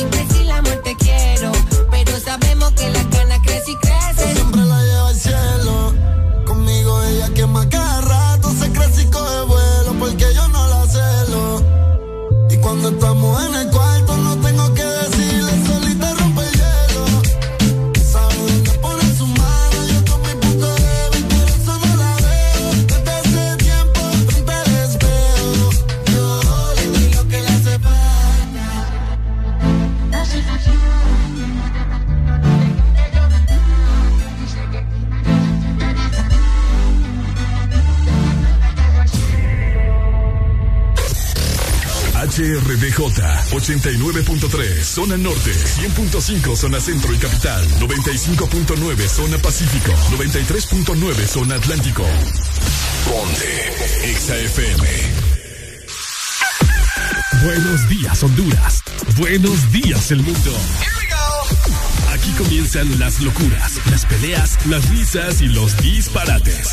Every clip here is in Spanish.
simple si la muerte quiero. Pero sabemos que la cana crece y crece. Yo siempre la lleva al cielo. Conmigo ella quema cada rato. Se crece y coge vuelo porque yo no la celo. Y cuando estamos en el 89.3 zona norte, 100.5 zona centro y capital, 95.9 zona pacífico, 93.9 zona atlántico. Ponte XAFM. Buenos días Honduras. Buenos días el mundo. Aquí comienzan las locuras, las peleas, las risas y los disparates.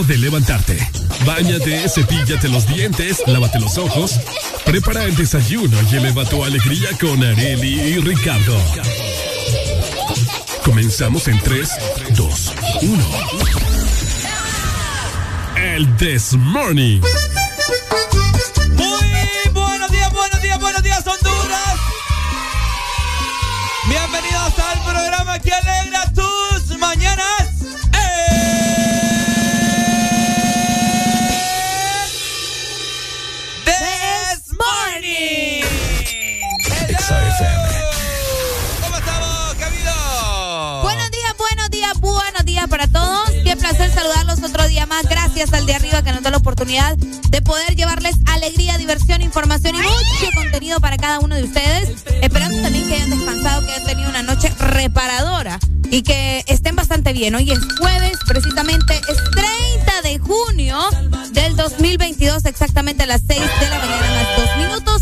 De levantarte. Báñate, cepíllate los dientes, lávate los ojos, prepara el desayuno y eleva tu alegría con Areli y Ricardo. Comenzamos en 3, 2, 1. El This Morning. Muy buenos días, buenos días, buenos días, Honduras. Bienvenidos al programa que alegra tus día más. Gracias al de arriba que nos da la oportunidad de poder llevarles alegría, diversión, información y mucho contenido para cada uno de ustedes. Esperando también que hayan descansado, que hayan tenido una noche reparadora y que estén bastante bien. Hoy es jueves, precisamente es 30 de junio del 2022, exactamente a las 6 de la mañana, más dos minutos.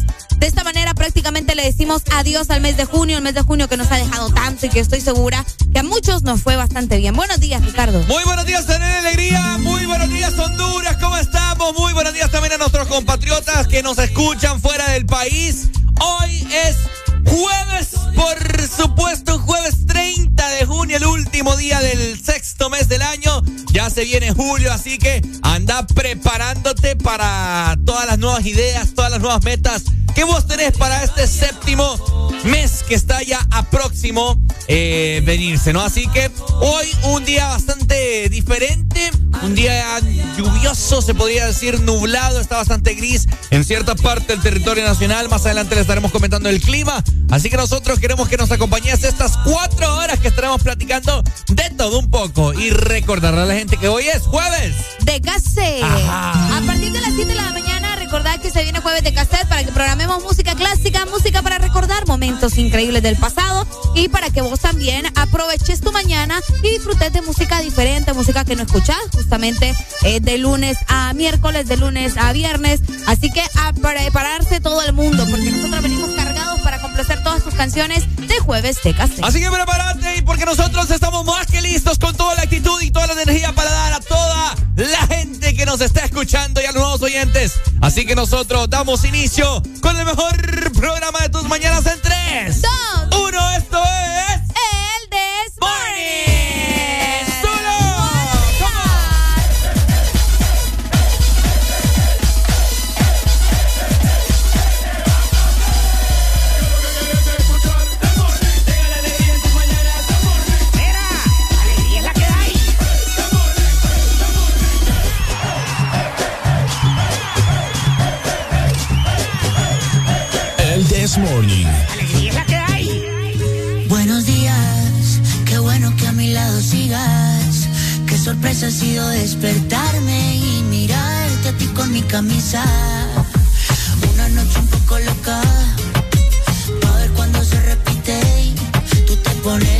Prácticamente le decimos adiós al mes de junio, el mes de junio que nos ha dejado tanto y que estoy segura que a muchos nos fue bastante bien. Buenos días, Ricardo. Muy buenos días, tener alegría. Muy buenos días, Honduras. ¿Cómo estamos? Muy buenos días también a nuestros compatriotas que nos escuchan fuera del país. Hoy es jueves, por supuesto, jueves 30 de junio, el último día del sexto mes del año. Ya se viene julio, así que anda preparándote para todas las nuevas ideas, todas las nuevas metas que vos tenés para este séptimo mes que está ya a próximo eh, venirse, ¿no? Así que hoy un día bastante diferente, un día lluvioso, se podría decir nublado, está bastante gris en cierta parte del territorio nacional. Más adelante le estaremos comentando el clima. Así que nosotros queremos que nos acompañes estas cuatro horas que estaremos platicando de todo un poco. Y recordarle a la gente que hoy es jueves. De cassette. A partir de las 7 de la mañana, recordad que se viene jueves de cassette para que programemos música clásica, música para recordar momentos increíbles del pasado y para que vos también aproveches tu mañana y disfrutes de música diferente, música que no escuchás justamente eh, de lunes a miércoles, de lunes a viernes. Así que a prepararse todo el mundo porque nosotros venimos cargados para complacer todas tus canciones de jueves de cassette. Así que prepárate porque nosotros estamos más que listos con toda la actitud y toda la energía para dar a toda la gente que nos está escuchando y a los nuevos oyentes. Así que nosotros damos inicio con el mejor programa de tus mañanas en 3, 2, 1. Esto es. El Buenos días, qué bueno que a mi lado sigas. Qué sorpresa ha sido despertarme y mirarte a ti con mi camisa. Una noche un poco loca, a ver cuando se repite y tú te pones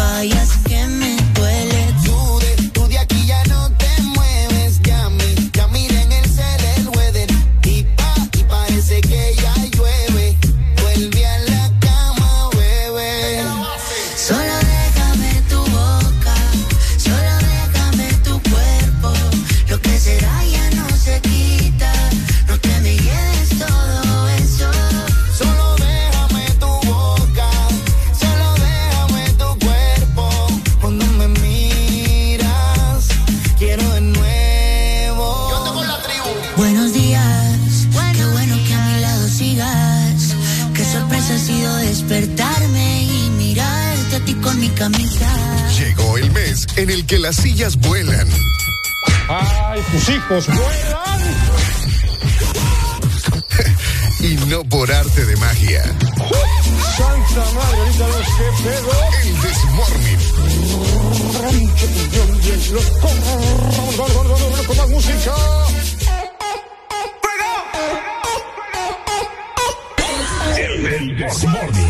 vayas que las sillas vuelan. ¡Ay, tus hijos vuelan! y no por arte de magia. ¡Santa madre, ahorita ves qué pedo! El Desmorning. Con más música. El Desmorning.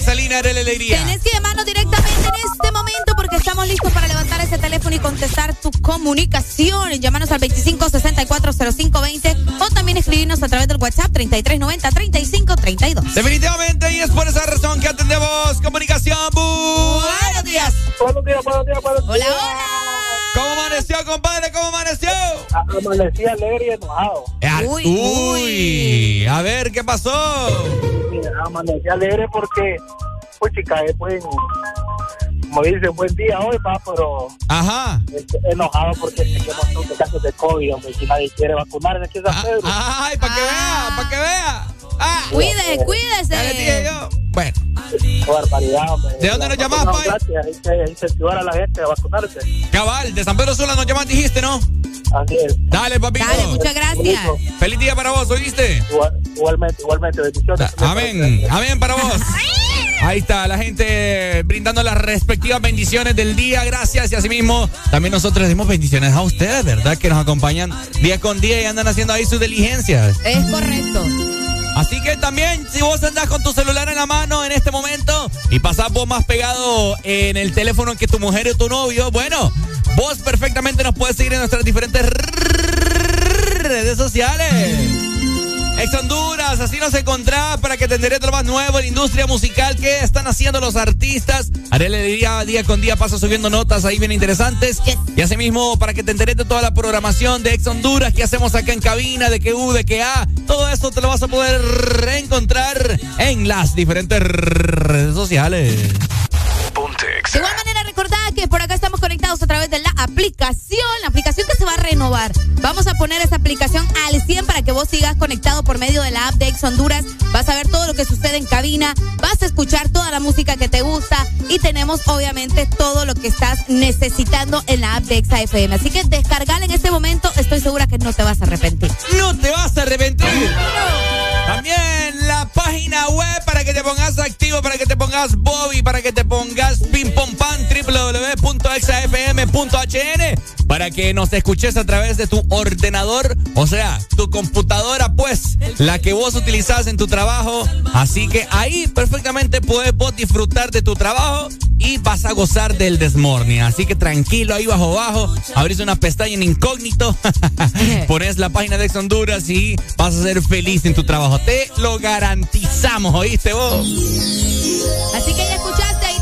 ¿Cuál es la exalina de la alegría? Tenés que llamarnos directamente en este momento porque estamos listos para levantar ese teléfono y contestar tu comunicación. Llámanos al 25640520 o también escribirnos a través del WhatsApp 3390-3532. Definitivamente, y es por esa razón que atendemos comunicación. Buenos días. Buenos días, buenos días, buenos días. Hola, hola. ¿Cómo amaneció, compadre? ¿Cómo amaneció? Amanecí alegre y enojado. Uy, uy. A ver, ¿qué pasó? Amanecí alegre porque, pues chica, es buen, como dice, buen día hoy, pa, pero Ajá. enojado porque queman muchos casos de COVID, hombre, si nadie quiere vacunar en aquí en San Pedro. Ay, para que Ah. vea, para que vea. Ah. Cuídese, Ya le dije cuídese. yo. Bueno, Qué barbaridad, hombre. ¿De dónde nos La llamás, pai? gratis, Hay que incentivar a la gente a vacunarse. cabal, de San Pedro Sula nos llamas, dijiste, ¿no? Así es. Dale, papito. Dale, muchas gracias. Feliz día para vos, ¿oíste? Igual- igualmente, igualmente, bendiciones. Amén, amén para vos. Ahí está, la gente brindando las respectivas bendiciones del día, gracias. Y asimismo, también nosotros les dimos bendiciones a ustedes, ¿verdad? Que nos acompañan día con día y andan haciendo ahí sus diligencias. Es correcto. Así que también, si vos andás con tu celular en la mano en este momento y pasás vos más pegado en el teléfono que tu mujer o tu novio, bueno, vos perfectamente nos puedes seguir en nuestras diferentes redes sociales. Ex Honduras, así nos encontrás para que te enteres de lo más nuevo en la industria musical que están haciendo los artistas. Arele día, día con día pasa subiendo notas ahí bien interesantes. Yes. Y asimismo, para que te enteres de toda la programación de Ex Honduras que hacemos acá en cabina, de que U, de que A, todo eso te lo vas a poder reencontrar en las diferentes redes sociales. De igual manera, recordad que por acá estamos conectados a través de la aplicación, la aplicación que se va a renovar. Poner esa aplicación al 100 para que vos sigas conectado por medio de la app de Ex Honduras. Vas a ver todo lo que sucede en cabina, vas a escuchar toda la música que te gusta y tenemos obviamente todo lo que estás necesitando en la app de Exa FM. Así que descargala en este momento, estoy segura que no te vas a arrepentir. No te vas a arrepentir. También la página web para que te pongas activo, para que te pongas Bobby, para que te pongas pim pom pam www.exafm.hn para que nos escuches a través de tu ordenador, o sea, tu computadora, pues, la que vos utilizás en tu trabajo. Así que ahí perfectamente puedes vos disfrutar de tu trabajo y vas a gozar del desmorning. Así que tranquilo ahí bajo bajo, abrís una pestaña en incógnito, pones la página de Ex Honduras y vas a ser feliz en tu trabajo. Te lo garantizamos, ¿oíste vos? Así que ya escuchaste, ahí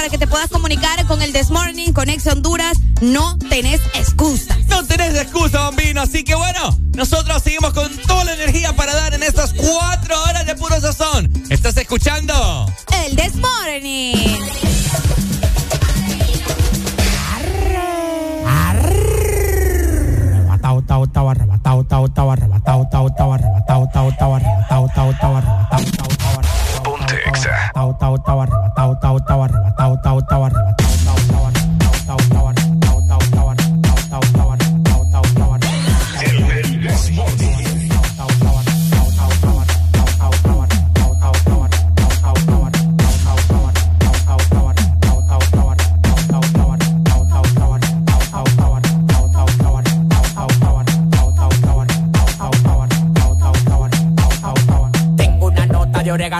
para que te puedas comunicar con el This Morning, con Ex Honduras. No tenés excusa. No tenés excusa, bambino. Así que bueno, nosotros seguimos con toda la energía para dar en estas cuatro horas de puro sazón. ¿Estás escuchando? El This Morning. arrebatado, arrebatado, arrebatado, arrebatado, arrebatado, arrebatado, tao, tao, arrebatado, Tahu tahu tawar tahu tahu tawar tahu tahu tawar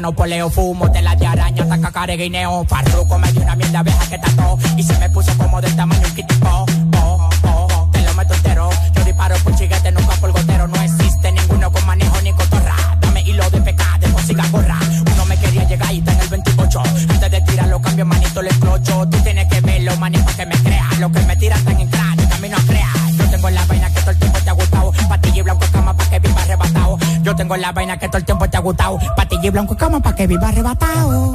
de orégano, poleo, fumo, tela de araña, taca, care, guineo. Farruco me dio una mierda vieja que tató y se me puso como del tamaño un kitipo. Oh, oh, te lo meto entero. Yo disparo por chiguete, nunca por gotero. No existe ninguno con manejo ni cotorra. Dame hilo de pecado, de música gorra. Uno me quería llegar y está en el 28. Antes de tirarlo, cambio manito, le explocho. Tú tienes que verlo, manito, que me creas. Lo que me tiran tan tengo la vaina que todo el tiempo te ha gustado. Patilla y blanco cama pa' que viva arrebatado.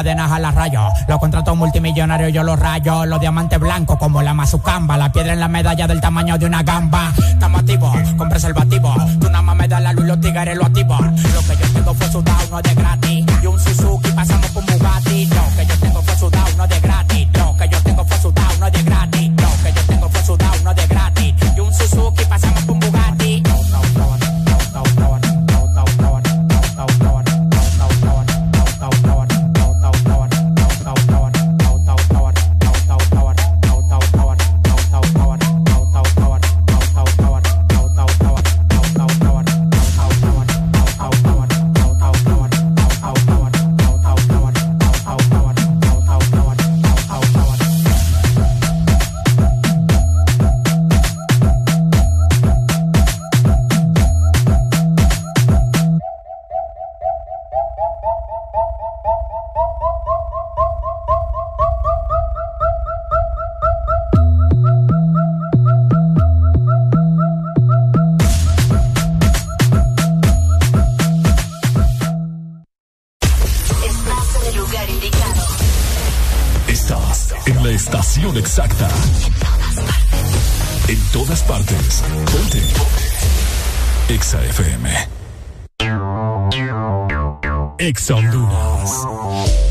Tao, tao, tao, arrebatado. dinero y tu cadena a la rayo. Los contratos multimillonarios yo los rayo. Los diamantes blancos como la mazucamba. La piedra en la medalla del tamaño de una gamba. Estamos activos con preservativo. Tú nada más me das la luz los tigres lo activos. Lo que yo tengo fue sudado, no de gratis. Y un Suzuki pasamos por Bugatti. Lo que yo tengo fue sudado, no de gratis. En la estación exacta. En todas partes. Ponte. Exa FM. Exa Honduras.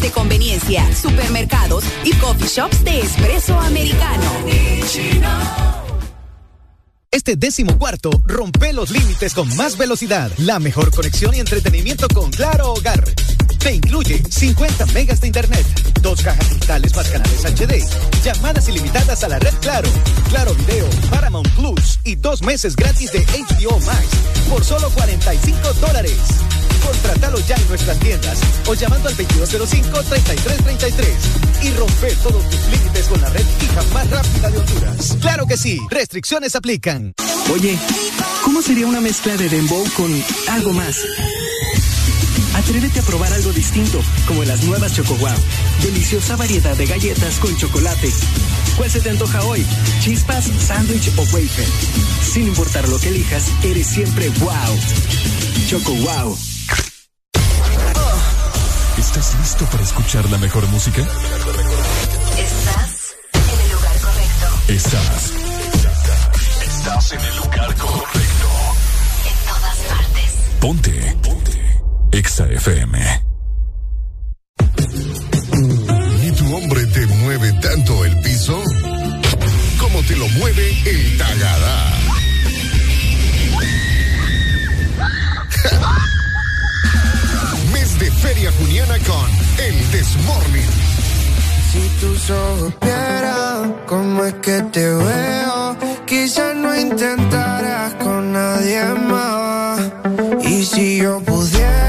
De conveniencia, supermercados y coffee shops de espresso americano. Este décimo cuarto, rompe los límites con más velocidad, la mejor conexión y entretenimiento con Claro Hogar. Te incluye 50 megas de internet, dos cajas digitales más canales HD, llamadas ilimitadas a la red Claro, Claro Video, Paramount Plus y dos meses gratis de HBO Max por solo 45 dólares. Contratalo ya en nuestras tiendas o llamando al 2205-3333 y rompe todos tus límites con la red fija más rápida de Honduras. Claro que sí, restricciones aplican. Oye, ¿cómo sería una mezcla de dembow con algo más? Atrévete a probar algo distinto, como las nuevas Choco Wow. Deliciosa variedad de galletas con chocolate. ¿Cuál se te antoja hoy? ¿Chispas, sándwich o wafer? Sin importar lo que elijas, eres siempre wow. Choco Wow. ¿Estás listo para escuchar la mejor música? Estás en el lugar correcto. Estás. Estás en el lugar correcto. En todas partes. Ponte. Ponte. Exa FM. ¿Y tu hombre te mueve tanto el piso? Como te lo mueve el Tagadá. Mes de Feria Juniana con El Desmorning. Si tus ojos vieran cómo es que te veo, quizás no intentaras con nadie más. Y si yo pudiera,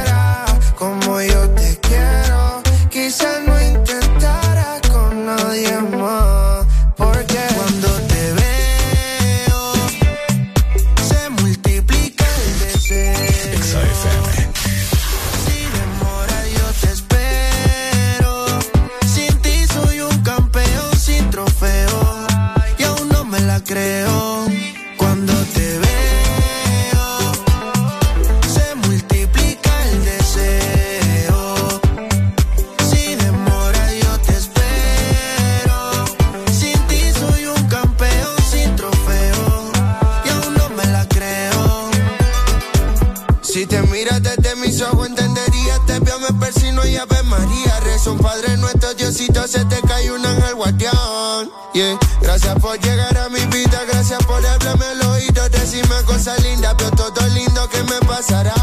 persino y ave María. Rezo un Padre nuestro, Diosito, se te cae un ángel guardián. Yeah. Gracias por llegar a mi vida, gracias por hablarme al oído, decirme cosas lindas, pero todo lindo que me pasará.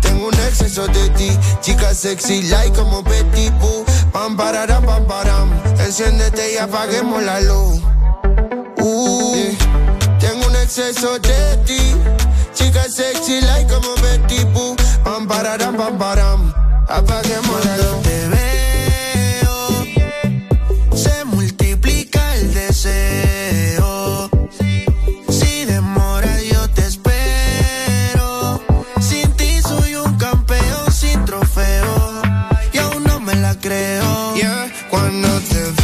Tengo un exceso de ti, chica sexy, like como Betty Boo. Pam, pararam, pam, param. Enciéndete y apaguemos la luz. Uh, Tengo un exceso de ti, chica sexy, like como Betty Boo. Pam, pararam, pam, param. Apaguemos la luz. Te veo, se multiplica el deseo. Si demora yo te espero. Sin ti soy un campeón sin trofeo. Y aún no me la creo. Yeah, cuando te veo,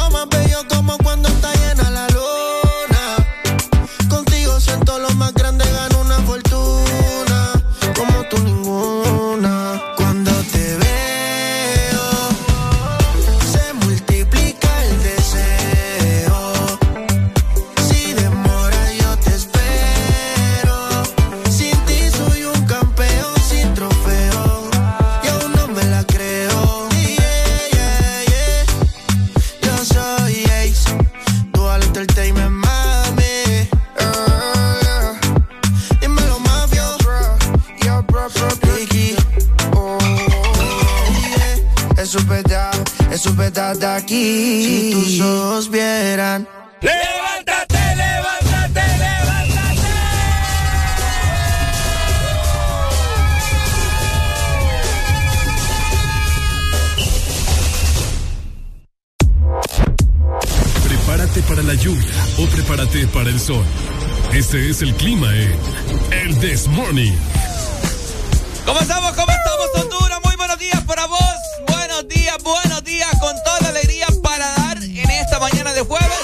de aquí. Si tus ojos vieran. ¡Levántate, levántate, levántate! Prepárate para la lluvia o prepárate para el sol. Este es el clima en El This Morning. ¿Cómo estamos? De jueves.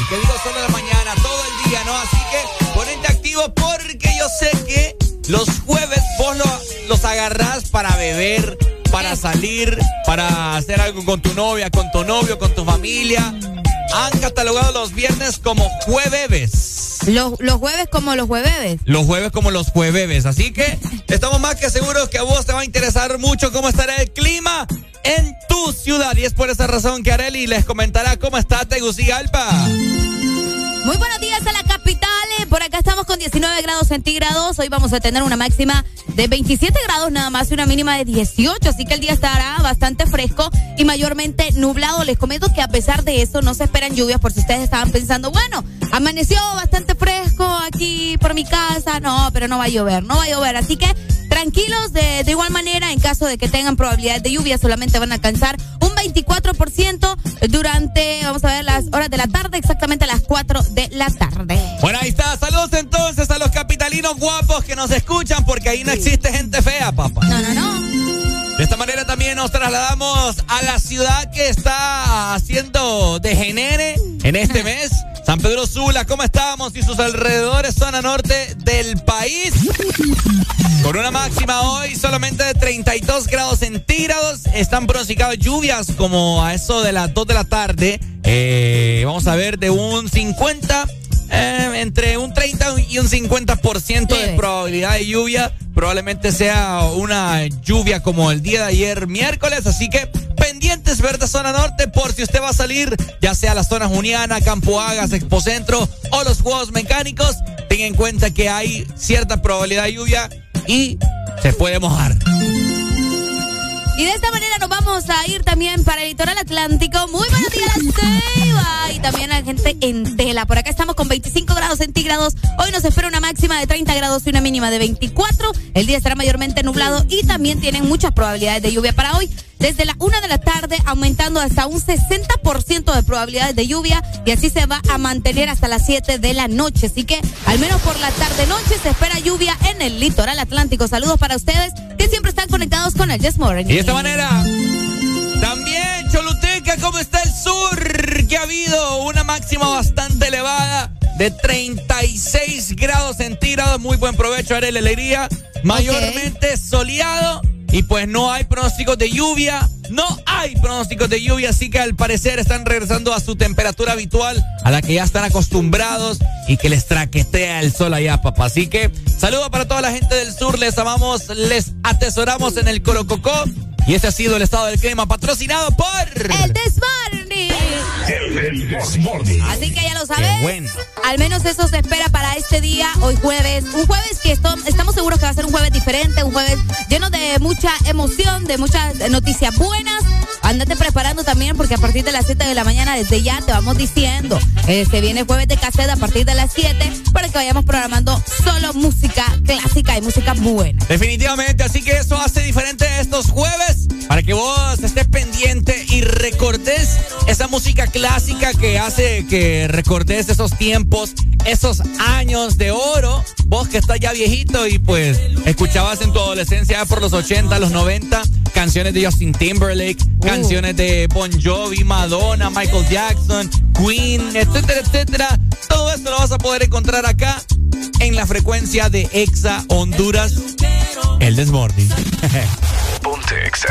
Y que digo solo la mañana, todo el día, ¿no? Así que ponete activo porque yo sé que los jueves vos lo- los agarrás para beber, para salir, para hacer algo con tu novia, con tu novio, con tu familia. Han catalogado los viernes como jueves. Los, los jueves como los jueves. Los jueves como los jueves. Así que estamos más que seguros que a vos te va a interesar mucho cómo estará el clima en tu ciudad. Y es por esa razón que Areli les comentará cómo está Tegucigalpa. Muy buenos días a la capital. eh, Por acá estamos con 19 grados centígrados. Hoy vamos a tener una máxima de 27 grados nada más y una mínima de 18. Así que el día estará bastante fresco y mayormente nublado. Les comento que a pesar de eso no se esperan lluvias por si ustedes estaban pensando, bueno, amaneció bastante fresco aquí por mi casa. No, pero no va a llover, no va a llover. Así que tranquilos de, de igual manera en caso de que tengan probabilidad de lluvia solamente van a alcanzar un 24% durante, vamos a ver, las horas de la tarde, exactamente a las 4 de la tarde. Bueno, ahí está. Saludos entonces a los capitalinos guapos que nos escuchan porque ahí no existe gente fea, papá. No, no, no. De esta manera también nos trasladamos a la ciudad que está haciendo degenere en este mes. San Pedro Sula, ¿cómo estamos? Y sus alrededores, zona norte del país. Con una máxima hoy solamente de 32 grados centígrados. Están pronosticadas lluvias como a eso de las 2 de la tarde. Eh, vamos a ver de un 50, eh, entre un 30 y un 50% de probabilidad de lluvia. Probablemente sea una lluvia como el día de ayer miércoles. Así que pendientes, verde zona norte, por si usted va a salir, ya sea la zona Juniana, Campo Hagas, Expocentro o los Juegos Mecánicos. Tenga en cuenta que hay cierta probabilidad de lluvia y se puede mojar. Y de esta manera nos vamos a ir también para el litoral atlántico. Muy buenos días, Ceiba. Y también a la gente en tela. Por acá estamos con 25 grados centígrados. Hoy nos espera una máxima de 30 grados y una mínima de 24. El día estará mayormente nublado y también tienen muchas probabilidades de lluvia para hoy. Desde la una de la tarde aumentando hasta un 60% de probabilidades de lluvia y así se va a mantener hasta las 7 de la noche. Así que al menos por la tarde noche se espera lluvia en el litoral atlántico. Saludos para ustedes que siempre están conectados con el Yes Morning. Y de esta manera, también Choluteca, ¿cómo está el sur? Que ha habido una máxima bastante elevada de 36 grados centígrados. Muy buen provecho, la Alegría. Mayormente soleado. Y pues no hay pronósticos de lluvia. No hay pronósticos de lluvia, así que al parecer están regresando a su temperatura habitual, a la que ya están acostumbrados y que les traquetea el sol allá, papá. Así que saludo para toda la gente del sur, les amamos, les atesoramos en el Colococó. Y ese ha sido el estado del clima patrocinado por... El Desmorning. El, Desmorning. Así que ya lo sabes. Bueno. Al menos eso se espera para este día, hoy jueves. Un jueves que estamos seguros que va a ser un jueves diferente, un jueves lleno de mucha emoción, de muchas noticias buenas. Ándate preparando también porque a partir de las 7 de la mañana, desde ya te vamos diciendo, eh, se viene jueves de cassette a partir de las 7 para que vayamos programando solo música clásica y música buena. Definitivamente, así que eso hace diferente estos jueves para que vos estés pendiente y recordes esa música que hace que recordes esos tiempos, esos años de oro. Vos que estás ya viejito y pues escuchabas en tu adolescencia por los 80, los 90 canciones de Justin Timberlake, uh. canciones de Bon Jovi, Madonna, Michael Jackson, Queen, etcétera, etcétera. Todo esto lo vas a poder encontrar acá en la frecuencia de Exa Honduras, el Desmorning.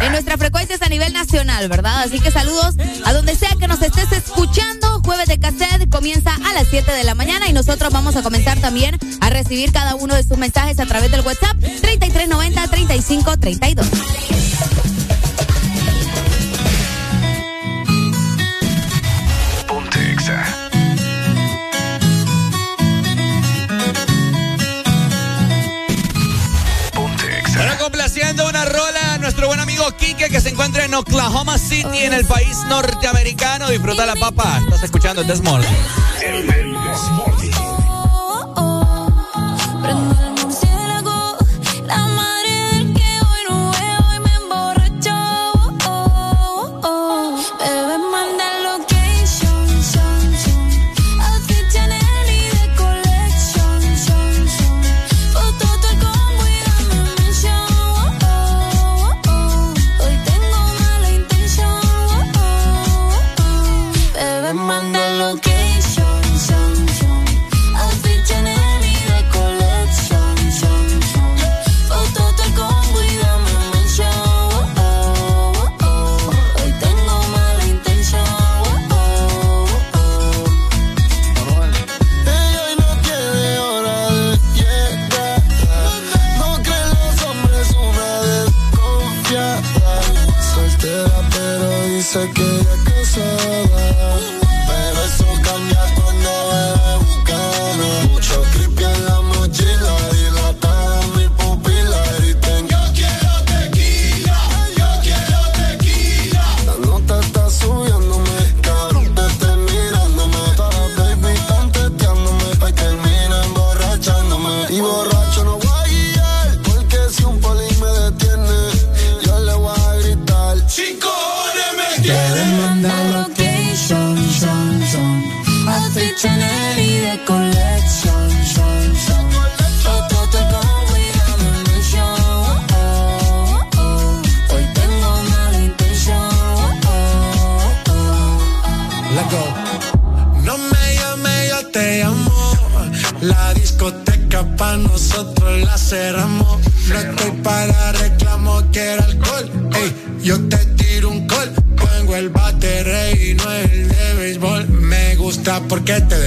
En nuestra frecuencia es a nivel nacional, ¿verdad? Así que saludos a donde sea que nos estés escuchando. Jueves de cassette comienza a las 7 de la mañana y nosotros vamos a comenzar también a recibir cada uno de sus mensajes a través del WhatsApp 3390 3532. Complaciendo una rola a nuestro buen amigo Kike que se encuentra en Oklahoma City, en el país norteamericano. Disfruta la papa. Estás escuchando el Desmorning. paquete de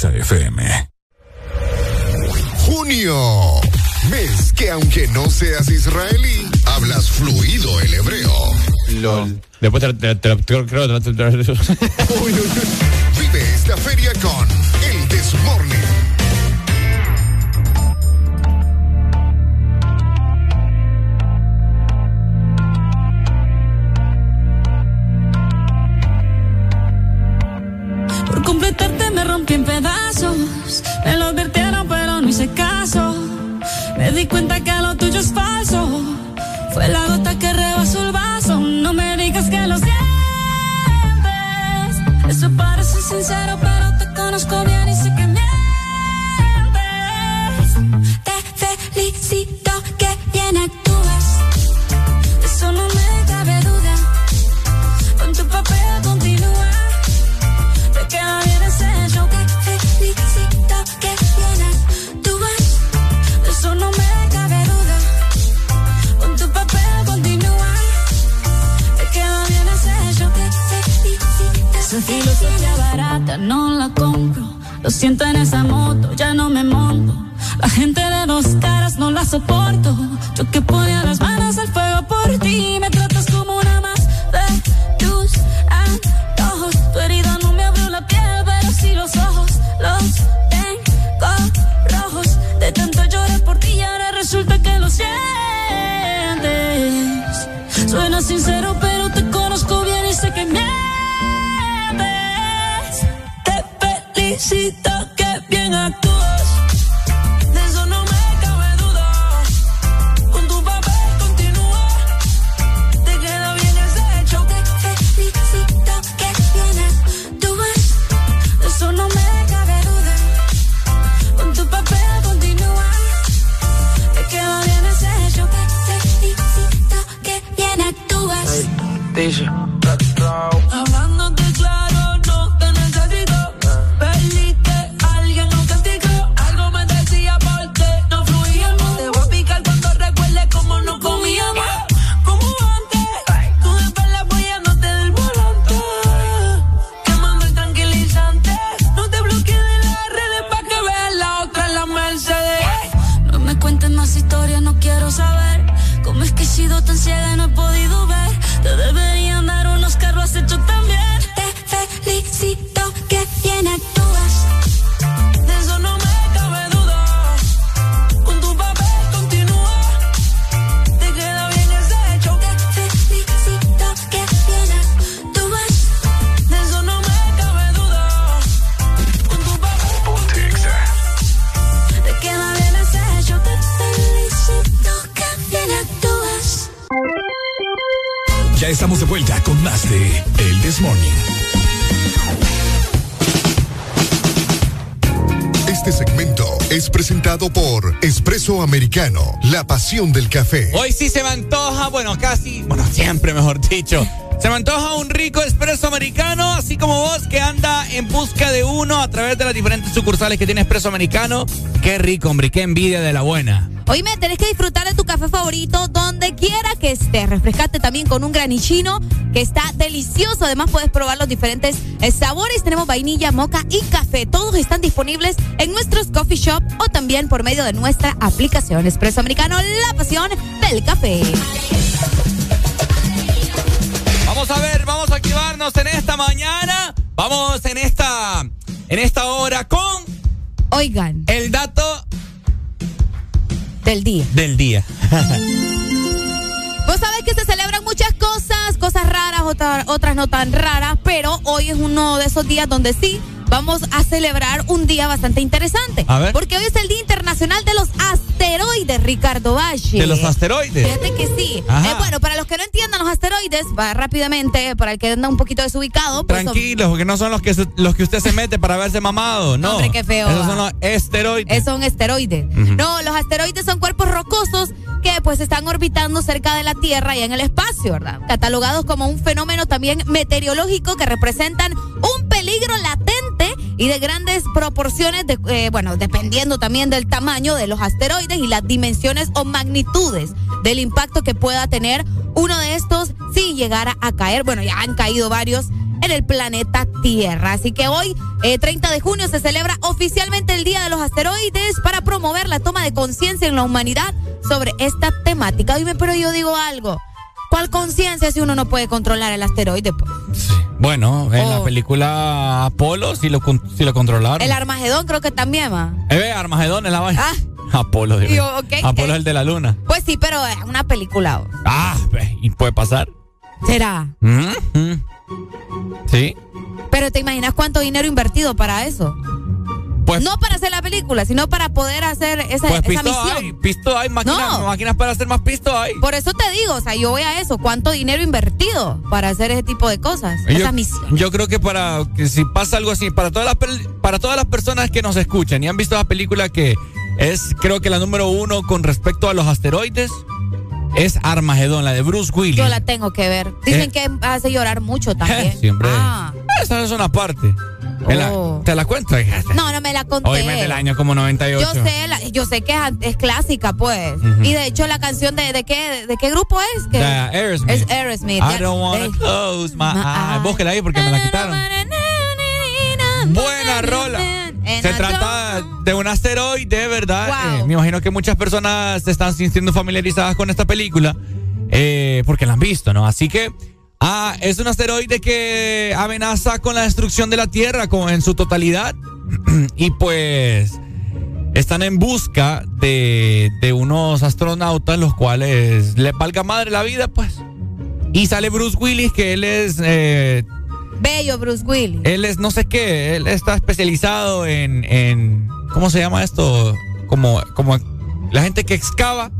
Exa FM. Junio. Mes que aunque no seas israelí, hablas fluido el hebreo. LOL. Después te, te, Vive esta feria con el Desmorning. Historias, no quiero saber. ¿Cómo es que he sido tan ciega y no he podido ver? Te deberían dar unos carros has hecho también. Te felicito que bien actúas. Estamos de vuelta con más de El This. Este segmento es presentado por Espresso Americano, la pasión del café. Hoy sí se me antoja, bueno, casi, bueno, siempre mejor dicho. Se me antoja un rico espresso americano, así como vos que anda en busca de uno a través de las diferentes sucursales que tiene espresso americano. Qué rico, hombre, qué envidia de la buena. Oíme, tenés que disfrutar de tu café favorito donde quiera que estés. Refrescate también con un granichino que está delicioso. Además, puedes probar los diferentes eh, sabores. Tenemos vainilla, moca y café. Todos están disponibles en nuestros coffee shop o también por medio de nuestra aplicación Espresso Americano, la pasión del café. Vamos a ver, vamos a activarnos en esta mañana. Vamos en esta, en esta hora con. Oigan. El dato del día. Del día. Vos sabés que se celebran muchas cosas, cosas raras, otra- otras no tan raras, pero hoy es uno de esos días donde sí vamos a celebrar un día bastante interesante. A ver. Porque hoy es el Día Internacional de los Asteroides, Ricardo Valle. De los asteroides. Fíjate que sí. Eh, bueno, para los que no entiendan los asteroides, va rápidamente, para el que anda un poquito desubicado, pues son- Tranquilos, porque no son los que, se- los que usted se mete para verse mamado. No. Hombre, qué feo, Esos va. son los esteroides. Eh, son esteroides. No, los asteroides son cuerpos rocosos que pues están orbitando cerca de la Tierra y en el espacio, ¿verdad? Catalogados como un fenómeno también meteorológico que representan un peligro latente y de grandes proporciones, de, eh, bueno, dependiendo también del tamaño de los asteroides y las dimensiones o magnitudes del impacto que pueda tener uno de estos si llegara a caer. Bueno, ya han caído varios en el planeta Tierra. Así que hoy, eh, 30 de junio, se celebra oficialmente el Día de los Asteroides para promover la toma de conciencia en la humanidad sobre esta temática. Dime, pero yo digo algo. ¿Cuál conciencia si uno no puede controlar el asteroide? pues? Bueno, en la Oh. película Apolo sí lo, con- sí lo controlaron. El Armagedón creo que también va. Eh, Armagedón es la vaina. Ah. Apolo, Dios Digo, Apolo eh. es el de la luna. Pues sí, pero es una película. Ah, ve, y puede pasar. ¿Será? Mm, mm. Sí. Pero ¿te imaginas cuánto dinero invertido para eso? Pues, no para hacer la película, sino para poder hacer esa, pues esa pisto misión. hay, pisto hay, máquinas, No. máquinas para hacer más pisto hay. Por eso te digo, o sea, yo voy a eso, cuánto dinero invertido para hacer ese tipo de cosas, Yo, esa misión. yo creo que para que si pasa algo así, para todas las para todas las personas que nos escuchan y han visto la película que es creo que la número uno con respecto a los asteroides, es Armagedón, la de Bruce Willis. Yo la tengo que ver. Dicen Eh. que hace llorar mucho también. Siempre. Ah. Esa es una parte. La- Oh. ¿Te la cuento? No, no me la conté. Hoy del año como 98. Yo sé, la- yo sé que es, es clásica, pues. Y de hecho la canción de, de qué de qué grupo es? Que Aerosmith. Es Aerosmith. I don't wanna de- close my eyes. Búsquela ahí porque me la quitaron. Buena rola. Se trata de un asteroide, ¿verdad? Wow. Eh, me imagino que muchas personas se están sintiendo familiarizadas con esta película eh, porque la han visto, ¿no? Así que ah, es un asteroide que amenaza con la destrucción de la Tierra con- en su totalidad. y pues están en busca de, de unos astronautas los cuales les valga madre la vida, pues. Y sale Bruce Willis, que él es... eh, Bello Bruce Willis. él es no sé qué, él está especializado en, en ¿cómo se llama esto? Como, como la gente que excava.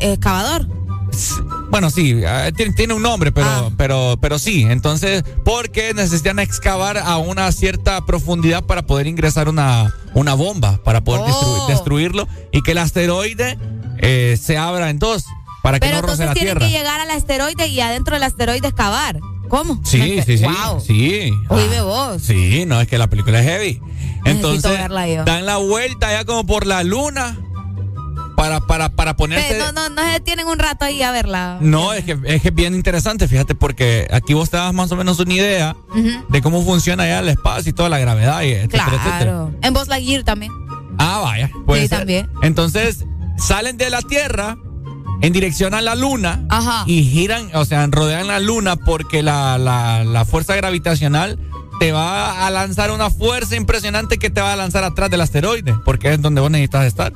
Excavador. Bueno, sí, eh, tiene, un nombre, pero, pero, pero sí. Entonces, porque necesitan excavar a una cierta profundidad para poder ingresar una, una bomba, para poder Oh. destru- destruirlo y que el asteroide eh, se abra en dos para que Pero no roce entonces la tienen Tierra. que llegar al asteroide y adentro del asteroide excavar. ¿Cómo? Sí, sí, sí. Wow. Sí. Ah, vos. Sí, no, es que la película es heavy. Entonces, verla yo. dan la vuelta ya como por la luna para, para, para ponerse. No, no, no se detienen un rato ahí a verla. No, es que, es que bien interesante, fíjate, porque aquí vos te das más o menos una idea de cómo funciona ya el espacio y toda la gravedad y etcétera, etcétera. Claro. En Buzz Lightyear también. Ah, vaya. puede Sí, también. Entonces, salen de la Tierra en dirección a la luna Ajá. y giran, o sea, rodean la luna porque la, la, la fuerza gravitacional te va a lanzar una fuerza impresionante que te va a lanzar atrás del asteroide, porque es donde vos necesitas estar.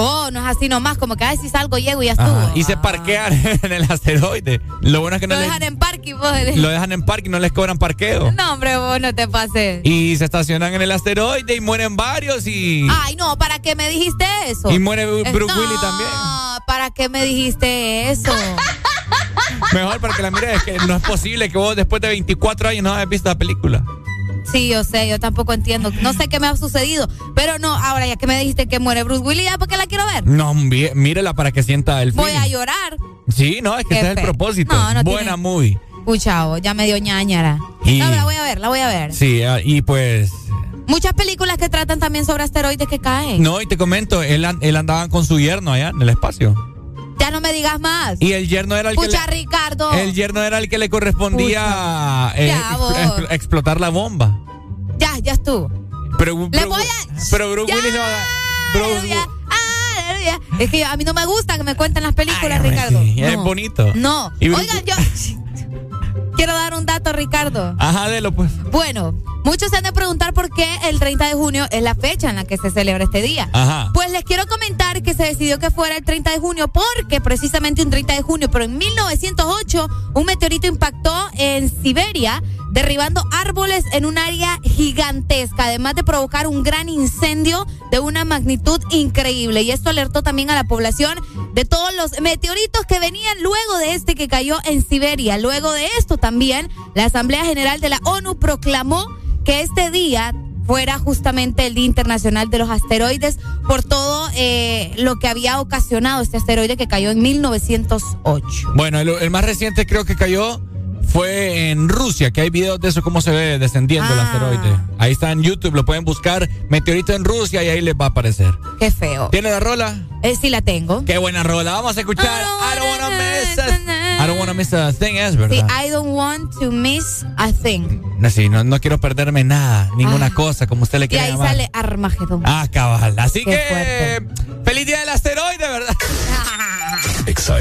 Oh, no es así nomás, como que a si salgo, llego y ya estuvo. Ajá, Y se parquean en el asteroide. Lo bueno es que no Lo les- dejan en parque y vos. lo dejan en parque y no les cobran parqueo. No, hombre, vos no te pases. Y se estacionan en el asteroide y mueren varios y, Ay, no, ¿para qué me dijiste eso? y muere Bruce Eh, Willis también. No, ¿para qué me dijiste eso? Mejor para que la mires, es que no es posible que vos después de 24 años no hayas visto la película. Sí, yo sé, yo tampoco entiendo. No sé qué me ha sucedido. Pero no, ahora ya que me dijiste que muere Bruce Willis, ya porque la quiero ver. No, mí- mírela para que sienta el Voy feeling. a llorar. Sí, no, es que Qué ese es el propósito. No, no Buena tiene- movie. Puchao, ya me dio ñañara. Y- No, la voy a ver, la voy a ver. Sí, ah, y pues. Muchas películas que tratan también sobre asteroides que caen. No, y te comento, él, él andaba con su yerno allá en el espacio. Ya no me digas más. Y el yerno era el Pucha, que. le- Ricardo. el yerno era el que le correspondía eh, expl- expl- explotar la bomba. Ya, ya estuvo. Pero, Le pero- voy a- Pero Bruce Willis no va aleluya. Es que a mí no me gusta que me cuenten las películas, Ay, Ricardo. sí, es bonito. No. Oigan, yo quiero dar un dato, Ricardo. Ajá, délo pues. Bueno, muchos se han de preguntar por qué el 30 de junio es la fecha en la que se celebra este día. Ajá. Pues les quiero comentar que se decidió que fuera el 30 de junio porque precisamente un 30 de junio, pero en 1908, un meteorito impactó en Siberia, derribando árboles en un área gigantesca, además de provocar un gran incendio de una magnitud increíble. Y esto alertó también a la población de todos los meteoritos que venían luego de este que cayó en Siberia. Luego de esto también, la Asamblea General de la ONU proclamó que este día fuera justamente el Día Internacional de los Asteroides por todo eh, lo que había ocasionado este asteroide que cayó en 1908. Bueno, el, el más reciente creo que cayó fue en Rusia, que hay videos de eso, cómo se ve descendiendo el Ah. asteroide. Ahí está en YouTube, lo pueden buscar, meteorito en Rusia y ahí les va a aparecer. Qué feo. ¿Tiene la rola? Eh, sí la tengo. Qué buena rola. Vamos a escuchar I don't wanna miss a, I don't wanna miss a thing, es Sí, verdad. I don't want to miss a thing. No, sí, no, no quiero perderme nada, ninguna Ah. cosa, como usted le Y quiere ahí llamar. sale Armagedón. Ah, cabal. Así Qué que, feliz día del asteroide, ¿verdad? Exa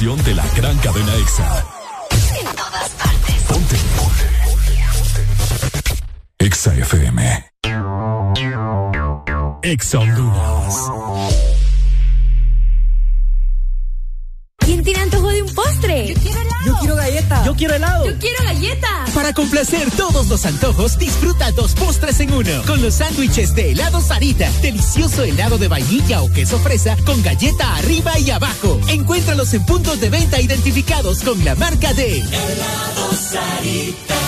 escuchando una uno. Con los sándwiches de helado Sarita. Delicioso helado de vainilla o queso fresa con galleta arriba y abajo. Encuéntralos en puntos de venta identificados con la marca de Helado Sarita.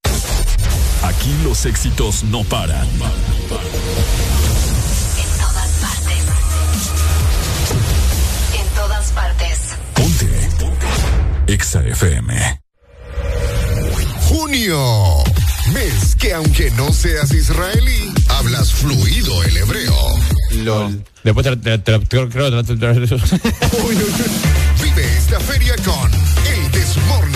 Aquí los éxitos no paran. En todas partes. En todas partes. Ponte. EXA FM. Junio. Mes que aunque no seas israelí, hablas fluido el hebreo. LOL. Después te, te- Vive esta feria con El Desmorning.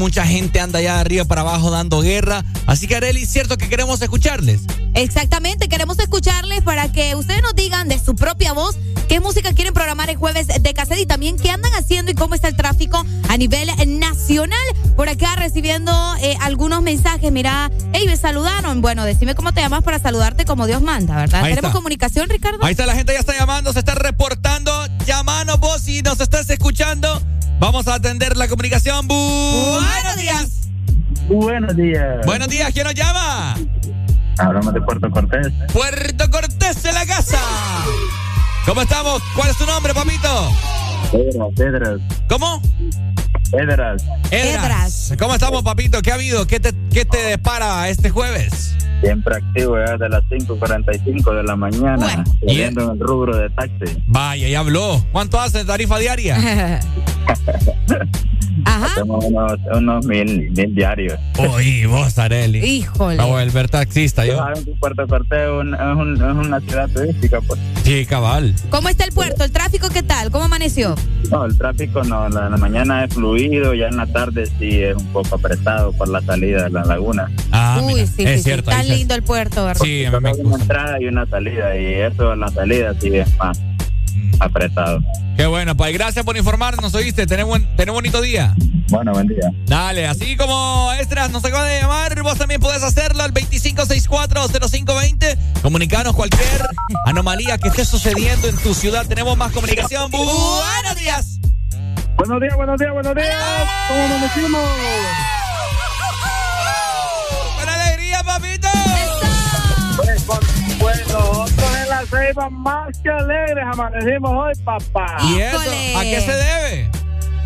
Mucha gente anda allá de arriba para abajo dando guerra, así que Areli, cierto que queremos escucharles. Exactamente, queremos escucharles para que ustedes nos digan de su propia voz qué música quieren programar el jueves de cassette y también qué andan haciendo y cómo está el tráfico a nivel nacional. Por acá recibiendo eh, algunos mensajes, mira, hey, me saludaron. Bueno, decime cómo te llamas para saludarte como Dios manda, ¿verdad? ¿Tenemos comunicación, Ricardo? Ahí está, la gente ya está llamando, se está reportando. Llamanos vos si nos estás escuchando. Vamos a atender la comunicación. buenos días. Buenos días. Buenos días, ¿quién nos llama? Hablamos de Puerto Cortés. Puerto Cortés de la casa. ¿Cómo estamos? ¿Cuál es tu nombre, papito? Pedras, Pedras. ¿Cómo? Edras. Edras. ¿Cómo estamos, papito? ¿Qué ha habido? ¿Qué te, qué te depara este jueves? Siempre activo, ya de las 5.45 de la mañana, saliendo en el rubro de taxi. Vaya, ya habló. ¿Cuánto hace tarifa diaria? Ajá. Hacemos unos, unos mil, mil diarios. Uy, vos, Areli. Híjole. Vamos a volver taxista, yo. Puerto Cortés es, un- es un- es una ciudad turística, pues. Sí, cabal. ¿Cómo está el puerto? ¿El tráfico qué tal? ¿Cómo amaneció? No, el tráfico no, la, la mañana es fluido, ya en la tarde sí es un poco apretado por la salida de la laguna. Ah, Uy, mira, sí, es sí, cierto. sí. se- lindo el puerto, ¿verdad? Sí, a mí me Hay una entrada y una salida, y eso en la salida sí es más apretado. Qué bueno, Pai. Gracias por informarnos, ¿oíste? Tenés, buen, tenés bonito día. Bueno, buen día. Dale, así como Estras nos acaba de llamar, vos también podés hacerlo al 2564-0520. Comunicarnos cualquier anomalía que esté sucediendo en tu ciudad. Tenemos más comunicación. Buenos días. Buenos días, buenos días, buenos días. ¿Cómo amanecimos? Ceiba más que alegres amanecimos hoy, papá. ¿Y eso? ¿A qué se debe?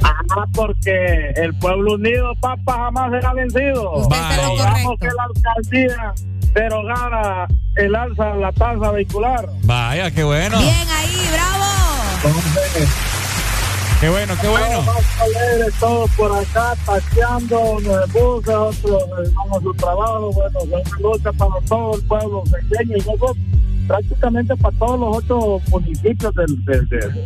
Ah, porque el pueblo unido, papá, jamás será vencido. Usted Logramos que la alcaldía derogara el alza en la tasa vehicular. Vaya, qué bueno. Bien ahí, bravo. Entonces, Qué bueno, qué bueno. todos más alegres, todos por acá, taxeando en el bus, otros eh, vamos a su trabajo, bueno, es una lucha para todo el pueblo pequeño y luego prácticamente para todos los otros municipios del, del, del-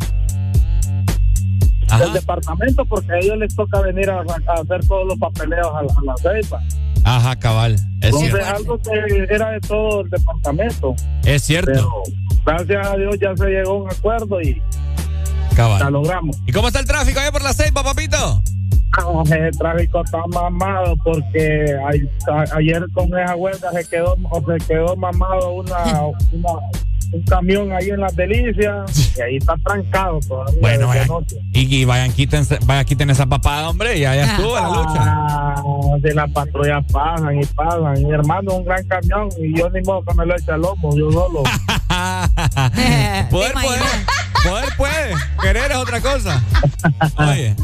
Ajá. del departamento, porque a ellos les toca venir a, a hacer todos los papeleos a, la- a la ceiba. Ajá, cabal. Es Entonces, cierto. algo que era de todo el departamento. Es cierto. Pero gracias a Dios ya se llegó a un acuerdo y la Cabal. logramos. ¿Y cómo está el tráfico ahí por la ceiba, papito? El tráfico está mamado porque a- a- ayer con esa huelga se quedó, o se quedó mamado una, una- un camión ahí en las delicias y ahí está trancado todavía. Bueno, vayan, y, y vayan, quiten, vayan, quiten esa papada, hombre, ya, ya estuvo la lucha. Ah, de la patrulla pasan y pasan. Mi hermano un gran camión y yo ni modo que me lo eche al lomo, yo solo. poder, ¿Te poder? Poder puede, querer es otra cosa. Oye.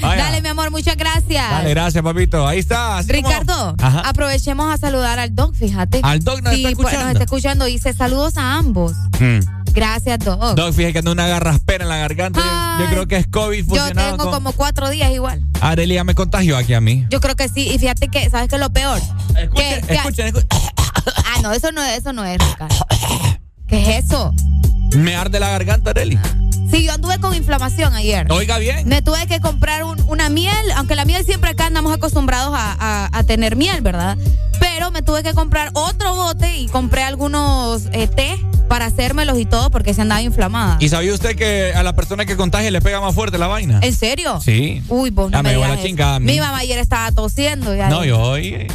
Dale, mi amor, muchas gracias. Dale, gracias, papito. Ahí está. así Ricardo, aprovechemos a saludar al Doc, fíjate. Al Doc nos Sí, está pues, escuchando. nos está escuchando. Dice saludos a ambos. Hmm. Gracias, Doc. Doc, fíjate que anda una garraspera en la garganta. Yo- creo que es COVID Yo tengo con... como cuatro días igual. Arely ya me contagió aquí a mí. Yo creo que sí. Y fíjate que, ¿sabes qué es lo peor? Escuchen, Que- que- escuchen, escuchen. Ah, no, eso no, eso no es, Ricardo. ¿Qué es eso? Me arde la garganta, Arely. Sí, yo anduve con inflamación ayer. Oiga bien. Me tuve que comprar un- una miel, aunque la miel siempre acá andamos acostumbrados a, a- a tener miel, ¿verdad? Pero me tuve que comprar otro bote y compré algunos eh, té para hacérmelos y todo porque se andaba inflamada. ¿Y sabía usted que a la persona que contagia le pega más fuerte la vaina? ¿En serio? Sí. Uy, vos no Ya me la chingada a mí. Mi mamá ayer estaba tosiendo. Ya No, yo hoy.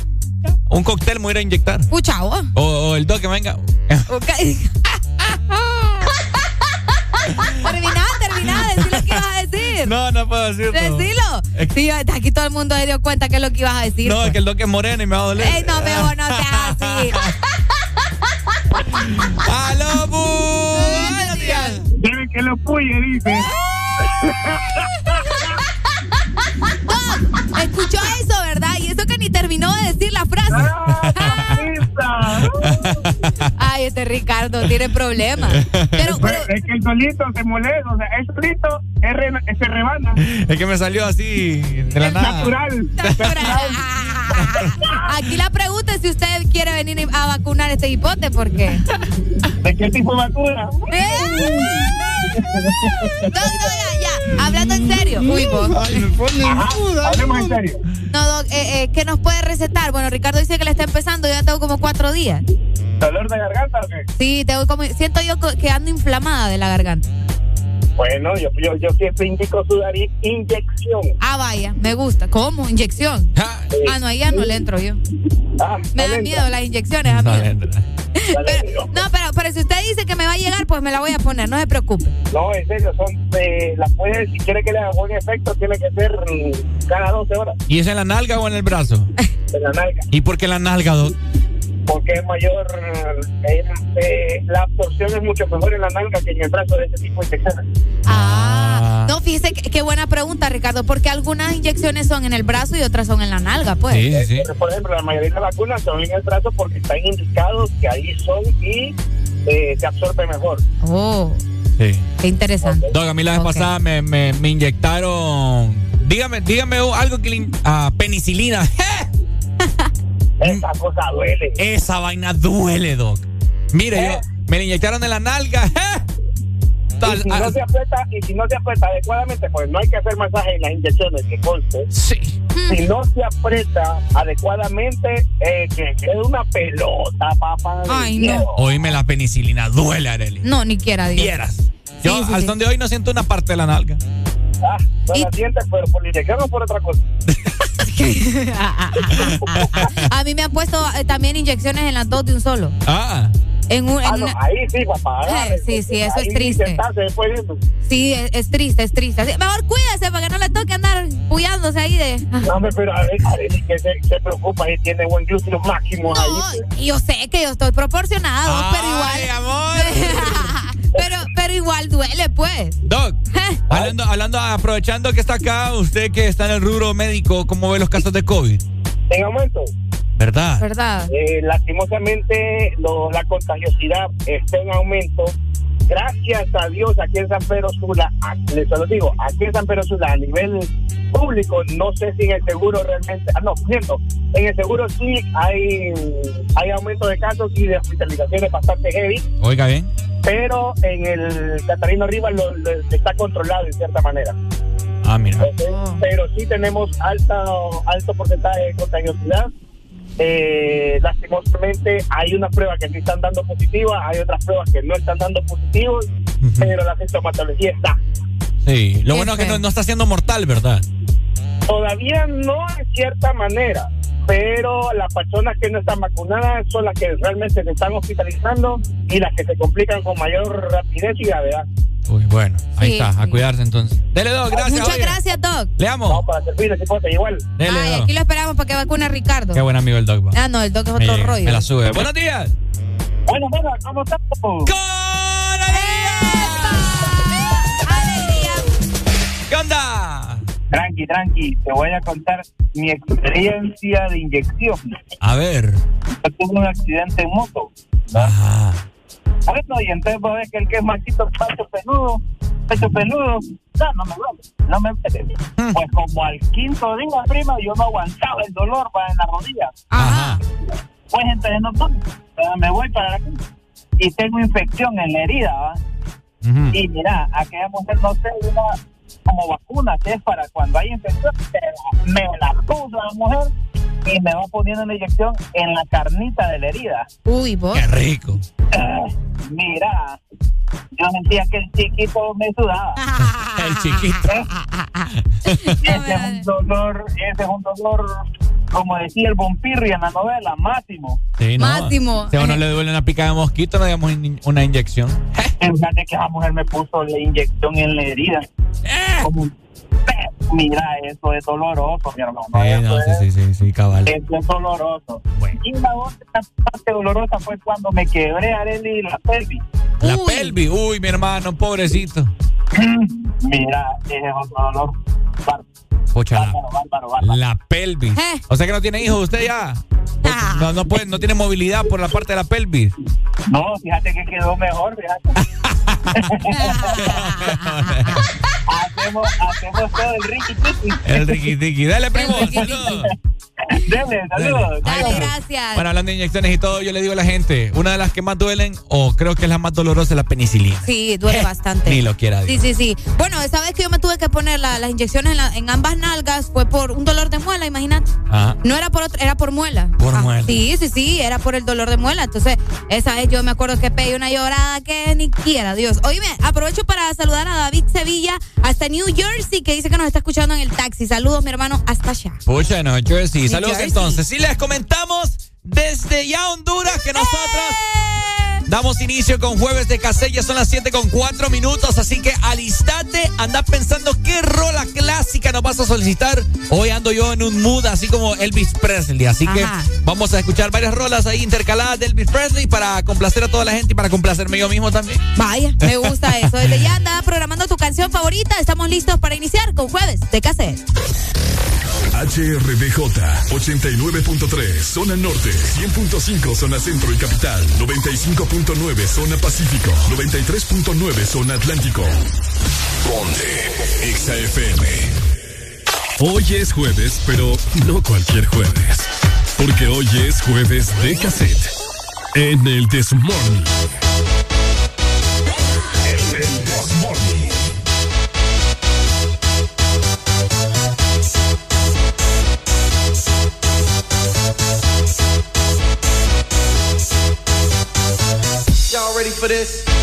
Un cóctel me voy a inyectar. Pucha, vos. O, o el doc que venga. Ok. Terminá, terminá, decí lo que ibas a decir. No, no puedo decirlo. Decilo. Es- Sí, aquí todo el mundo se dio cuenta que es lo que ibas a decir. No, pues. es que el doc es moreno y me va a doler. Ey, no, mejor no seas así. ¡Aló, bu- Buenos días. Debe que lo puye, dice. No, escuchó eso, ¿verdad? Y eso que ni terminó de decir la frase. Ay, este Ricardo tiene problemas. Pero, pero, es que el solito se molesta, o sea, el solito es re- se rebana. Es que me salió así de la nada. Natural. natural. Aquí la pregunta es si usted quiere venir a vacunar este hipote, ¿por qué? ¿De qué tipo de vacuna? ¿Eh? No, no, ya, ya. Hablando en serio. Uy, vos. Hablemos en serio. No, Doc, eh, eh, ¿qué nos puede recetar? Bueno, Ricardo dice que le está empezando, yo ya tengo como cuatro días. ¿Dolor de garganta o qué? Sí, tengo como, siento yo que ando inflamada de la garganta. Bueno, yo, yo, yo siempre indico Sudarit inyección. Ah, vaya, me gusta. ¿Cómo? ¿Inyección? Ah, no, ahí ya no le entro yo. Ah, Me da miedo las inyecciones a mí. Pero- no, pero, pero si usted dice que me va a llegar, pues me la voy a poner, no se preocupe. No, en serio, son, eh, las puedes, si quiere que le haga buen efecto, tiene que ser mm, cada 12 horas ¿Y es en la nalga o en el brazo? en la nalga. ¿Y por qué la nalga, Doc? Porque es mayor, eh, eh, la absorción es mucho mejor en la nalga que en el brazo de ese tipo de inyecciones. Ah, no, fíjese que- qué buena pregunta, Ricardo, porque algunas inyecciones son en el brazo y otras son en la nalga, pues. sí. Pero, Por ejemplo, la mayoría de las vacunas son en el brazo porque están indicados que ahí son y eh, se absorbe mejor. Oh, Sí. qué interesante. Doc, a mí la vez pasada me, me, me inyectaron. Dígame, dígame algo que le. ah, penicilina. Esa cosa duele. Esa vaina duele, Doc. Mire, ¿Eh? yo me la inyectaron en la nalga. Y si, no se aprieta, y si no se aprieta adecuadamente, pues no hay que hacer masaje en las inyecciones, que conste. Sí. Si no se aprieta adecuadamente, eh, que quede una pelota, papá. Ay, no. Oíme la penicilina, duele, Arely. No, ni quiera, Dios. Vieras. Yo Sí, sí, al sí. son de hoy no siento una parte de la nalga. Ah, no la sientes, pero por la inyección o por otra cosa. A mí me han puesto eh, también inyecciones en las dos de un solo. Ah. En un, en Ah, no, una- ahí sí, papá. Eh, sí, sí, eso es triste. sentarse después de eso. Sí, es, es triste, es triste. Así- Mejor cuídese para que no le toque andar puyándose ahí de. No, pero a ver, a ver, que se, se preocupa y tiene buen glúteo máximo ahí. pues. Yo sé que yo estoy proporcionado, pero igual. pero, pero igual duele, pues. Doc, hablando, hablando, aprovechando que está acá, usted que está en el rubro médico, ¿cómo ve los casos de COVID? En aumento. ¿Verdad? ¿Verdad? Eh, lastimosamente, lo- la contagiosidad está en aumento. Gracias a Dios, aquí en San Pedro Sula, les lo digo, aquí en San Pedro Sula, a nivel público, no sé si en el seguro realmente, ah, no, cierto, en el seguro sí hay, hay aumento de casos y de hospitalizaciones bastante heavy, Oiga bien. pero en el Catarino Rivas lo, lo- está controlado en cierta manera. Ah, mira. Pero sí tenemos alto, alto porcentaje de contagiosidad. Eh, lastimosamente hay unas pruebas que sí están dando positivas, hay otras pruebas que no están dando positivos, pero la sintomatología está. Sí. Lo bueno es que no, no está siendo mortal, ¿verdad? Todavía no en cierta manera, pero las personas que no están vacunadas son las que realmente se están hospitalizando y las que se complican con mayor rapidez y gravedad. Uy, bueno, ahí Sí, está, a cuidarse entonces. Dele, Doc, gracias. Muchas oye. gracias, Doc. Le amo. No, para servirles, hipote, igual. Dele, Ay, Doc. aquí lo esperamos para que vacune a Ricardo. Qué buen amigo el Doc. va. Ah, no, el Doc es Me, otro llega, rollo. me la sube. Buenos días. Bueno, bueno, ¿cómo estamos? ¿Qué onda? Tranqui, tranqui, te voy a contar mi experiencia de inyección. A ver. Yo tuve un accidente en moto. Ajá. A ver, no, y entonces vos ves que el que es machito, pecho peludo, pecho peludo, no, no me duele, no me duele. Pues como al quinto día, prima, yo no aguantaba el dolor va, en la rodilla. Ajá. Pues entonces no me voy para aquí y tengo infección en la herida, ¿va? Y mira, aquella mujer no sé, una como vacuna que es para cuando hay infección, me, me la puso la mujer y me va poniendo una inyección en la carnita de la herida. Uy, vos. Qué rico. Ah, Mira, yo sentía que el chiquito me sudaba. El chiquito. ese es un dolor, ese es un dolor, como decía el Bompirri en la novela, máximo. Sí, no. Máximo. Si a uno le duele una picada de mosquito, no digamos in- una inyección. Fíjate que esa mujer me puso la inyección en la herida. Como un pe- Mira, eso es doloroso, mi hermano. Sí, eso, no, sí, es, sí, sí, sí, cabal. eso es doloroso. Y la otra parte dolorosa fue cuando me quebré Areli la pelvis. La pelvis. Uy, mi hermano, pobrecito. Mira, ese es otro dolor. Pucha, la, bárbaro, bárbaro, bárbaro. la pelvis. Eh. O sea que no tiene hijos usted ya. Ah. No, no, puede, no tiene movilidad por la parte de la pelvis. No, fíjate que quedó mejor, fíjate. hacemos, hacemos todo el ricky tiki. El riqui tiqui. Dale, primo. Saludos. Dele, saludos. Dale, gracias. Bueno, hablando de inyecciones y todo, yo le digo a la gente, una de las que más duelen, o creo que es la más dolorosa, es la penicilina. Sí, duele bastante. Ni lo quiera Sí, Dios. sí, sí. Bueno, esa vez que yo me tuve que poner la- las inyecciones en, la- en ambas nalgas fue por un dolor de muela, imagínate. Ajá. No era por otro, era por muela. Por Ah, muela. Sí, sí, sí, era por el dolor de muela. Entonces, esa vez yo me acuerdo que pegué una llorada que ni quiera, Dios. Oíme, aprovecho para saludar a David Sevilla hasta New Jersey, que dice que nos está escuchando en el taxi. Saludos, mi hermano, hasta allá. Pucha, no, Jersey. New Saludos Jersey. entonces. Sí, les comentamos desde ya Honduras que nosotros damos inicio con jueves de cassette. Ya son las 7 con 4 minutos. Así que alistate. Anda pensando qué rola clásica nos vas a solicitar. Hoy ando yo en un mood así como Elvis Presley. Así que vamos a escuchar varias rolas ahí intercaladas de Elvis Presley para complacer a toda la gente y para complacerme yo mismo también. Vaya, me gusta eso. Desde ya anda programando tu canción favorita. Estamos listos para iniciar con jueves de cassette. HRDJ 89.3 zona norte, 100.5 zona centro y capital, 95.9 zona pacífico, 93.9 zona atlántico. Ponte XAFM. Hoy es jueves, pero no cualquier jueves, porque hoy es jueves de cassette en el This for this?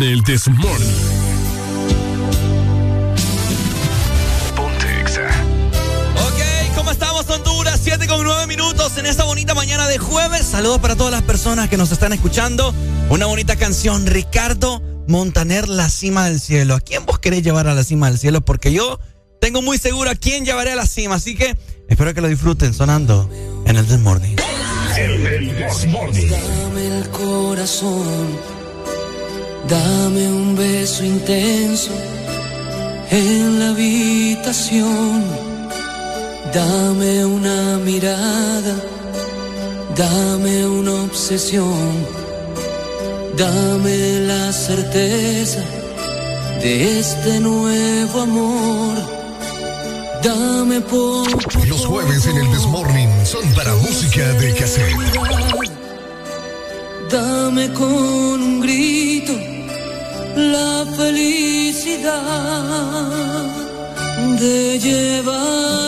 En el This Morning. Ok, ¿cómo estamos, Honduras? 7 con 9 minutos en esta bonita mañana de jueves. Saludos para todas las personas que nos están escuchando. Una bonita canción, Ricardo Montaner, La Cima del Cielo. ¿A quién vos querés llevar a la cima del cielo? Porque yo tengo muy seguro a quién llevaré a la cima. Así que espero que lo disfruten sonando en el This Morning. Dame el corazón, dame un beso intenso en la habitación, dame una mirada, dame una obsesión, dame la certeza de este nuevo amor. Dame por Los jueves en el Desmorning son para música de cassette. Dame con un la felicidad de llevarte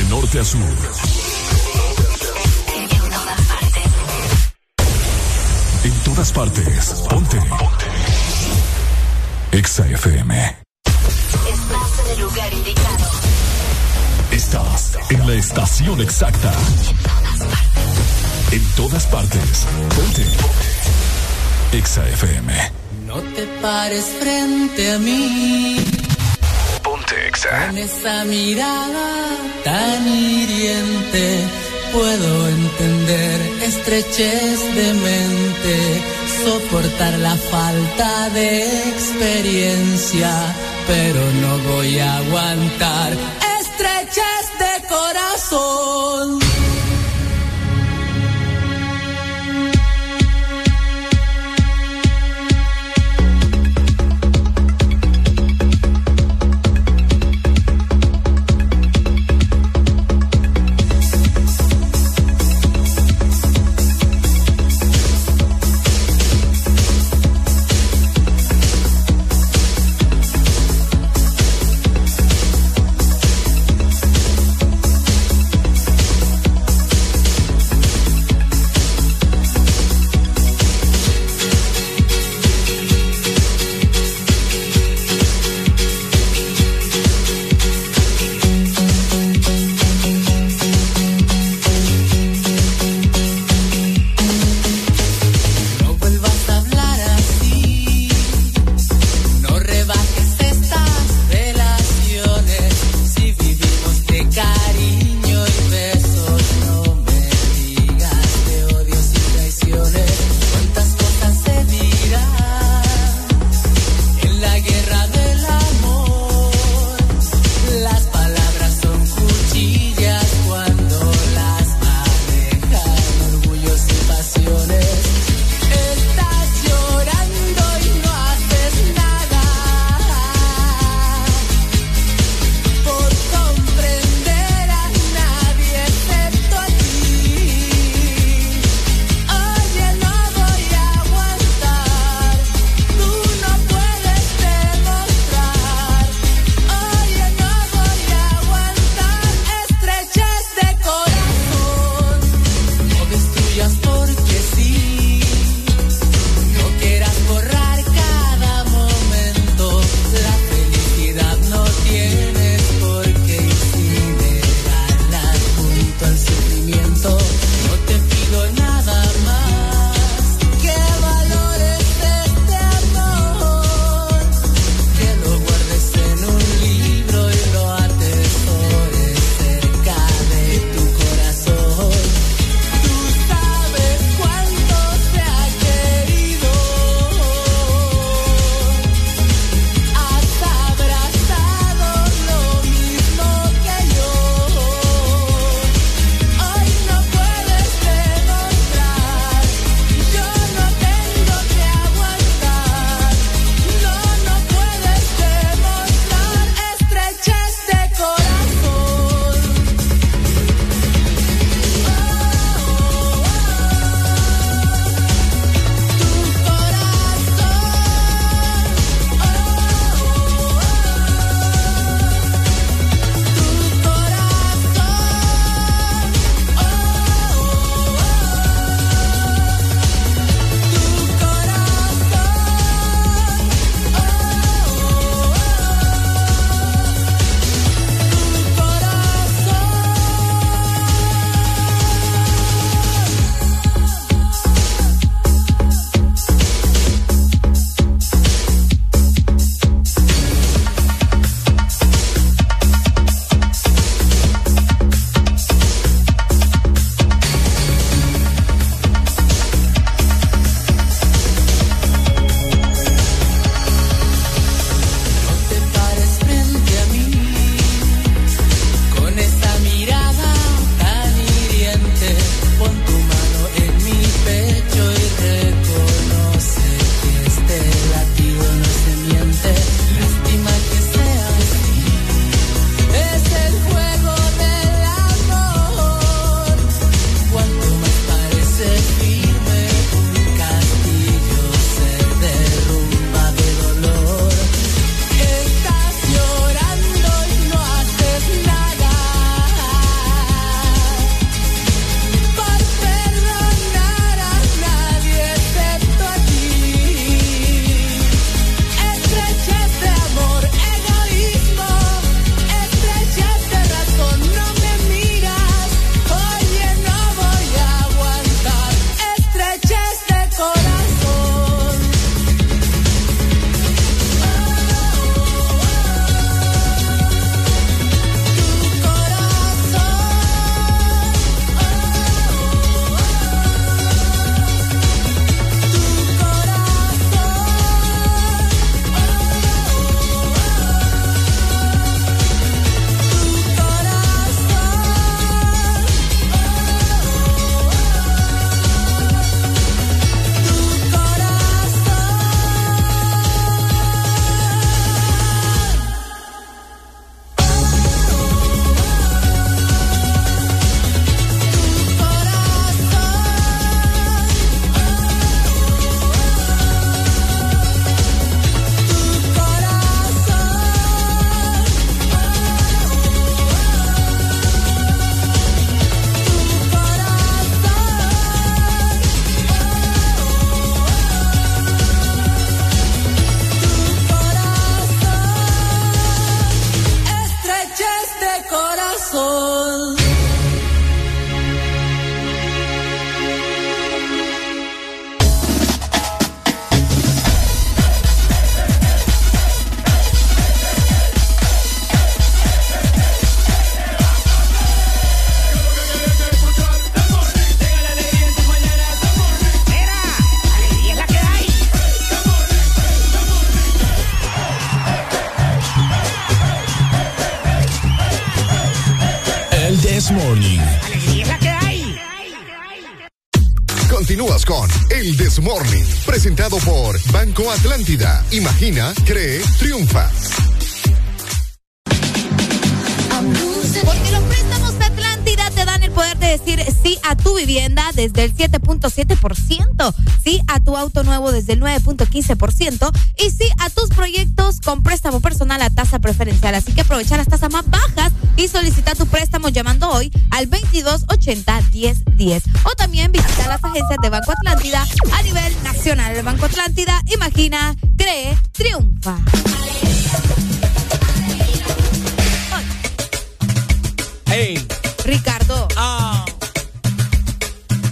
De norte a sur. En todas partes. Ponte. Exa FM. Estás en el lugar indicado. Estás en la estación exacta. En todas partes. Ponte. Exa FM. No te pares frente a mí. Con esa mirada tan hiriente puedo entender estrechez de mente, soportar la falta de experiencia, pero no voy a aguantar estrechez de corazón. Morning, presentado por Banco Atlántida. Imagina, cree, triunfa. Porque los préstamos de Atlántida te dan el poder de decir sí a tu vivienda desde el 7.7%, sí a tu auto nuevo desde el 9.15% y sí a tus proyectos con préstamo personal a tasa preferencial. Así que aprovecha las tasas más bajas y solicita tu préstamo llamando hoy al 2280 1010 o también visita las agencias de Banco Atlántida a nivel nacional. El Banco Atlántida, imagina, cree, triunfa. Hey. Ricardo. Ah.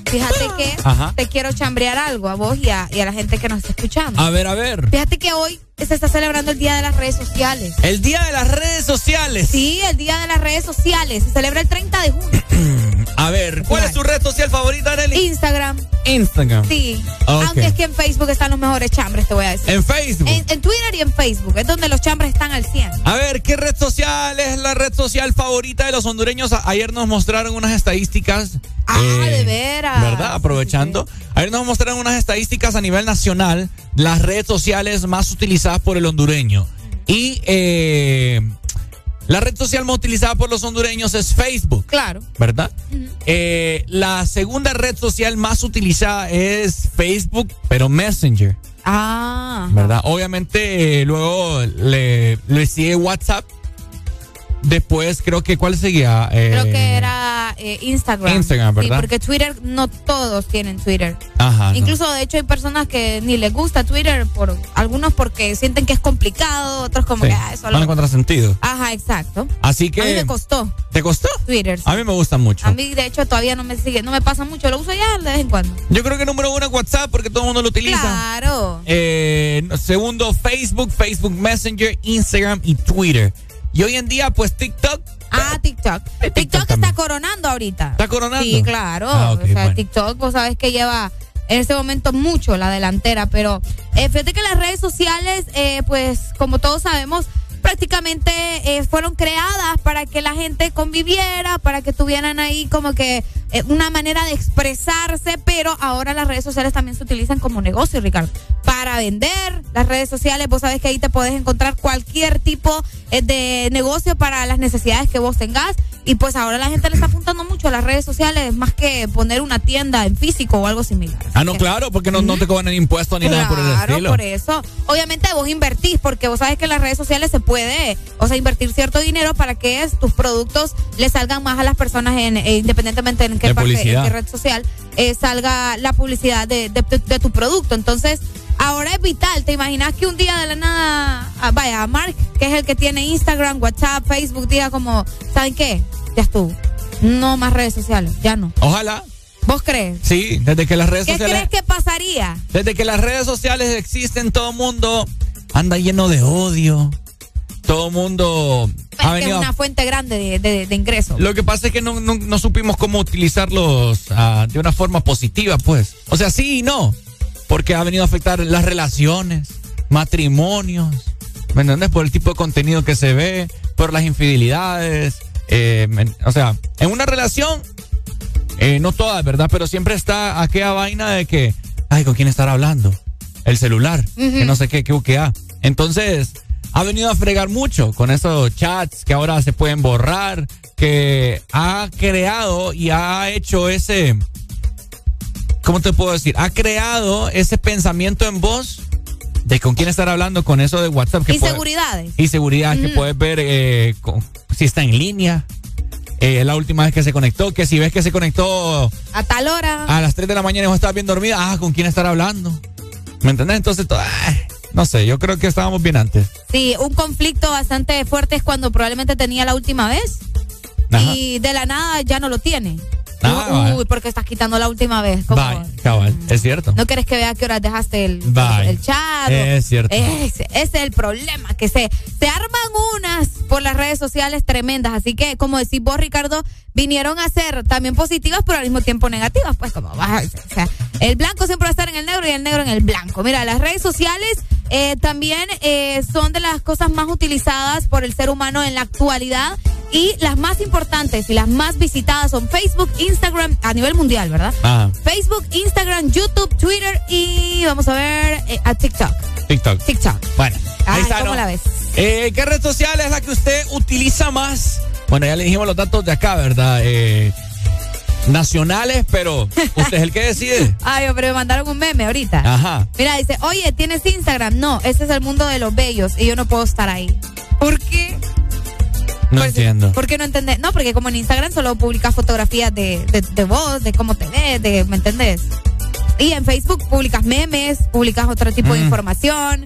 Fíjate que Ajá. te quiero chambrear algo a vos y a, y a la gente que nos está escuchando. A ver, a ver. Fíjate que hoy se está celebrando el Día de las Redes Sociales. El día de las redes sociales. Sí, el Día de las Redes Sociales. Se celebra el 30 de junio. A ver, ¿cuál es tu red social favorita, Arely? Instagram. Instagram. Sí. Aunque es que en Facebook están los mejores chambres, te voy a decir. En Facebook. En, en Twitter y en Facebook. Es donde los chambres están al 100. A ver, ¿qué red social es la red social favorita de los hondureños? Ayer nos mostraron unas estadísticas. Ah, eh, de veras. ¿Verdad? Aprovechando. Ayer nos mostraron unas estadísticas a nivel nacional, las redes sociales más utilizadas por el hondureño. Y eh, la red social más utilizada por los hondureños es Facebook. Claro. ¿Verdad? Eh, la segunda red social más utilizada es Facebook, pero Messenger. Ah. ¿Verdad? Obviamente, eh, luego le, le sigue WhatsApp. Después, creo que, ¿cuál seguía? Eh, Creo que era eh, Instagram. Instagram, ¿verdad? Sí, porque Twitter no todos tienen Twitter. Ajá. no. Incluso, de hecho, hay personas que ni les gusta Twitter, por algunos porque sienten que es complicado, otros como Sí. que ah, eso No encuentra sentido. Ajá, exacto. Así que. A mí me costó ¿Te costó? Twitter. sí. A mí me gusta mucho. A mí, de hecho, todavía no me sigue, no me pasa mucho, lo uso ya de vez en cuando. Yo creo que número uno es WhatsApp porque todo el mundo lo utiliza. Claro. Eh, segundo, Facebook, Facebook Messenger, Instagram y Twitter. Y hoy en día, pues TikTok. Ah, TikTok. TikTok está coronando ahorita. ¿Está coronando? Sí, claro. Ah, o sea, bueno. TikTok, vos sabés que lleva en este momento mucho la delantera, pero eh, fíjate que las redes sociales, eh, pues como todos sabemos, prácticamente eh, fueron creadas para que la gente conviviera, para que tuvieran ahí como que eh, una manera de expresarse, pero ahora las redes sociales también se utilizan como negocio, Ricardo, para vender. Las redes sociales, vos sabés que ahí te podés encontrar cualquier tipo eh, de negocio para las necesidades que vos tengas. Y pues ahora la gente le está apuntando mucho a las redes sociales más que poner una tienda en físico o algo similar. Ah, no, claro, porque no, no te cobran impuestos ni nada por el Claro, estilo. por eso. Obviamente vos invertís, porque vos sabes que en las redes sociales se puede, o sea, invertir cierto dinero para que es- tus productos le salgan más a las personas, en, eh, independientemente en qué, parte- en qué red social eh, salga la publicidad de, de- de- de tu producto. Entonces, ahora es vital. ¿Te imaginas que un día de la nada, ah, vaya, Mark, que es el que tiene Instagram, WhatsApp, Facebook, diga como, ¿saben qué? Ya estuvo. No más redes sociales, ya no. Ojalá. ¿Vos crees? Sí, desde que las redes ¿Qué sociales. crees que pasaría? Desde que las redes sociales existen, todo el mundo anda lleno de odio. Todo el mundo ha Es que es venido. una fuente grande de, de, de ingresos. Lo que pasa es que no, no- no supimos cómo utilizarlos ah, de una forma positiva, pues. O sea, sí y no. Porque ha venido a afectar las relaciones, matrimonios. ¿Me entiendes? Por el tipo de contenido que se ve, por las infidelidades. Eh, men- o sea, en una relación, eh, no todas, ¿verdad? Pero siempre está aquella vaina de que, ay, ¿con quién estar hablando? El celular, que no sé qué, qué, qué, ah. Entonces, ha venido a fregar mucho con esos chats que ahora se pueden borrar, que ha creado y ha hecho ese, ¿cómo te puedo decir? Ha creado ese pensamiento en vos de con quién estar hablando con eso de WhatsApp. Que puede- Inseguridades. y seguridad que puedes ver eh, con- si está en línea. eh, la última vez que se conectó, que si ves que se conectó A tal hora. a las 3 de la mañana y vos estabas bien dormida, ah, ¿con quién estar hablando? ¿Me entendés? Entonces, ah, no sé, yo creo que estábamos bien antes. Sí, un conflicto bastante fuerte es cuando probablemente tenía la última vez Ajá. y de la nada ya no lo tiene. Ah, Uy, porque estás quitando la última vez. Como, Bye, cabal, es cierto. No quieres que vea qué horas dejaste el, Bye. el chat. Es cierto. Ese, ese es el problema, que se, se arman unas por las redes sociales tremendas. Así que, como decís vos, Ricardo, vinieron a ser también positivas, pero al mismo tiempo negativas. Pues como vas, o sea, el blanco siempre va a estar en el negro y el negro en el blanco. Mira, las redes sociales eh, también eh, son de las cosas más utilizadas por el ser humano en la actualidad Y las más importantes y las más visitadas son Facebook, Instagram, a nivel mundial, ¿verdad? Ajá. Facebook, Instagram, YouTube, Twitter y vamos a ver eh, a TikTok. TikTok. TikTok. Bueno, ahí Ay, está, ¿cómo ¿no? la ves? Eh, ¿Qué red social es la que usted utiliza más? Bueno, ya le dijimos los datos de acá, ¿verdad? Eh, nacionales, pero usted es el que decide. Ay, pero me mandaron un meme ahorita. Ajá. Mira, dice, oye, ¿tienes Instagram? No, ese es el mundo de los bellos y yo no puedo estar ahí. ¿Por qué? No Pues, entiendo. ¿Por qué no entendés? No, porque como en Instagram solo publicas fotografías de, de, de vos, de cómo te ves, de, ¿me entendés? Y en Facebook publicas memes, publicas otro tipo de Mm. información.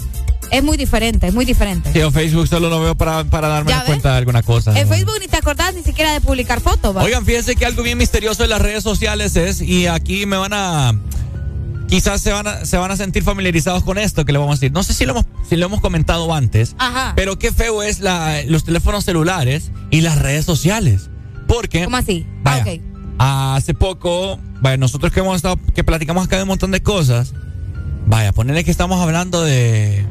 Es muy diferente, es muy diferente. Yo Facebook solo lo veo para, para darme cuenta de alguna cosa. En. Facebook ni te acordás ni siquiera de publicar fotos, ¿va? Oigan, fíjense que algo bien misterioso en las redes sociales es, y aquí me van a. Quizás se van a, se van a sentir familiarizados con esto que le vamos a decir. No sé si lo hemos, si lo hemos comentado antes, Ajá. pero qué feo es la, los teléfonos celulares y las redes sociales. Porque. ¿Cómo así? Vaya, Ah, ok. Hace poco, vaya, nosotros que hemos estado, que platicamos acá de un montón de cosas, vaya, ponerle que estamos hablando de.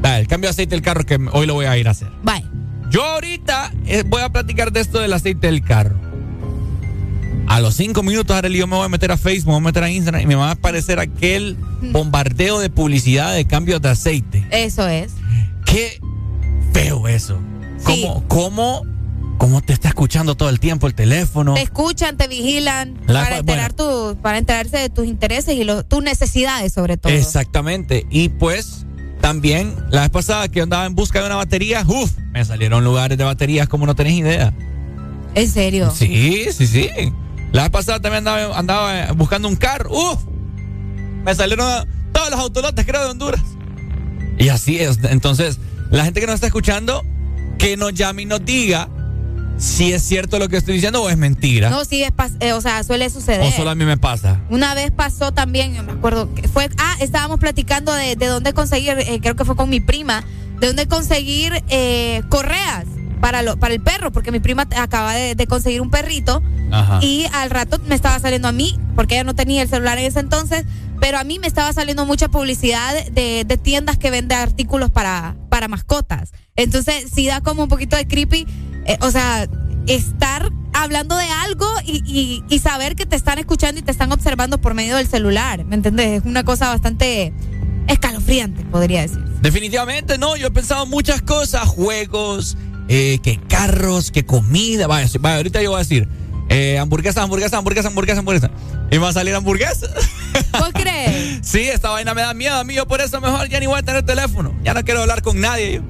Vaya, el cambio de aceite del carro que hoy lo voy a ir a hacer. Bye. Yo ahorita eh, voy a platicar de esto del aceite del carro. A los cinco minutos, Arely, yo me voy a meter a Facebook, me voy a meter a Instagram y me va a aparecer aquel bombardeo de publicidad de cambios de aceite. Eso es. Qué feo eso. Sí. ¿Cómo, cómo, cómo te está escuchando todo el tiempo el teléfono? Te escuchan, te vigilan La- para, enterar tu, para enterarse de tus intereses y lo- tus necesidades sobre todo. Exactamente. Y pues también la vez pasada que andaba en busca de una batería, uff, me salieron lugares de baterías como no tenés idea. ¿En serio? Sí, sí, sí. La vez pasada también andaba, andaba buscando un carro. ¡Uf! Me salieron todos los autolotes, creo, de Honduras. Y así es. Entonces, la gente que nos está escuchando, que nos llame y nos diga si es cierto lo que estoy diciendo o es mentira. No, sí, es eh, o sea, suele suceder. o solo a mí me pasa. Una vez pasó también, yo me acuerdo que fue, ah, estábamos platicando de, de dónde conseguir, eh, creo que fue con mi prima, de dónde conseguir eh, correas para, lo, para el perro, porque mi prima acaba de, de conseguir un perrito Ajá. y al rato me estaba saliendo a mí, porque ella no tenía el celular en ese entonces, pero a mí me estaba saliendo mucha publicidad de, de tiendas que venden artículos para, para mascotas. Entonces, sí da como un poquito de creepy, eh, o sea, estar hablando de algo y, y- y saber que te están escuchando y te están observando por medio del celular, ¿me entiendes? Es una cosa bastante escalofriante, podría decir. Definitivamente no, yo he pensado muchas cosas, juegos, eh, que carros, que comida. Vaya, vaya, ahorita yo voy a decir, eh, hamburguesa, hamburguesa, hamburguesa, hamburguesa, hamburguesa. Y me va a salir hamburguesa. ¿Vos crees? Sí, esta vaina me da miedo a mí, yo por eso mejor ya ni voy a tener teléfono. Ya no quiero hablar con nadie. Yo.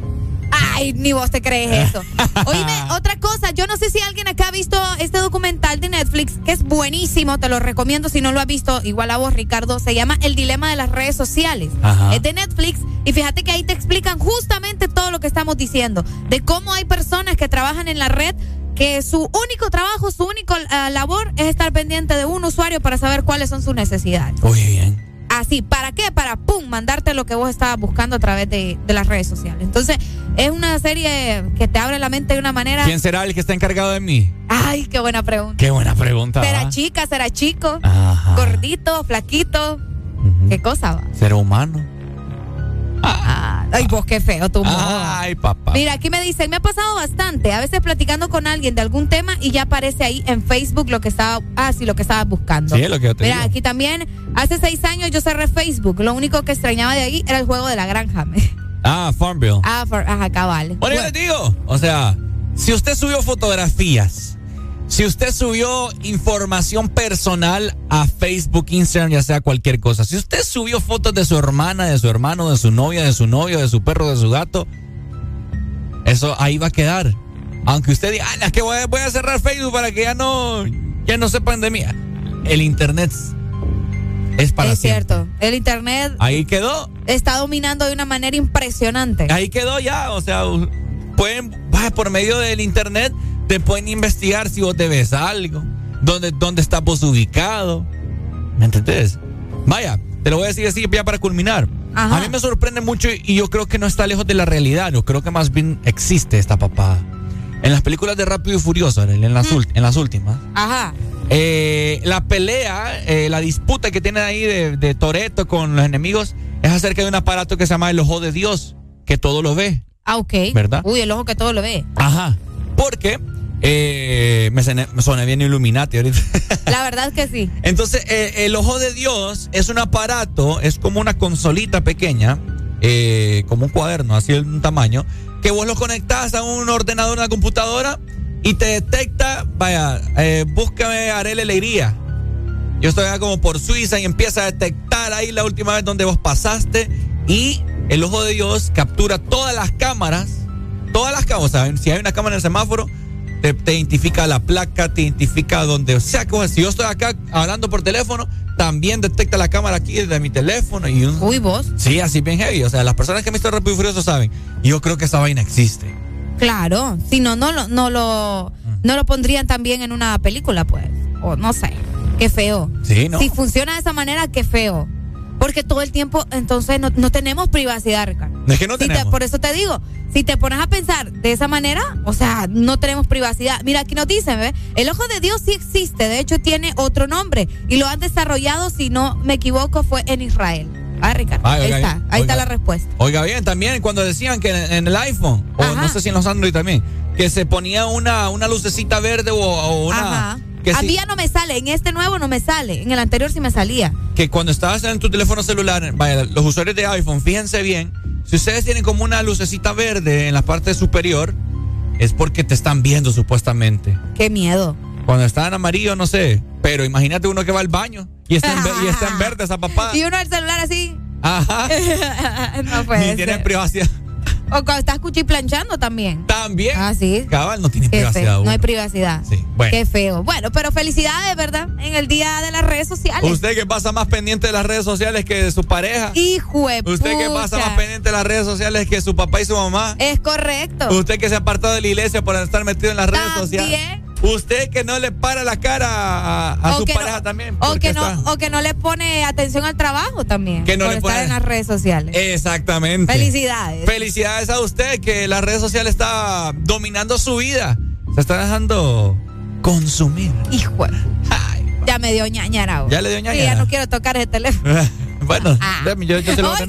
Ay, ni vos te crees eso. Oíme, otra cosa, yo no sé si alguien acá ha visto este documental de Netflix, que es buenísimo, te lo recomiendo si no lo has visto, igual a vos, Ricardo, se llama El Dilema de las Redes Sociales. Ajá. Es de Netflix y fíjate que ahí te explican justamente todo lo que estamos diciendo, de cómo hay personas que trabajan en la red que su único trabajo, su único ah, labor es estar pendiente de un usuario para saber cuáles son sus necesidades. Muy bien. Así, ¿para qué? Para, pum, mandarte lo que vos estabas buscando a través de, de las redes sociales. Entonces, es una serie que te abre la mente de una manera... ¿Quién será el que está encargado de mí? Ay, qué buena pregunta. Qué buena pregunta. ¿Será ¿va? chica, será chico? Ajá. Gordito, flaquito. ¿Qué cosa va? ¿Será humano? Ah, ay, vos qué feo tu modo. Ay, papá. Mira, aquí me dicen, me ha pasado bastante, a veces platicando con alguien de algún tema y ya aparece ahí en Facebook lo que estaba, ah, sí, lo que estabas buscando. Sí, es lo que yo te Mira, digo. aquí también, hace seis años yo cerré Facebook, lo único que extrañaba de ahí era el juego de la granja. Ah, Farmville. ah, for- ajá, cabal. Bueno, yo les digo, o sea, si usted subió fotografías, si usted subió información personal a Facebook, Instagram, ya sea cualquier cosa, si usted subió fotos de su hermana, de su hermano, de su novia, de su novio, de su perro, de su gato, eso ahí va a quedar. Aunque usted diga, "Ah, es que voy a, voy a cerrar Facebook para que ya no, ya no sepan de mí. El internet es para es siempre. cierto, el internet Ahí quedó. está dominando de una manera impresionante. Ahí quedó ya, o sea, pueden, por medio del internet, te pueden investigar si vos debes algo, dónde, dónde estás vos ubicado. ¿Me entendés? Vaya, te lo voy a decir así ya para culminar. Ajá. A mí me sorprende mucho y yo creo que no está lejos de la realidad. Yo creo que más bien existe esta papada. En las películas de Rápido y Furioso, en las, ult- en las últimas, Ajá. eh, la pelea, eh, la disputa que tienen ahí de, de Toreto con los enemigos es acerca de un aparato que se llama el ojo de Dios, que todo lo ve. Ah, ok. ¿Verdad? Uy, el ojo que todo lo ve. Ajá. Porque eh, me, suena, bien Illuminati ahorita. La verdad es que sí. Entonces, eh, el ojo de Dios es un aparato, es como una consolita pequeña, eh, como un cuaderno, así un tamaño, que vos lo conectás a un ordenador, una computadora y te detecta, vaya, búscame Arele Alegría. Yo estoy acá como por Suiza y empieza a detectar ahí la última vez donde vos pasaste y el ojo de Dios captura todas las cámaras, todas las cámaras, ¿saben? Si hay una cámara en el semáforo, te, identifica la placa, te identifica donde sea que si yo estoy acá hablando por teléfono, también detecta la cámara aquí de mi teléfono y Uy, vos. Sí, así bien heavy, o sea, las personas que me están Rápido y Furioso saben. Yo creo que esa vaina existe. Claro, si no no lo no lo no lo pondrían también en una película, pues. O no sé. Qué feo. Sí, ¿no? Si funciona de esa manera, qué feo. Porque todo el tiempo, entonces, no, tenemos privacidad, Ricardo. Es que no tenemos. por eso te digo, si te pones a pensar de esa manera, o sea, no tenemos privacidad. Mira, aquí nos dicen, ¿ves? El ojo de Dios sí existe, de hecho tiene otro nombre y lo han desarrollado, si no me equivoco, fue en Israel. Ah, Ricardo. ahí está, ahí está la respuesta. Oiga bien, también cuando decían que en, el iPhone, o no sé si en los Android también, que se ponía una, una lucecita verde o, una... Ajá a mí ya no me sale, en este nuevo no me sale, en el anterior sí me salía. Que cuando estabas en tu teléfono celular, vaya, los usuarios de iPhone, fíjense bien, si ustedes tienen como una lucecita verde en la parte superior, es porque te están viendo supuestamente. Qué miedo. Cuando está en amarillo, no sé, pero imagínate uno que va al baño y está en, y está en verde esa papá. Y uno el celular así. Ajá. no puede Ni tiene privacidad. O cuando estás cuchiplanchando también. También. Ah, sí. Cabal, no tiene privacidad. No hay privacidad. Sí, bueno. Qué feo. Bueno, pero felicidades, ¿verdad? En el día de las redes sociales. Usted que pasa más pendiente de las redes sociales que de su pareja. Hijo de Usted que pasa más pendiente de las redes sociales que su papá y su mamá. Es correcto. Usted que se ha apartado de la iglesia por estar metido en las redes sociales. Usted que no le para la cara a, su pareja también. O que, no, o que no le pone atención al trabajo también. Que no por le estar en las redes sociales. Exactamente. Felicidades. Felicidades a usted que las redes sociales está dominando su vida. Se está dejando consumir. Hijo. Ya me dio ñañara. Ya le dio ñañara. Sí, ya no quiero tocar ese teléfono. bueno, ah. yo, yo se lo voy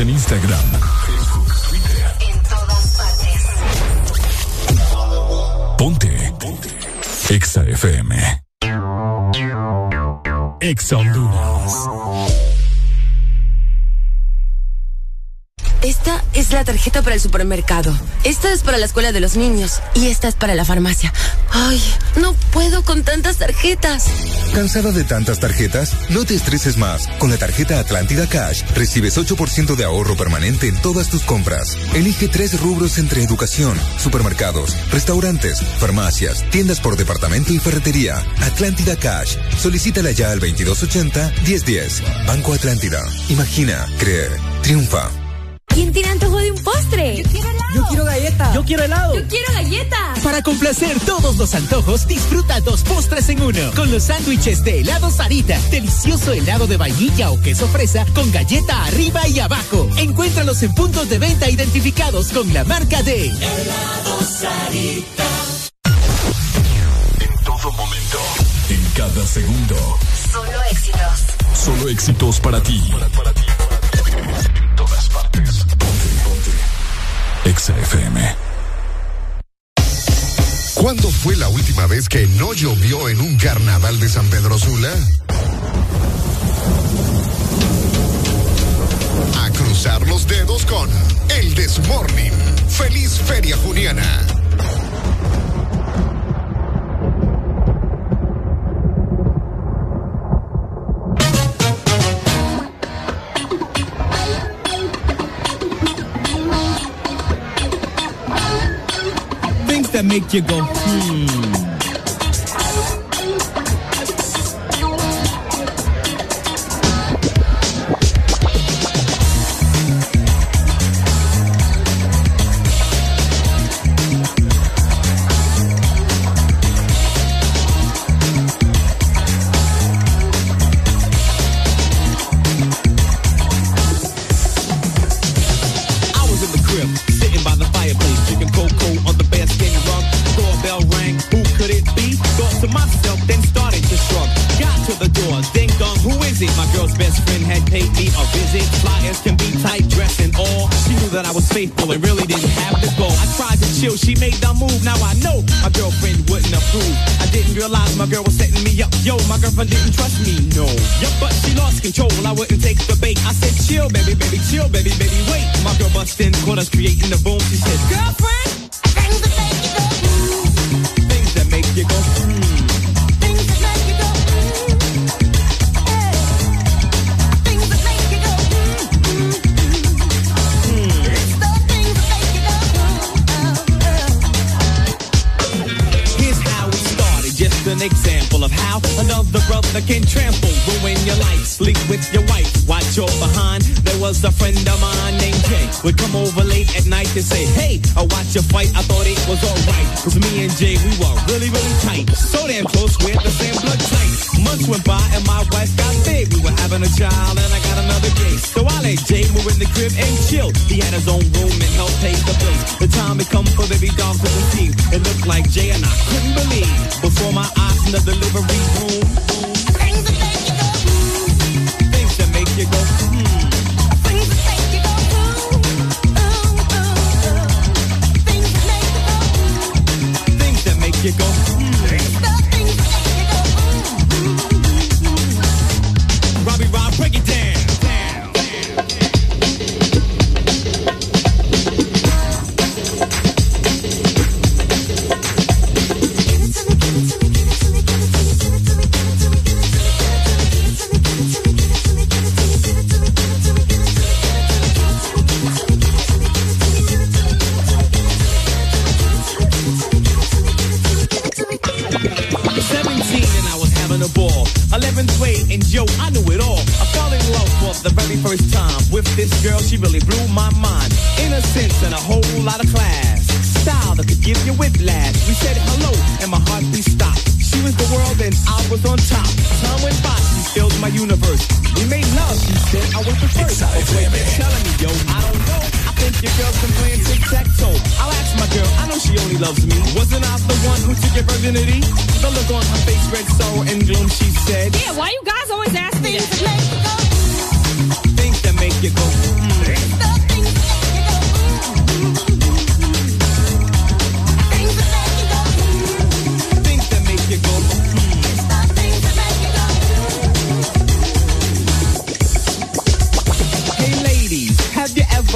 En Instagram, Facebook, Twitter. En todas partes. Ponte. Ponte. Exa FM. Exa Honduras. Esta es la tarjeta para el supermercado. Esta es para la escuela de los niños. Y esta es para la farmacia. Ay, no puedo con tantas tarjetas. ¿Cansada de tantas tarjetas? No te estreses más. Con la tarjeta Atlántida Cash recibes 8% de ahorro permanente en todas tus compras. Elige tres rubros entre educación, supermercados, restaurantes, farmacias, tiendas por departamento y ferretería. Atlántida Cash. Solicítala ya al 2280-1010. Banco Atlántida. Imagina, cree, triunfa. Yo quiero helado. Yo quiero galletas. Para complacer todos los antojos, disfruta dos postres en uno. Con los sándwiches de helado Sarita. Delicioso helado de vainilla o queso fresa con galleta arriba y abajo. Encuéntralos en puntos de venta identificados con la marca de Helado Sarita. En todo momento. En cada segundo. Solo éxitos. Solo éxitos para ti. En ¿Cuándo fue la última vez que no llovió en un carnaval de San Pedro Sula? A cruzar los dedos con el Desmorning. Feliz Feria Juniana. Make you go, hmm. And Jay, we were really, really tight. So damn close, we had the same blood type. Months went by and my wife got big. We were having a child and I got another gay. So I let Jay move in the crib and chill. He had his own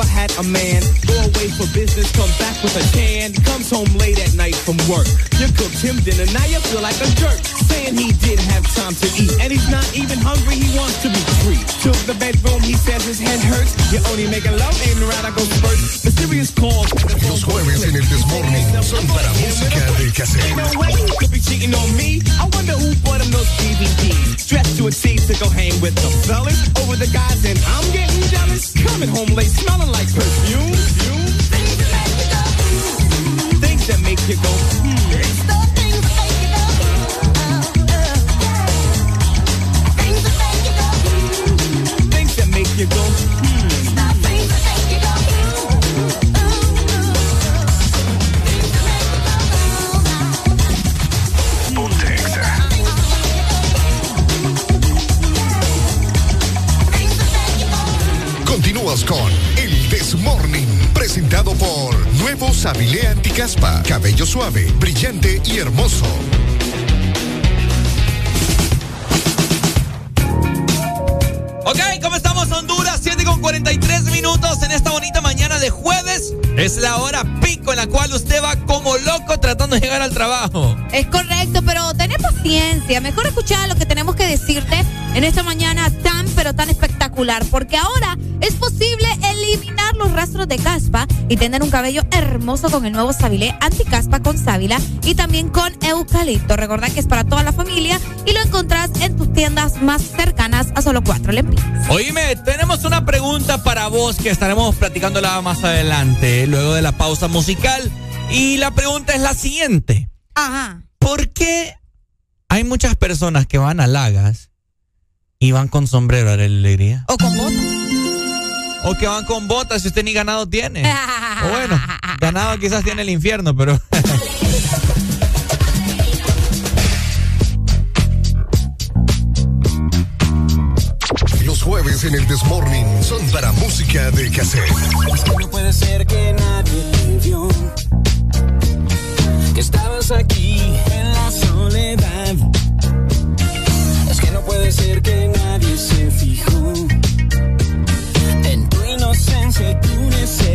had a man go away for business, come back with a can. Comes home late at night from work. You cooked him dinner, now you feel like a jerk. Saying he didn't have time to eat, and he's not even hungry, he wants to be free. To the bedroom, he says his head hurts. You're only making love, ain't around, I go first. Mysterious calls. Los jueves en el Desmorning son para música de cassette. Ain't no way you could be cheating on me. I wonder who bought him those DVDs. Dressed to a T to go hang with the fellas. Over the guys, and I'm getting jealous. Coming home late, smelling Everyone likes perfume. Things that make you go. Things that make you go. Hmm. El Desmorning, presentado por Nuevo Sabilé Anticaspa. Cabello suave, brillante y hermoso. Ok, ¿cómo estamos Honduras? 7 con 43 minutos en esta bonita mañana de jueves. Es la hora pico en la cual usted va como loco tratando de llegar al trabajo. Es correcto, pero ten paciencia. Mejor escuchar lo que tenemos que decirte en esta mañana tan, pero tan espectacular. Porque ahora es posible eliminar los rastros de caspa y tener un cabello hermoso con el nuevo Sabilé Anticaspa con sábila y también con eucalipto. Recordad que es para toda la familia y lo encontrás en tus tiendas más cercanas a solo cuatro lempiras. Oíme, tenemos una pregunta para vos que estaremos platicándola más adelante, luego de la pausa musical. Y la pregunta es la siguiente. Ajá. ¿Por qué hay muchas personas que van a Lagas y van con sombrero a la alegría? O con botas. O que van con botas si usted ni ganado tiene. o bueno, ganado quizás tiene el infierno, pero... Los jueves en el Desmorning son para música de cassette. Es que no puede ser que nadie te vio. Que estabas aquí en la soledad.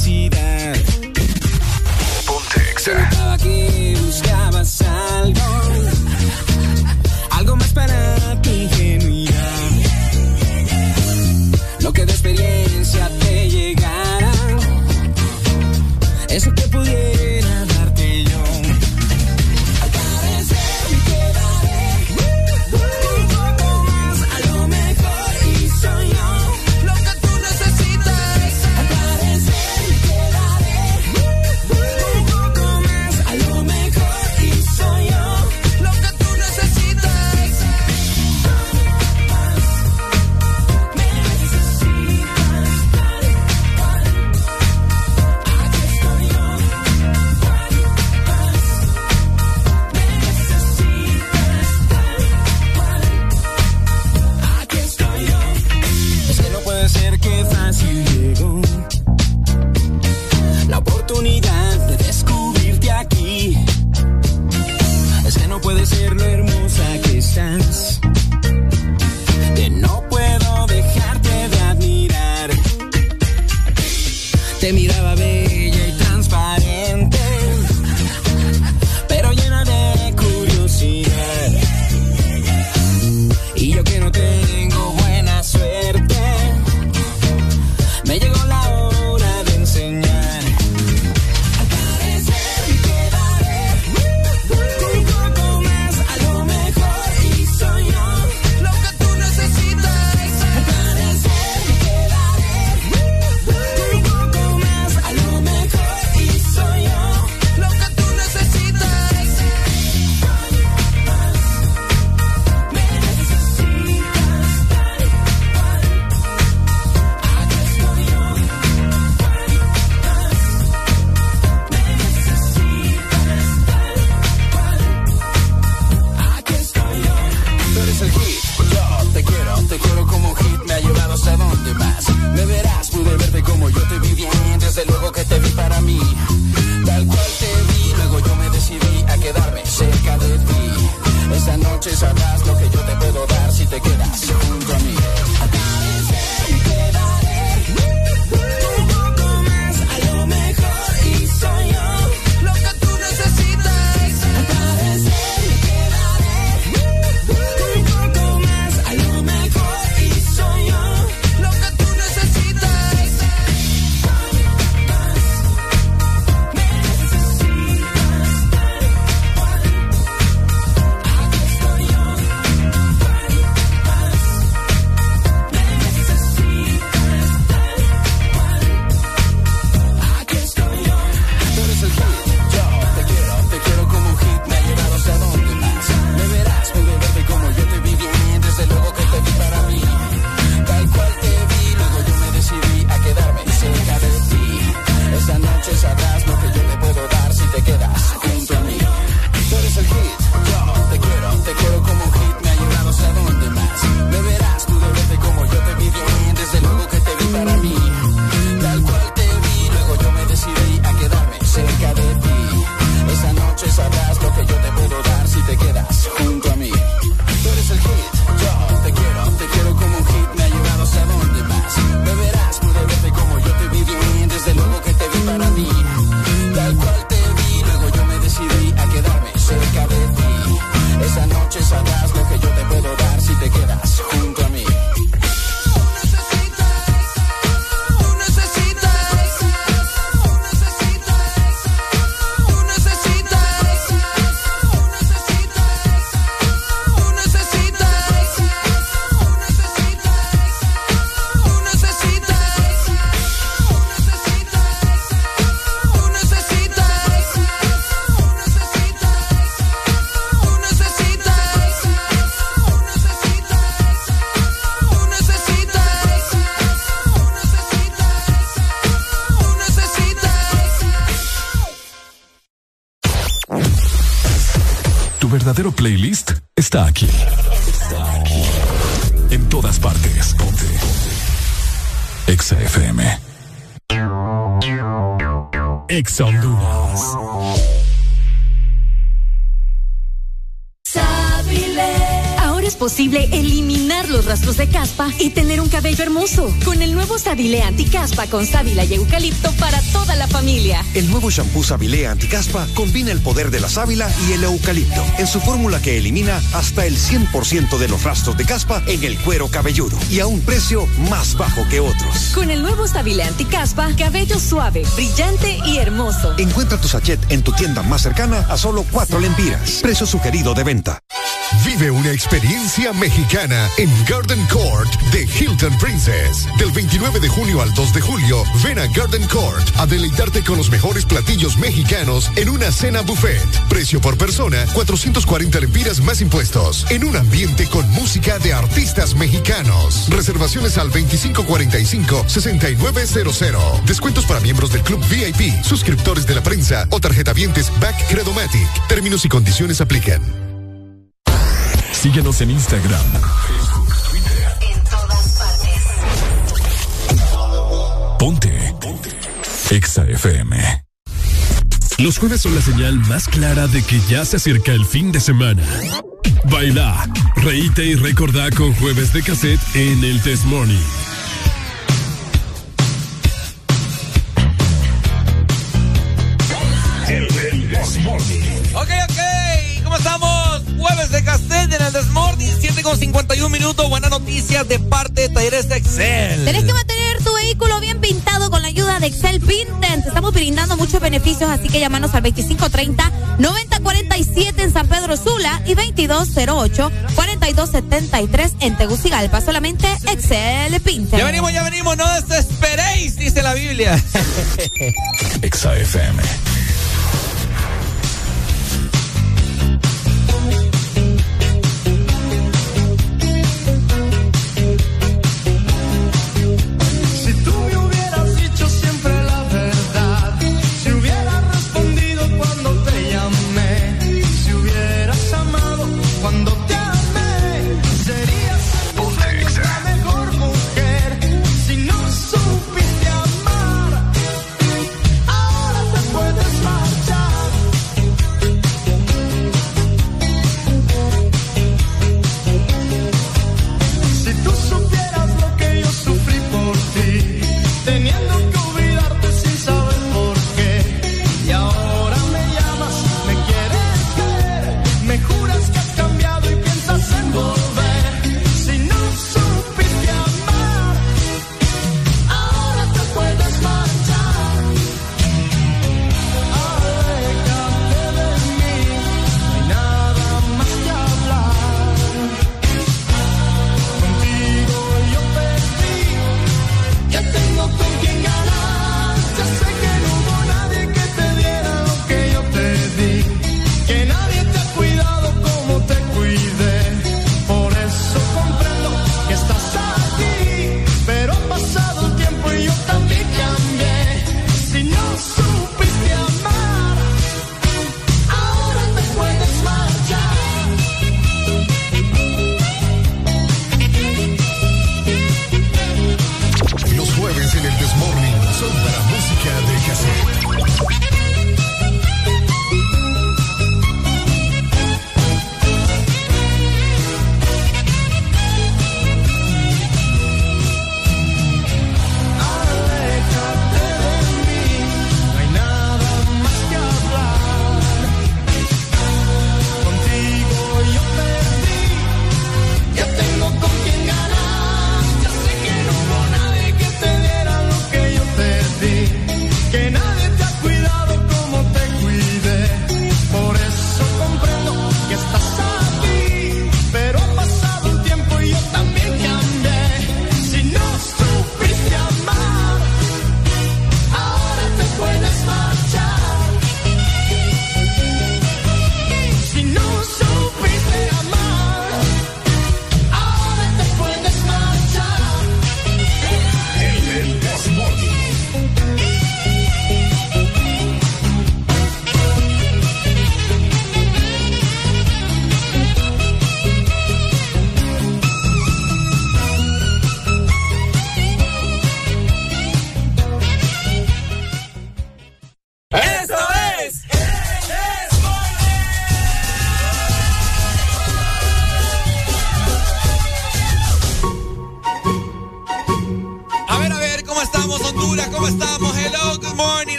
Necesidad. Sabilé Anticaspa con sábila y eucalipto para toda la familia. El nuevo shampoo Sabilé Anticaspa combina el poder de la sábila y el eucalipto en su fórmula que elimina hasta el 100% de los rastros de caspa en el cuero cabelludo y a un precio más bajo que otros. Con el nuevo Sabilé Anticaspa, cabello suave, brillante y hermoso. Encuentra tu sachet en tu tienda más cercana a solo 4 lempiras. Precio sugerido de venta. Vive una experiencia mexicana en Garden Court de Hilton Princess. Del 29 de junio al 2 de julio, ven a Garden Court a deleitarte con los mejores platillos mexicanos en una cena buffet. Precio por persona, 440 lempiras más impuestos. En un ambiente con música de artistas mexicanos. Reservaciones al 2545-6900. Descuentos para miembros del Club VIP, suscriptores de la prensa o tarjetavientes Back Credomatic. Términos y condiciones aplican. Síguenos en Instagram, Facebook, Twitter. En todas partes. Ponte. Ponte. Exa FM. Los jueves son la señal más clara de que ya se acerca el fin de semana. Baila, reíte y recordá con jueves de cassette en el Test Morning. De parte de Talleres de Excel. Tenés que mantener tu vehículo bien pintado con la ayuda de Excel Pinten. Te estamos brindando muchos beneficios, así que llámanos al 2530-9047 en San Pedro Sula y 2208-4273 en Tegucigalpa. Solamente Excel Pinten. Ya venimos, ya venimos. No desesperéis, dice la Biblia. Exa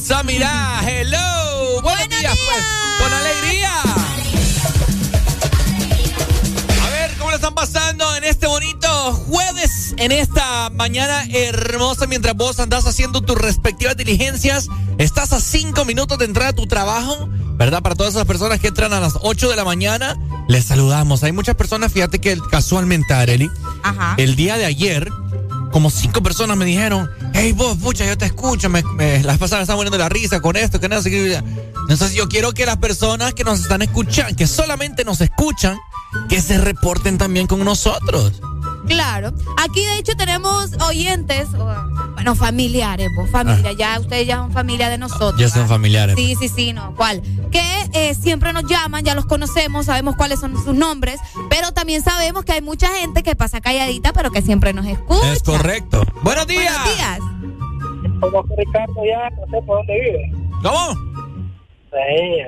Samira, hello. Buenos, días, pues. Con alegría. A ver, ¿cómo lo están pasando en este bonito jueves? En esta mañana hermosa, mientras vos andás haciendo tus respectivas diligencias, estás a cinco minutos de entrar a tu trabajo, ¿verdad? Para todas esas personas que entran a las 8 de la mañana, les saludamos. Hay muchas personas, fíjate que casualmente, Areli, el día de ayer, como cinco personas me dijeron, hey vos, pucha, yo te escucho, me, me- las me están muriendo la risa con esto, que nada, así que... Entonces yo quiero que las personas que nos están escuchando, que solamente nos escuchan, que se reporten también con nosotros. Claro. Aquí de hecho tenemos oyentes, bueno, familiares, vos, familia, ya ustedes ya son familia de nosotros. Ah. Ya son familiares. Sí, sí, sí, no, ¿cuál? Que eh, siempre nos llaman, ya los conocemos, sabemos cuáles son sus nombres, pero también sabemos que hay mucha gente que pasa calladita, pero que siempre nos escucha. Es correcto. Buenos días. Buenos días. Conozco a Ricardo ya, no sé por dónde vive. ¿Cómo? Sí,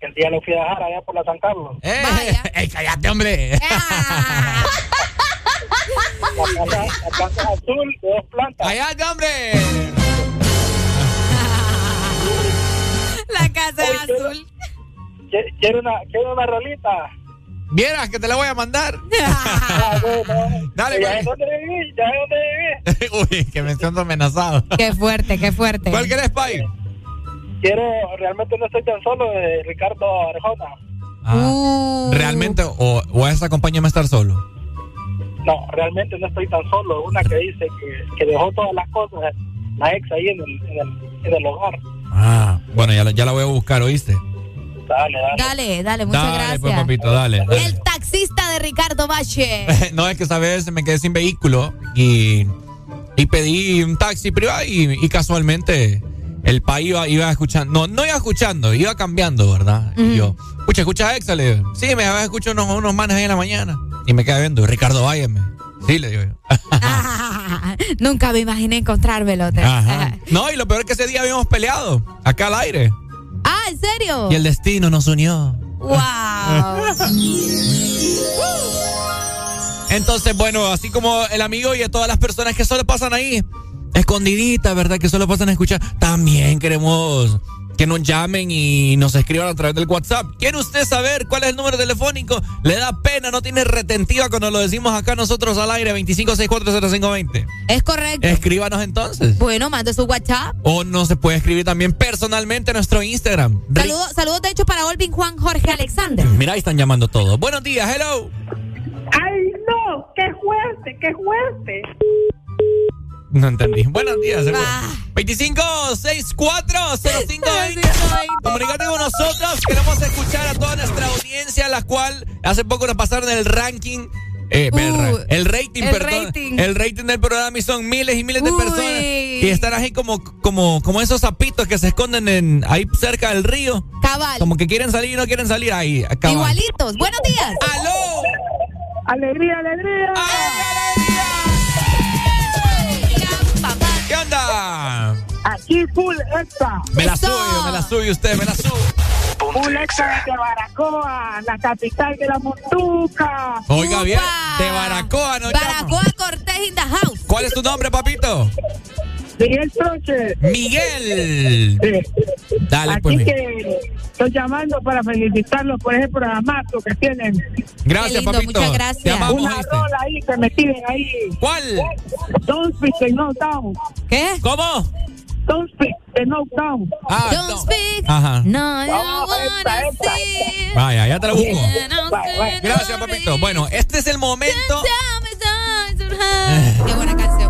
el día lo fui a dejar allá por la San Carlos. ¡Eh! ¡Ey, cállate, hombre! La casa, la casa es azul de dos plantas. ¡Cállate, hombre! La casa es azul. Quiero una, quiero una rolita. Vieras que te la voy a mandar. Dale, ¿Ya pues. es donde viví? ¿Ya es donde viví? Uy, que me siento amenazado. Qué fuerte, qué fuerte. ¿Cuál querés, Pai? Quiero, realmente no estoy tan solo de Ricardo Arjona. Uh. ¿Realmente o, o es acompáñame a estar solo? No, realmente no estoy tan solo. Una que dice que, que dejó todas las cosas, la ex ahí en el, en el, en el hogar. Ah, bueno, ya, la- ya la voy a buscar, ¿oíste? Dale, dale. Dale, dale, muchas dale, gracias. pues, papito, dale. dale. El taxista de Ricardo Bache. no, es que esa vez me quedé sin vehículo y, y pedí un taxi privado y, y casualmente el país iba, iba escuchando. No, no iba escuchando, iba cambiando, ¿verdad? Y yo, escucha, escucha Exa, le digo. Sí, me había escuchado unos, unos manes ahí en la mañana. Y me quedé viendo, Ricardo, váyame. Sí, le digo yo. Nunca me imaginé encontrármelo. Ajá. No, y lo peor es que ese día habíamos peleado, acá al aire. ¿En serio? Y el destino nos unió. Wow. Entonces, bueno, así como el amigo y a todas las personas que solo pasan ahí, escondiditas, ¿verdad? Que solo pasan a escuchar, también queremos que nos llamen y nos escriban a través del WhatsApp. ¿Quiere usted saber cuál es el número telefónico? Le da pena, no tiene retentiva cuando lo decimos acá nosotros al aire, 25640520. Es correcto. Escríbanos entonces. Bueno, mande su WhatsApp. O no se puede escribir también personalmente a nuestro Instagram. Saludos, saludos de hecho para Olvin Juan Jorge Alexander. Mira, ahí están llamando todos. Buenos días, hello. ¡Ay, no! ¡Qué fuerte, qué fuerte! No entendí. Buenos días, seguro. Ah. 25640520. Comunicate con nosotros. Queremos escuchar a toda nuestra audiencia, la cual hace poco nos pasaron el ranking. eh, el, ra- el rating, Uh, el perdón. rating. El rating del programa y son miles y miles de Uy. personas. Y están ahí como, como, como esos sapitos que se esconden en, ahí cerca del río. Cabal. Como que quieren salir y no quieren salir ahí. cabal. Igualitos. Buenos días. ¡Aló! ¡Alegría, alegría! ¿Qué Aquí full extra. Me la suyo, me la suyo usted, me la suyo. Full extra de Baracoa, la capital de la montuca. Oiga bien, de Baracoa, ¿no? Baracoa Cortés in the house. ¿Cuál es tu nombre, papito? Miguel Troche. Miguel. Dale, Así pues. Que estoy llamando para felicitarlos por ese programazo que tienen. Gracias, lindo, papito. muchas gracias. Te amamos, Una ¿oíste? rola ahí que me piden ahí. ¿Cuál? Don't speak no down. ¿Qué? ¿Cómo? Don't speak the no down. Ah, Don't no. speak. Ajá. No, wanna esta. Vaya, ya te la busco. Gracias, Gracias, papito. Bueno, este es el momento. Qué buena canción.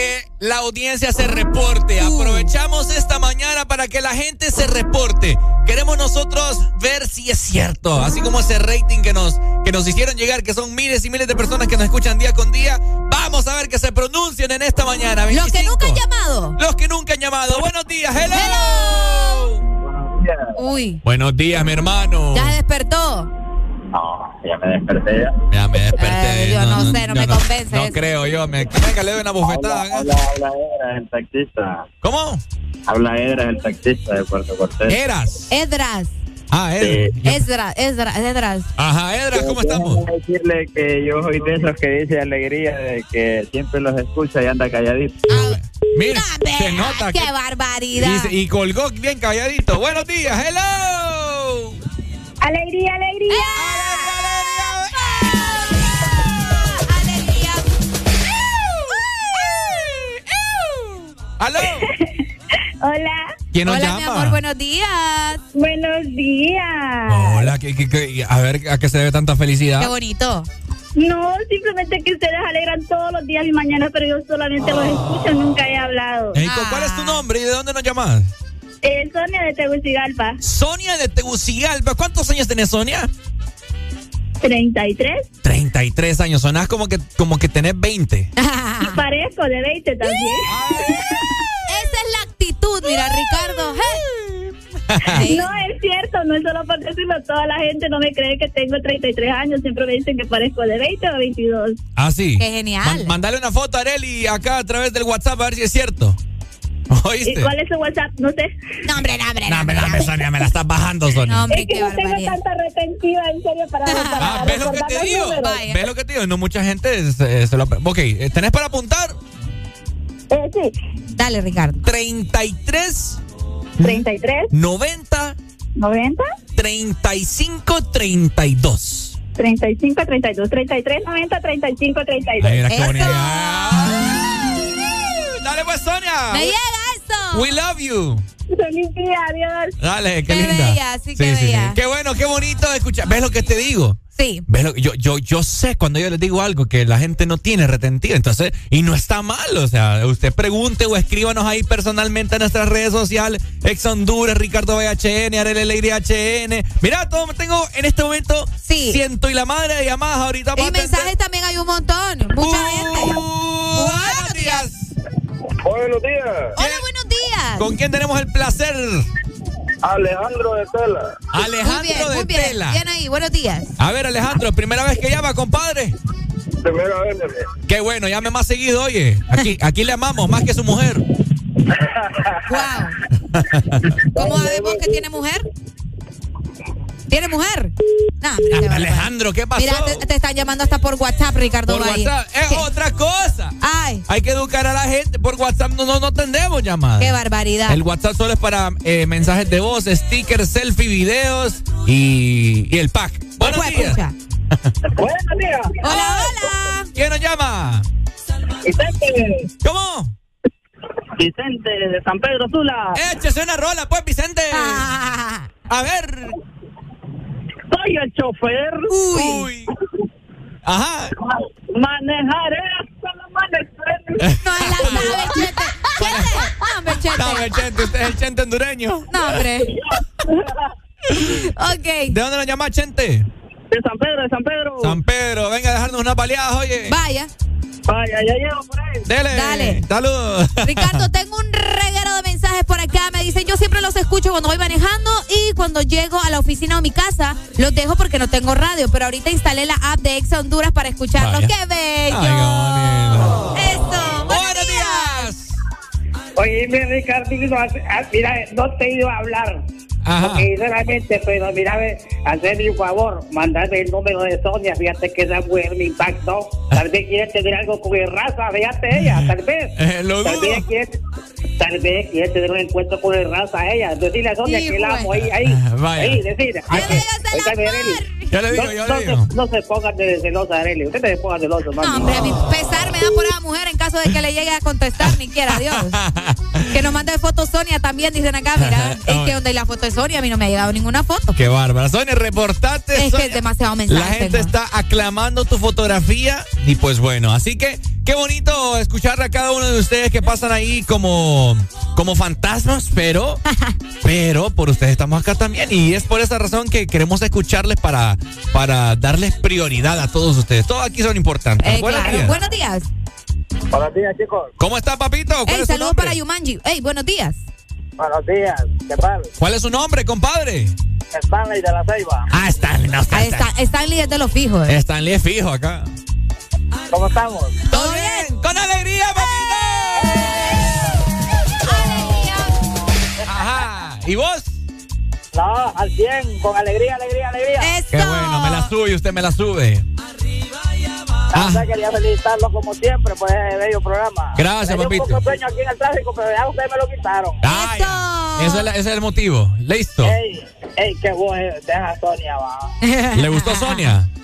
Que la audiencia se reporte. Aprovechamos esta mañana para que la gente se reporte. Queremos nosotros ver si es cierto. Así como ese rating que nos, que nos hicieron llegar, que son miles y miles de personas que nos escuchan día con día. Vamos a ver que se pronuncien en esta mañana. Los que 25. nunca han llamado. Los que nunca han llamado. Buenos días, hello. Uy. Buenos días, mi hermano. Ya se despertó. No, ya me desperté ya. Ya me desperté. Eh, yo no sé, no me convence No creo yo. Me, venga, le doy una bofetada. Habla, habla, habla Edra, el taxista. ¿Cómo? Habla Edra, el taxista de Puerto Cortés. Eras. Edras. Ah, Edra. Esdras, Esdras, Esdras. Ajá, Edra, ¿cómo estamos? Quiero decirle que yo soy de esos que dice alegría de que siempre los escucha y anda calladito. Mira, se nota. ¡Qué que- barbaridad! y, y colgó bien calladito. Buenos días, hello. Alegría, alegría. ¡Aló! Hola. ¿Quién nos Hola, llama? mi amor, buenos días. Buenos días. Hola, ¿qué- qué- qué? a ver, ¿a qué se debe tanta felicidad? Qué bonito. No, simplemente que ustedes alegran todos los días mi mañana, pero yo solamente los escucho, nunca he hablado. Ey, ¿cu- ¿Cuál es tu nombre y de dónde nos llamas? Eh, Sonia de Tegucigalpa. Sonia de Tegucigalpa. ¿Cuántos años tenés, Sonia? 33. 33 años. Sonás como que, como que tenés 20. Y parezco de 20 también. Esa es la actitud, mira, Ricardo. ¿eh? No es cierto, no es solo por decirlo, toda la gente no me cree que tengo 33 años, siempre me dicen que parezco de 20 o 22. Ah, sí. Qué genial. Man- mandale una foto a Areli acá a través del WhatsApp a ver si es cierto. ¿Oíste? ¿Y cuál es su WhatsApp? No sé. No, hombre, no, hombre. No, hombre, dame, Sonia, me la estás bajando, Sonia. No, hombre, Es que qué no tengo barbaridad. tanta retentiva, en serio, para, para Ah, ¿ves lo que te digo? ¿Ves lo que te digo? No mucha gente se, se lo... Ok, eh, ¿tenés para apuntar? Eh, sí. Dale, Ricardo. 33 33 90 90 35 32. 35 32 33 90 35 32. Ay, mira qué Eso. bonito. Dale pues, Sonia. ¡Me llega We love you. Feliz día, adiós. Dale, qué, Qué linda. bella, sí, qué bella. Qué bueno, qué bonito escuchar. ¿Ves lo que te digo? Sí. ¿Ves lo que- yo, yo, yo sé cuando yo les digo algo que la gente no tiene retentiva, entonces, y no está mal, o sea, usted pregunte o escríbanos ahí personalmente en nuestras redes sociales, Ex Honduras, Ricardo VHN, Arele Alegría HN. Mira, todo, tengo en este momento Sí. ciento y la madre de llamadas ahorita. Y mensajes también hay un montón. Mucha gente. Buenos días. Buenos días. Hola, buenos días. ¿Con quién tenemos el placer? Alejandro de Tela. Alejandro muy bien, de muy bien. Tela. Bien ahí, buenos días. A ver, Alejandro, primera vez que llama, compadre. Primera vez, bebé. Qué bueno, llame más seguido, oye. Aquí, aquí le amamos más que su mujer. Wow. ¿Cómo sabemos que tiene mujer? ¿Tiene mujer? Qué barbaridad. Alejandro, ¿qué pasó? Mira, te, te están llamando hasta por WhatsApp, Ricardo por Valle. WhatsApp. Es ¿Qué? otra cosa. Ay, Hay que educar a la gente. Por WhatsApp no, no, no tendemos llamadas. qué barbaridad. El WhatsApp solo es para eh, mensajes de voz, stickers, selfie, videos y, y el pack. Buenos Pues, días. Buenos días. Hola, hola. ¿Quién nos llama? Vicente. ¿Cómo? Vicente de San Pedro Sula. Échese una rola, pues, Vicente. Ah, A ver. Soy el chofer. Uy. Ajá. Manejaré hasta el amanecer. no la sabe, Chete. Chete. No, hombre, Chete. No, el Chente, usted es el Chente hondureño. No, hombre. Ok. ¿De dónde nos llama Chente? De San Pedro, de San Pedro. San Pedro, venga a dejarnos unas baleadas, oye. Vaya. Vaya, ya llego por ahí. Dele. Dale. Saludos. Ricardo, tengo un reguero de mensajes por acá. Me dicen, yo siempre los escucho cuando voy manejando y cuando llego a la oficina o mi casa, los dejo porque no tengo radio. Pero ahorita instalé la app de Exa Honduras para escucharlos. Vaya. ¡Qué bello! Ay, qué. Eso. Buenos días. Oye, mi Ricardito, ah, mira, no te he ido a hablar. Ajá. Porque sinceramente, pero mira, hazme un favor, mandarme el número de Sonia, fíjate que esa mujer me impactó. Tal vez quiere tener algo con el raza, fíjate ella, tal vez. Eh, lo tal vez quiere, tal vez quiere tener un encuentro con el raza ella. Decirle a Sonia que la amo ahí, ahí. Ah, vaya. Ahí, decir. Ay, que- ahorita me Arely. Yo le digo, no, yo no le se- digo. no se pongan de celosa, Arely. Usted se ponga celoso, No, mami. hombre, a mi pesar me da por esa mujer en caso de que le llegue a contestar, ni quiera Dios. Que nos mande foto Sonia también, dicen acá, mira. Es que donde hay la foto de Sonia, a mí no me ha llegado ninguna foto. Qué bárbara. Sonia, reportate. Es que Sonia. es demasiado mensaje. La gente tengo. está aclamando tu fotografía y pues bueno, así que qué bonito escuchar a cada uno de ustedes que pasan ahí como, como fantasmas, pero, pero por ustedes estamos acá también y es por esa razón que queremos escucharles para, para darles prioridad a todos ustedes. Todos aquí son importantes. Eh, Buenos claro. días. Buenos días. Buenos días, chicos. ¿Cómo está, papito? ¿Cuál Ey, es su saludos para Yumanji. Ey, buenos días. Buenos días, ¿qué tal? ¿Cuál es su nombre, compadre? Stanley de la Ceiba. Ah, Stanley, no, Ahí está, Stanley es de los fijos. eh. Stanley es fijo acá. ¿Cómo estamos? ¿Todo bien? ¡Con alegría, papito! Ajá. ¿Y vos? No, al 100, con alegría, alegría, alegría. Eso. Qué bueno, me la sube, usted me la sube. Ah. O sea, quería felicitarlo como siempre por ese bello programa. Gracias, Tenía papito. un poco sueño aquí en el tráfico, pero ya ustedes me lo quitaron. Ah, ya. Ese es, la- ese es el motivo. Listo. Ey, ey, qué voz es- deja Sonia, va. ¿Le gustó Sonia?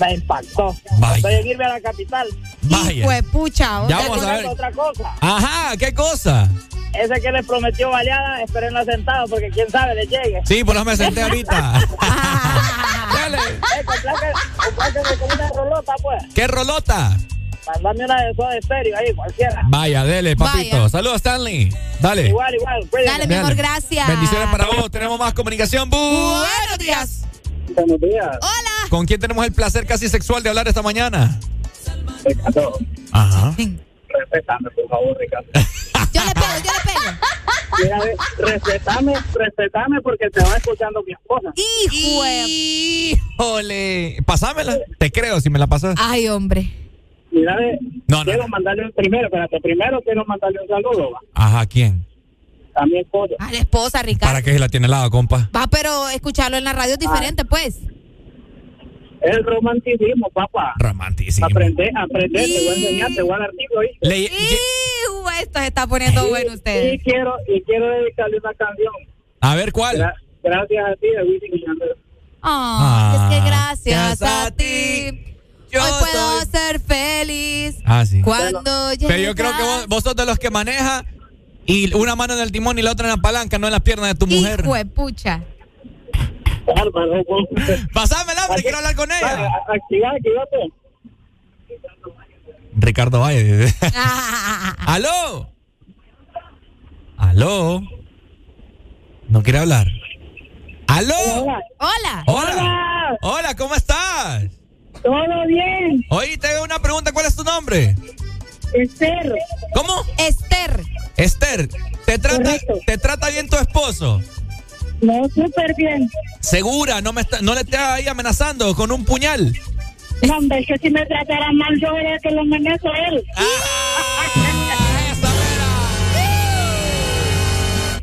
Me impactó. Vaya. Estoy en irme a la capital. Vaya. Fue pucha. Ya vamos a ver. otra cosa. Ajá, ¿qué cosa? Ese que les prometió baleada, espérenlo sentado porque quién sabe le llegue. Sí, por eso me senté ahorita. Eh, compláquenme compláquenme con una rolota, pues. ¿Qué rolota? Mandame una de esos de estéreo ahí, cualquiera. Vaya, dele, papito. Vaya. Saludos, Stanley. Dale. Igual, igual. Dale, mi amor, gracias. Bendiciones para vos. Tenemos más comunicación. Buenos días. Buenos días. Hola. ¿Con quién tenemos el placer casi sexual de hablar esta mañana? Ricardo, Ajá. respetame, por favor, Ricardo. Yo le pego, yo le pego. Mira, respetame, respetame porque te va escuchando mi esposa. Híjole. Pasámela. Te creo si me la pasas. Ay, hombre. Mira, No, no, quiero no. mandarle un primero, espérate, primero quiero mandarle un saludo va, Ajá, ¿quién? A mi esposa. A la esposa, Ricardo. ¿Para qué se la tiene al lado, compa? Va, pero escucharlo en la radio es diferente, pues. El romanticismo, papá. Romantísimo. Aprende, aprende, te voy a enseñar, te voy a dar tips, ¿oíste? Le- Hijo, esto se está poniendo bueno Y ustedes. quiero, y quiero dedicarle una canción. a ver, ¿cuál? Gra- gracias a ti, y Yandel. Ah, es que gracias gracias a a ti. yo Hoy puedo soy- ser feliz. Ah, sí. Cuando llegue. Pero yo creo que vos, vos sos de los que maneja y una mano en el timón y la otra en la palanca, no en las piernas de tu mujer. Hijo de pucha. Vos. Pásamela, hombre, quiero hablar con ella. a- activa, activate. Ricardo Valle. ¿Aló? ¿Aló? ¿No quiere hablar? ¿Aló? Hola. Hola. Hola. Hola, ¿cómo estás? Todo bien. Oye, te hago una pregunta, ¿cuál es tu nombre? Esther. ¿Cómo? Esther. Esther, ¿te trata, Correcto. ¿te trata bien tu esposo? No, súper bien. ¿Segura? ¿No, me está, no le está ahí amenazando con un puñal? No, hombre, es que si me tratara mal, yo era que lo manejo a él.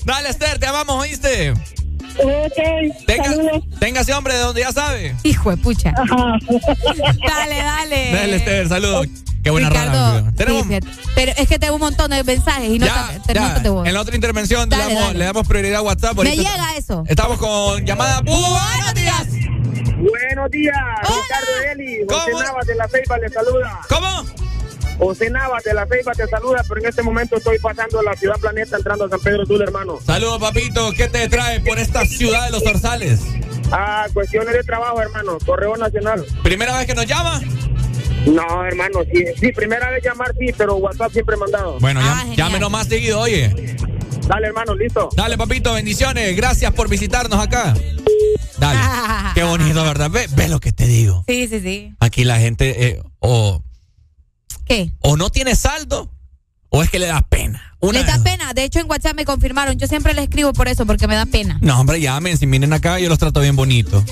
Dale, Esther, te amamos, ¿oíste? Ok, Tenga, saludos. téngase hombre de donde ya sabe. Hijo de pucha. Ajá. Dale, dale. Dale, Esther, saludos. Qué buena Ricardo, rara. Tenemos sí, pero es que tengo un montón de mensajes y no ya, te, te ya, voz. en la otra intervención le damos, dale. le damos prioridad a WhatsApp. Me llega eso. Estamos con llamada. Buenos días. Buenos días, Ricardo Eli. José ¿Cómo? Navas de la Ceiba le saluda. ¿Cómo? José Navas de la Ceiba te saluda, pero en este momento estoy pasando la ciudad planeta entrando a San Pedro Sula, hermano. Saludos, papito. ¿Qué te trae por esta ciudad de los Orzales? Ah, cuestiones de trabajo, hermano. Correo Nacional. ¿Primera vez que nos llama? No, hermano, sí, sí, primera vez llamar, sí, pero WhatsApp siempre mandado. Bueno, Ah, ya, llámenos más seguido, oye. Dale, hermano, listo. Dale, papito, bendiciones. Gracias por visitarnos acá. Dale. Qué bonito, ¿verdad? Ve, ve lo que te digo. Sí, sí, sí. Aquí la gente eh, o, ¿Qué? o no tiene saldo o es que le da pena. Una Les da pena. De hecho, en WhatsApp me confirmaron. Yo siempre les escribo por eso, porque me da pena. No, hombre, llamen. Si vienen acá, yo los trato bien bonito.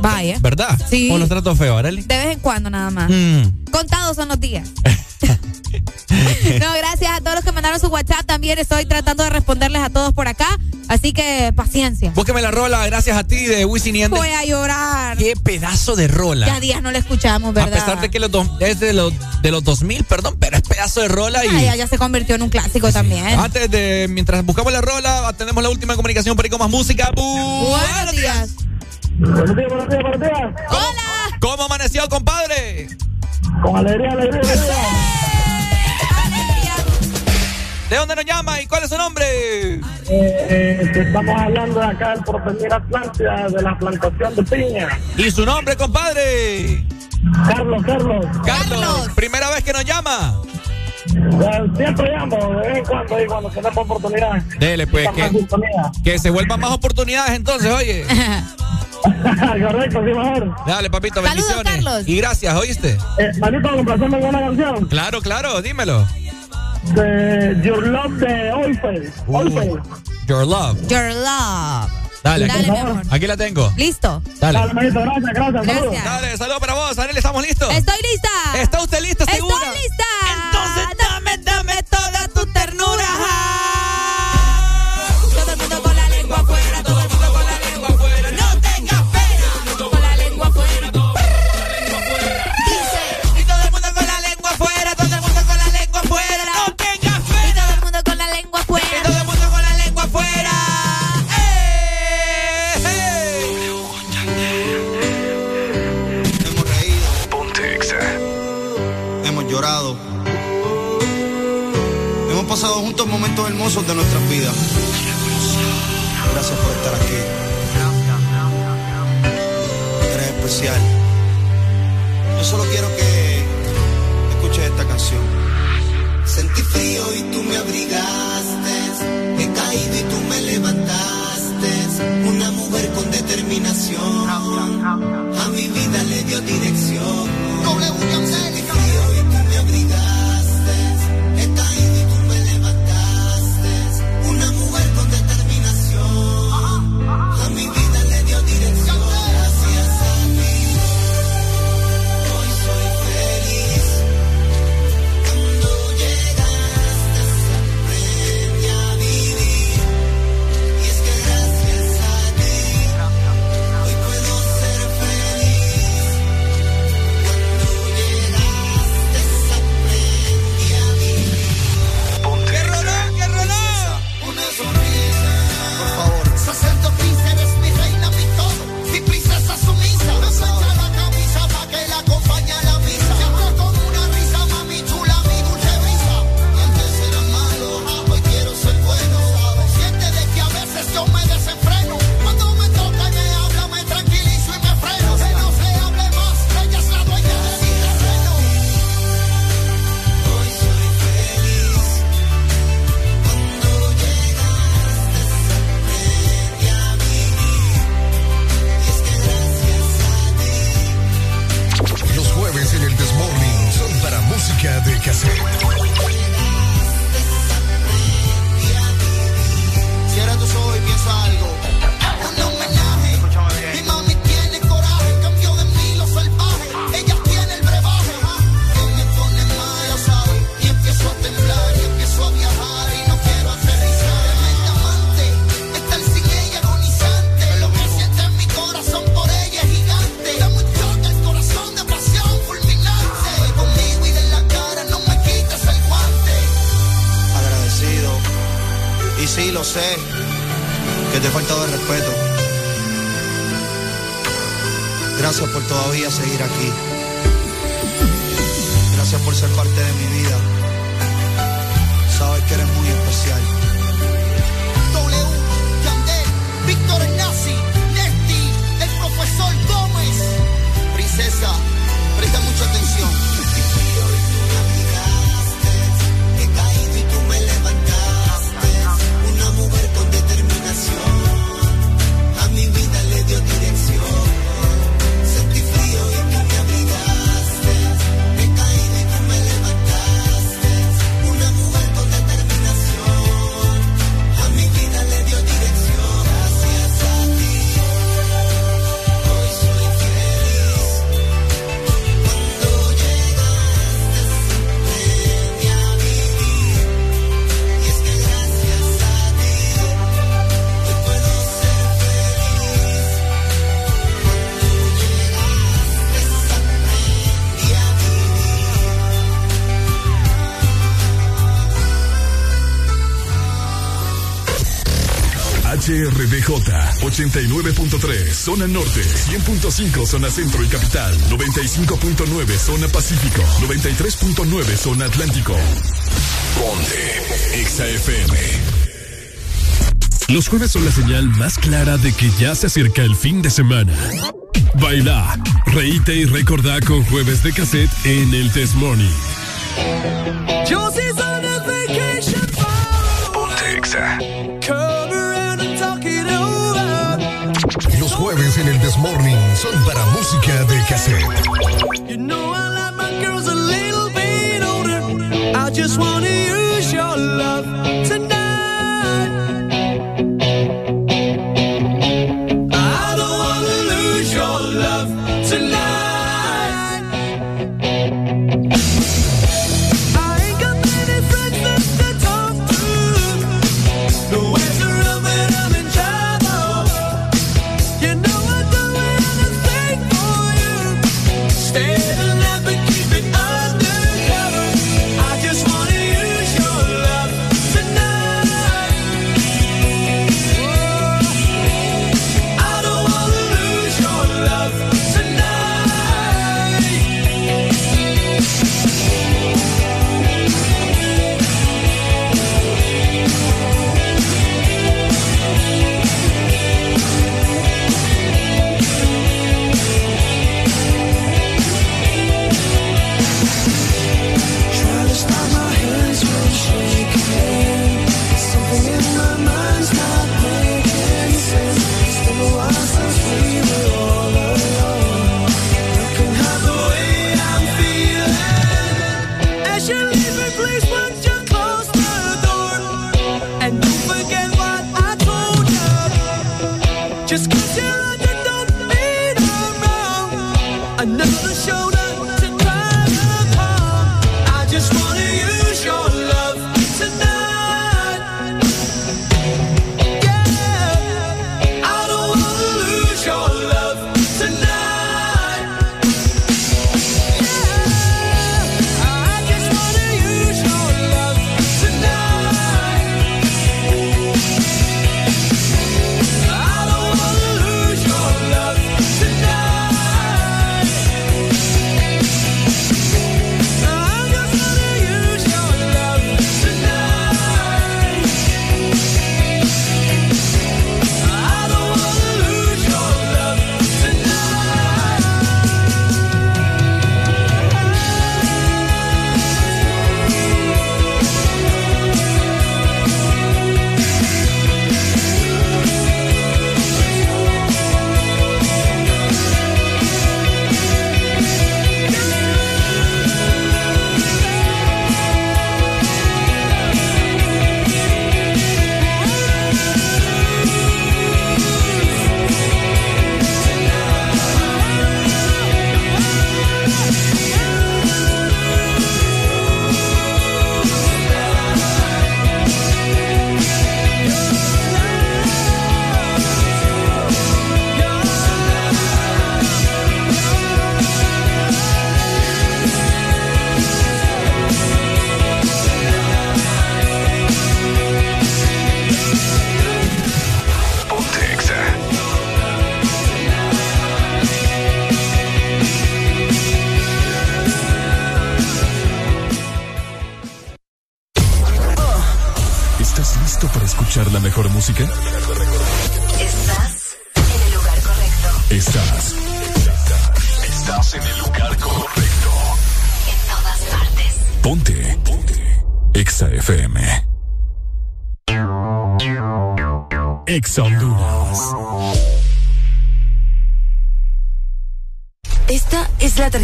Vaya. ¿Verdad? Sí. O los trato feo, Arely. De vez en cuando nada más. Mm. Contados son los días. no, gracias a todos los que mandaron su WhatsApp. También estoy tratando de responderles a todos por acá. Así que paciencia. Búsqueme la rola, gracias a ti, de Wisin y. Voy a llorar. Qué pedazo de rola. Ya días no la escuchamos, a ¿verdad? pesar de que los dos- es de los, de los 2000, perdón, pero es pedazo de rola y... Ah, ya, ya se convirtió en un clásico también. Antes de, mientras buscamos la rola, tenemos la última comunicación por ahí con más música. Bu- Buenos días. Buenos días, buenos días, buenos días. Hola. ¿Cómo amaneció, compadre? Con alegría, alegría, alegría. ¿De dónde nos llama y cuál es su nombre? Eh, eh, estamos hablando de acá del porvenir Atlántida, de la plantación de piña. ¿Y su nombre, compadre? Carlos, Carlos. Carlos. Primera vez que nos llama. Eh, siempre llamo, de vez en cuando, y cuando tenemos oportunidad. Dele, pues, que, que se vuelvan más oportunidades entonces, oye. Correcto, sí, mejor. Dale, papito, Saludos, bendiciones. Carlos. Y gracias, ¿oíste? Eh, Manito, complacerme con una canción. Claro, claro, dímelo. De Your Love de Oilfield. Uh. Your love. Your love. Dale, Dale, aquí, mi amor. aquí la tengo. ¿Listo? Dale. Dale, manito, gracias, gracias. saludos. Gracias. Dale, saludos para vos, Arely, ¿estamos listos? Estoy lista. ¿Está usted lista, segura? Estoy lista. Entonces dame, dame toda tu tantos momentos hermosos de nuestras vidas. Gracias por estar aquí. Eres especial. Yo solo quiero que escuches esta canción. Sentí frío y tú me abrigaste. He caído y tú me levantaste. Una mujer con determinación. A mi vida le dio dirección. 99.3 zona norte, 100.5 zona centro y capital, 95.9 zona pacífico, 93.9 zona atlántico. Ponte XAFM. Los jueves son la señal más clara de que ya se acerca el fin de semana. Baila, reíte y recordá con jueves de cassette en el Test Morning.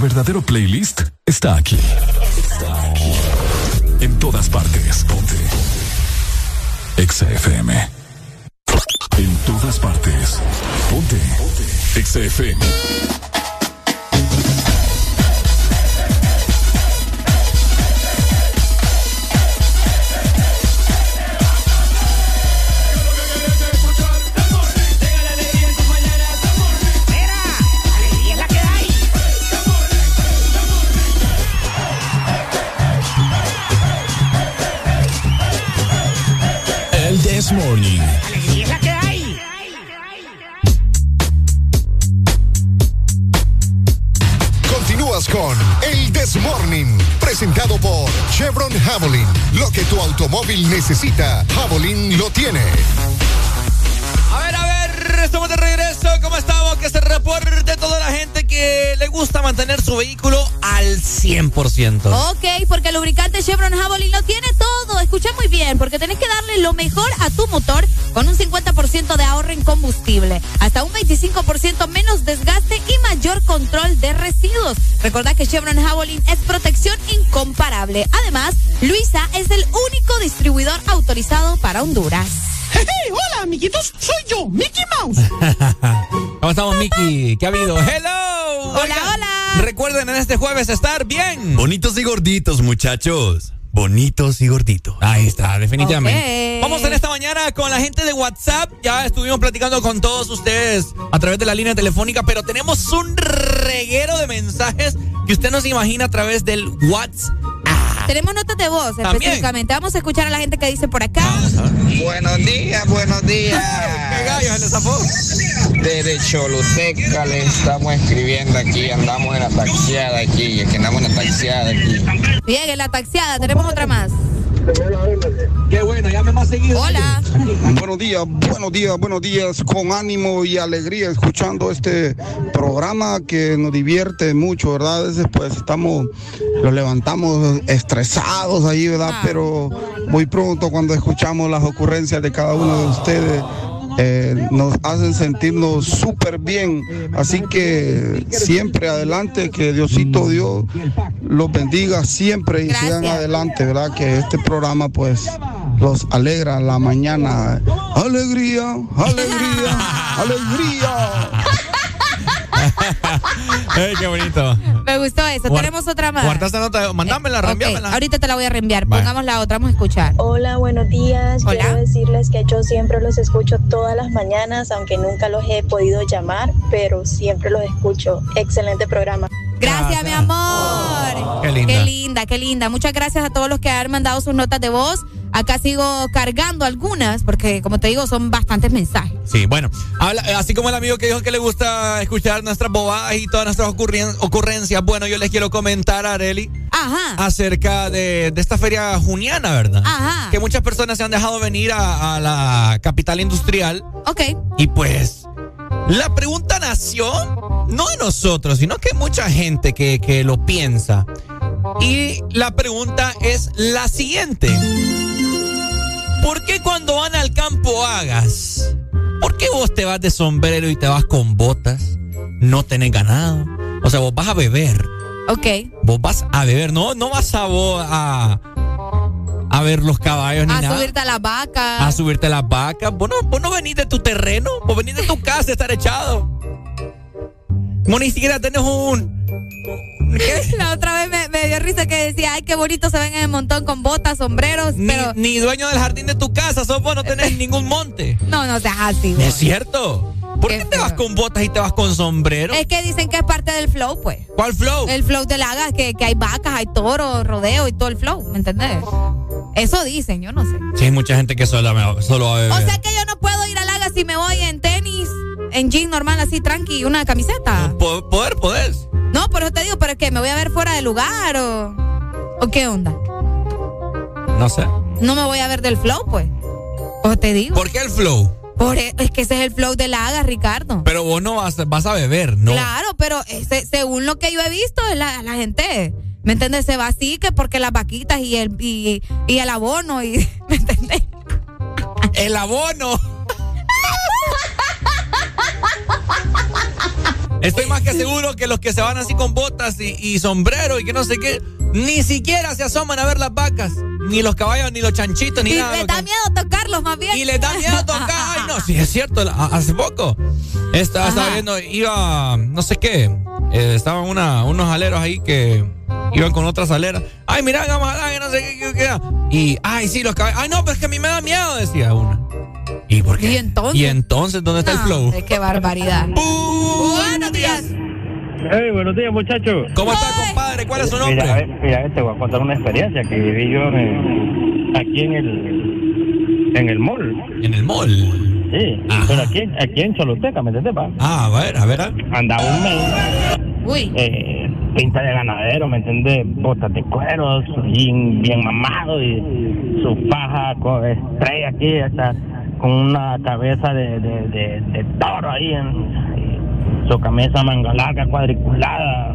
Verdadero playlist está aquí. Está aquí. En todas partes. Ponte. Exa FM. En todas partes. Ponte. Exa FM. Necesita, 100%. Ok, porque el lubricante Chevron Javelin lo tiene todo. Escucha muy bien, porque tenés que darle lo mejor a tu motor con un 50% de ahorro en combustible, hasta un 25% menos desgaste y mayor control de residuos. Recordá que Chevron Javelin es protección incomparable. Además, Luisa es el único distribuidor autorizado para Honduras. hola, amiguitos, soy yo, Mickey Mouse. ¿Cómo estamos, Mickey? ¿Qué ha habido? ¡Hello! Hola, hola. Recuerden en este jueves estar bien. Bonitos y gorditos, muchachos. Bonitos y gorditos. Ahí está, definitivamente. Ok. Vamos en esta mañana con la gente de WhatsApp. Ya estuvimos platicando con todos ustedes a través de la línea telefónica, pero tenemos un reguero de mensajes que usted no se imagina a través del WhatsApp. Tenemos notas de voz También. específicamente. Vamos a escuchar a la gente que dice por acá. Buenos días, buenos días. ¡Qué gallo se le! Desde Choluteca le estamos escribiendo aquí, andamos en la taxiada aquí, es que andamos en la taxiada aquí. Bien, en la taxiada. Tenemos otra más. Qué bueno, llame más seguido. Hola. Buenos días, buenos días, buenos días, con ánimo y alegría escuchando este programa que nos divierte mucho, ¿verdad? A veces pues estamos, los levantamos estresados ahí, ¿verdad? Pero muy pronto cuando escuchamos las ocurrencias de cada uno de ustedes, eh, nos hacen sentirnos súper bien. Así que siempre adelante, que Diosito Dios los bendiga siempre y sigan adelante, ¿verdad? Que este programa pues los alegra la mañana. Alegría, alegría, alegría. ¡Ey, qué bonito! Me gustó eso. Guar- Tenemos otra más. Guarda esta nota, mandámela, Ok, reenvíamela. ahorita te la voy a reenviar. Vale. Pongamos la otra, vamos a escuchar. Hola, buenos días. Quiero decirles que yo siempre los escucho todas las mañanas, aunque nunca los he podido llamar, pero siempre los escucho. Excelente programa. Gracias, mi amor. Qué linda. Qué linda, qué linda. Muchas gracias a todos los que han mandado sus notas de voz. Acá sigo cargando algunas porque, como te digo, son bastantes mensajes. Sí, bueno, habla- así como el amigo que dijo que le gusta escuchar nuestras bobadas y todas nuestras ocurrencias, bueno, yo les quiero comentar Areli Ajá. acerca de, de esta feria juniana, ¿verdad? Ajá. Que muchas personas se han dejado venir a, a la capital industrial Ok. y pues la pregunta nació no de nosotros, sino que hay mucha gente que, que lo piensa. Y la pregunta es la siguiente. ¿por qué cuando van al campo hagas? ¿Por qué vos te vas de sombrero y te vas con botas? No tenés ganado. O sea, vos vas a beber. Ok. Vos vas a beber, no, no vas a a, a ver los caballos ni A nada. subirte a las vacas. A subirte a las vacas. Vos no, vos no venís de tu terreno, vos venís de tu casa a estar echado. Vos ni siquiera tenés un. ¿Qué? La otra vez me, me dio risa que decía, ay, qué bonito se ven en el montón con botas, sombreros, Ni, pero... ni dueño del jardín de tu casa, sos vos, no tenés ningún monte. No, no seas así. Es cierto. ¿Por qué, te vas con botas y te vas con sombrero? Es que dicen que es parte del flow, pues. ¿Cuál flow? El flow de Lagas, que, que hay vacas, hay toros, rodeo y todo el flow, ¿me entendés? Eso dicen, yo no sé. Sí, hay mucha gente que solo, solo va a beber. O sea que yo no puedo ir a Lagas si me voy en tenis, en jean normal, así, tranqui, una camiseta. Po- poder, podés. No, por eso te digo, pero es que me voy a ver fuera de lugar o... ¿O qué onda? No sé. No me voy a ver del flow, pues. O te digo. ¿Por qué el flow? Por e- es que ese es el flow de Lagas, Ricardo. Pero vos no vas, vas a beber, ¿no? Claro, pero ese- según lo que yo he visto, la, la gente, ¿me entiendes? Se va así que porque las vaquitas y el, y, y el abono y... ¿Me entiendes? El abono. Estoy más que seguro que los que se van así con botas y, y sombrero y que no sé qué, ni siquiera se asoman a ver las vacas, ni los caballos, ni los chanchitos, ni Y nada. me lo da miedo tocarlos más bien. Y le da miedo tocar. Ay, no, sí, es cierto. Hace poco estaba, estaba viendo, iba, no sé qué, eh, estaban una, unos aleros ahí que iban con otras aleras. Ay, mira, vamos a dar, que no sé qué, qué. Y, ay, sí, los caballos. Ay, no, pero es que a mí me da miedo, decía una. ¿Y por qué? Y entonces. ¿Y entonces dónde está el No, flow? hombre, qué barbaridad. Buenos días. Hey, buenos días, muchachos. ¿Cómo está, compadre? ¿Cuál es su Mira, nombre? mira, te voy a contar una experiencia que viví yo en- aquí en el en el mall. En el mall. Sí, pero aquí, aquí en Choluteca, ¿me entiendes? Ah, a ver, a ver. Andaba un mes. Uy. Eh, pinta de ganadero, ¿me entiendes? Botas de cuero, su jean bien mamado y su faja con estrella aquí, hasta con una cabeza de, de, de, de toro ahí, en, su camisa manga larga, cuadriculada,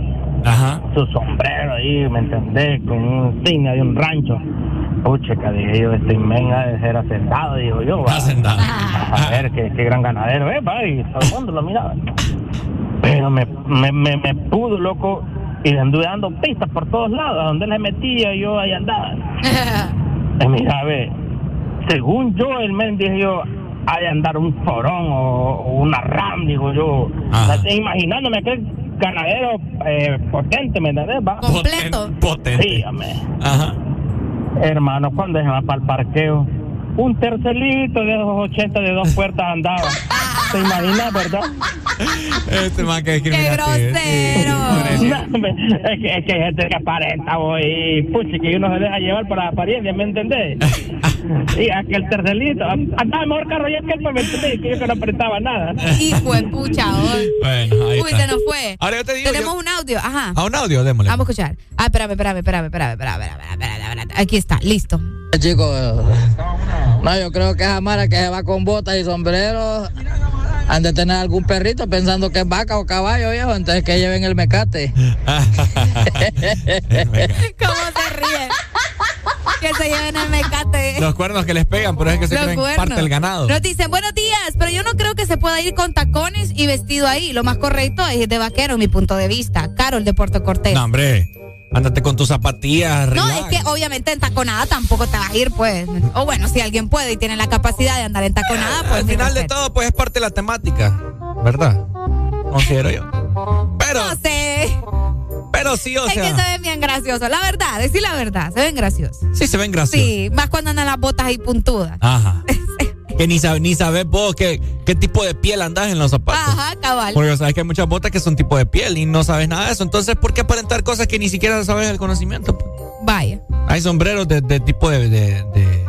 su sombrero ahí, ¿me entendés? Con un signo de un rancho. Pucha, dije yo, este men ha de ser hacendado, digo yo. va. A ver, qué, qué gran ganadero es, va, y todo el mundo lo miraba. Pero me, me, me, me pudo, loco, y anduve dando pistas por todos lados, a donde le metía yo ahí andaba. Y mira, a ver, según yo, el men dije yo, hay de andar un forón o, o una ram, digo yo. Ajá. Así, Imaginándome aquel ganadero eh, potente, ¿me entendés? va? Completo. Potente. Sí, hombre. Ajá. Hermano, cuando se va para el parqueo, un tercelito de esos 80 de dos puertas andaba. ¿Te imaginas, verdad? Este man que ¡Qué grosero! Es, que, es que hay gente que aparenta, y puchi, que uno se deja llevar por la apariencia, ¿me entendés? y aquel tercelito, andaba mejor carro y aquel, pues, ¿me entendés? Que yo que no apretaba nada. Hijo de pucha, hoy. Bueno, ahí Uy, está. se nos fue. Ahora yo te digo. Tenemos yo- un audio, ajá. A un audio, démosle. Vamos a escuchar. Ah, espérame, espérame, espérame, espérame, espérame, espérame, espérame, espérame, espérame. Aquí está, listo. Chicos, no, yo creo que esa Mara que se va con botas y sombreros han de tener algún perrito pensando que es vaca o caballo, viejo, entonces que lleven el mecate. ¿Cómo se ríe? Que se lleven el mecate. Los cuernos que les pegan, pero es que se creen parte del ganado. Nos dicen, buenos días, pero yo no creo que se pueda ir con tacones y vestido ahí. Lo más correcto es ir de vaquero, mi punto de vista. Carol de Puerto Cortés. No, hombre. Ándate con tus zapatillas. No, relax. es que obviamente en taconada tampoco te vas a ir, pues. O bueno, si alguien puede y tiene la capacidad de andar en taconada, pues. Al final de todo, pues es parte de la temática, ¿verdad? Considero yo. Pero, No sé. pero sí, o es que se sea. ven bien graciosos. La verdad, decir la verdad, se ven graciosos. Sí, se ven graciosos. Sí, más cuando andan las botas ahí puntudas. Ajá. que ni, sab- ni sabes vos qué, qué tipo de piel andas en los zapatos. Ajá, cabal. Porque sabes que hay muchas botas que son tipo de piel y no sabes nada de eso. Entonces, ¿por qué aparentar cosas que ni siquiera sabes el conocimiento? Vaya. Hay sombreros de, de tipo de, de, de-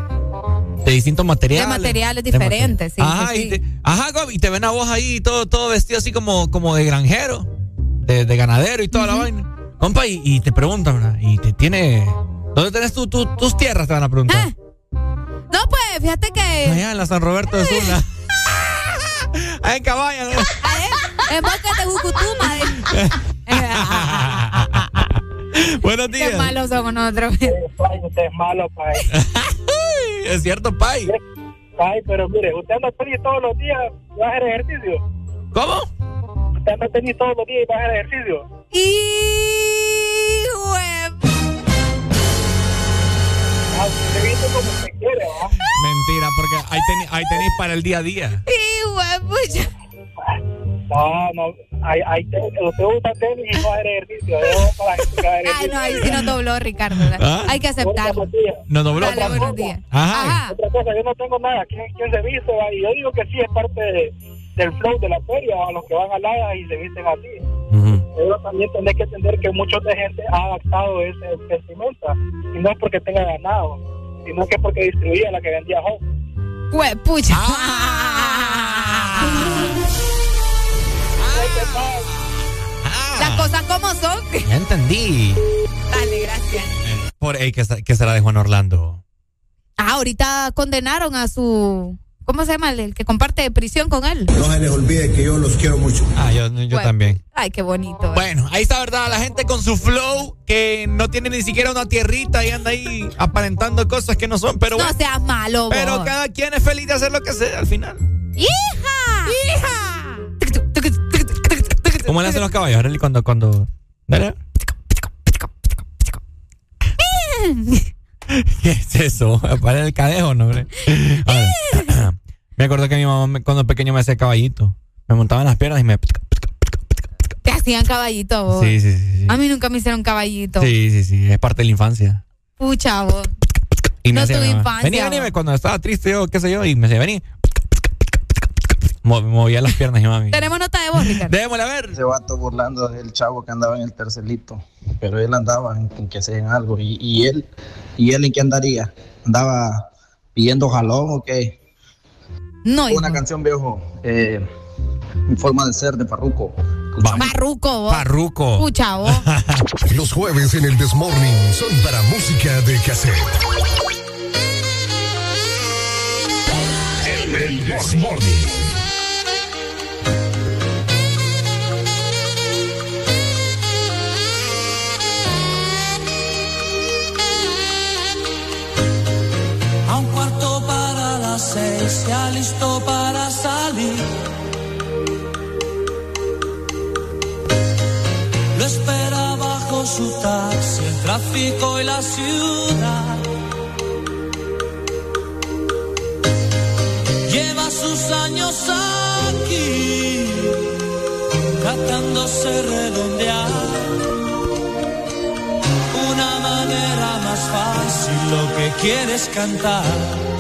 de distintos materiales. De materiales De diferentes, sí. Ajá, sí, y te, ajá, y te ven a vos ahí todo, todo vestido así como, como de granjero, de, de ganadero y toda la vaina. Compa, y, y te preguntan, ¿verdad? Y te tiene. ¿Dónde tenés tu- tu- tus tierras? Te van a preguntar. No, pues, fíjate que. Allá en la San Roberto de Sula. Allá en Cabaña. ¿no? En Boca de Jucutuma. Buenos Qué días. malos somos nosotros. Usted es malo, pai. es cierto, Pai. Ay, pero mire, usted anda tenis todos los días y va a hacer ejercicio. ¿Cómo? Usted anda tenis todos los días y va a hacer ejercicio. Y Mentira, porque hay tenis, hay tenis para el día a día. Y pucha. No, no, hay, hay tenis, usted usa tenis y no hace ejercicio. Yo para que Ay, no, ahí sí nos dobló Ricardo. ¿Ah? Hay que aceptarlo. No dobló. Dale, buenos días. Ajá. Otra cosa, yo no tengo nada. ¿Quién, quién se viste? Y yo digo que sí es parte de- del flow de la feria, a los que van a la y se visten así. Pero también tenés que entender que mucha de gente ha adaptado ese vestimenta. Y no es porque tenga ganado, sino que es porque distribuía la que vendía Home. Pucha. Las cosas como son. Ya entendí. Dale, gracias. Por, ey, ¿qué, qué será de Juan Orlando? Ah, ahorita condenaron a su. ¿Cómo se llama? El, el que comparte prisión con él. No se les olvide que yo los quiero mucho. Ah, yo, yo Bueno. también. Ay, qué bonito. ¿eh? Bueno, ahí está, ¿verdad? La gente con su flow, que no tiene ni siquiera una tierrita y anda ahí aparentando cosas que no son, pero no bueno. seas malo, Pero vos. cada quien es feliz de hacer lo que sea al final. ¡Hija! ¡Hija! ¿Cómo le hacen los caballos, Arely, cuando, cuando... Dale. ¿Qué es eso? Para el cadejo, ¿no? hombre? A ver. Me acuerdo que mi mamá me- cuando pequeño me hacía caballito. Me montaba en las piernas y me... Te hacían caballito, vos. Sí, sí, sí. A mí nunca me hicieron caballito. Sí, sí, sí. Es parte de la infancia. Pucha, vos. Y me No tuve infancia, Vení, vení, cuando estaba triste yo, qué sé yo, y me decía, vení. Mo- movía las piernas y mami. Tenemos nota de voz, Ricardo. Démosle a ver. Ese vato burlando del chavo que andaba en el tercelito, pero él andaba en, en que hacían algo y, y él y él en qué andaría, andaba pidiendo jalón o qué. No, Una canción viejo, eh, en forma de ser de Parruco. Parruco, vos. Parruco. Pucha, vos. Los jueves en el Desmorning son para música de cassette. El, el Desmorning. Seis, ya listo para salir. Lo espera bajo su taxi, el tráfico y la ciudad. Lleva sus años aquí, tratándose redondear una manera más fácil lo que quieres cantar.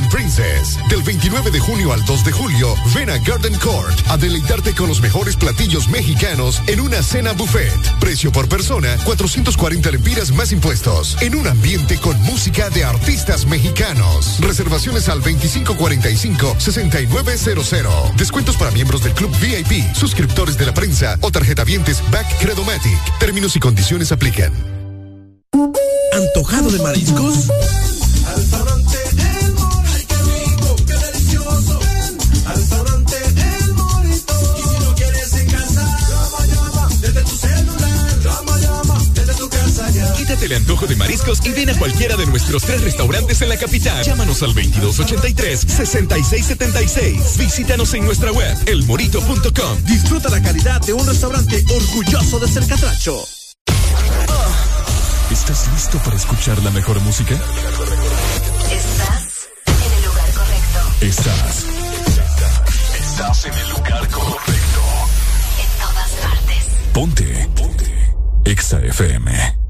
Princess. Del 29 de junio al 2 de julio, ven a Garden Court a deleitarte con los mejores platillos mexicanos en una cena buffet. Precio por persona, 440 lempiras más impuestos. En un ambiente con música de artistas mexicanos. Reservaciones al 2545-6900. Descuentos para miembros del Club VIP, suscriptores de la prensa o tarjetavientes Back Credomatic. Términos y condiciones aplican. ¿Antojado de mariscos? Mariscos y ven a cualquiera de nuestros tres restaurantes en la capital. Llámanos al 2283-6676. Visítanos en nuestra web, elmorito.com. Disfruta la calidad de un restaurante orgulloso de ser catracho. ¿Estás listo para escuchar la mejor música? Estás en el lugar correcto. Estás. Estás en el lugar correcto. En todas partes. Ponte. Ponte. Exa FM.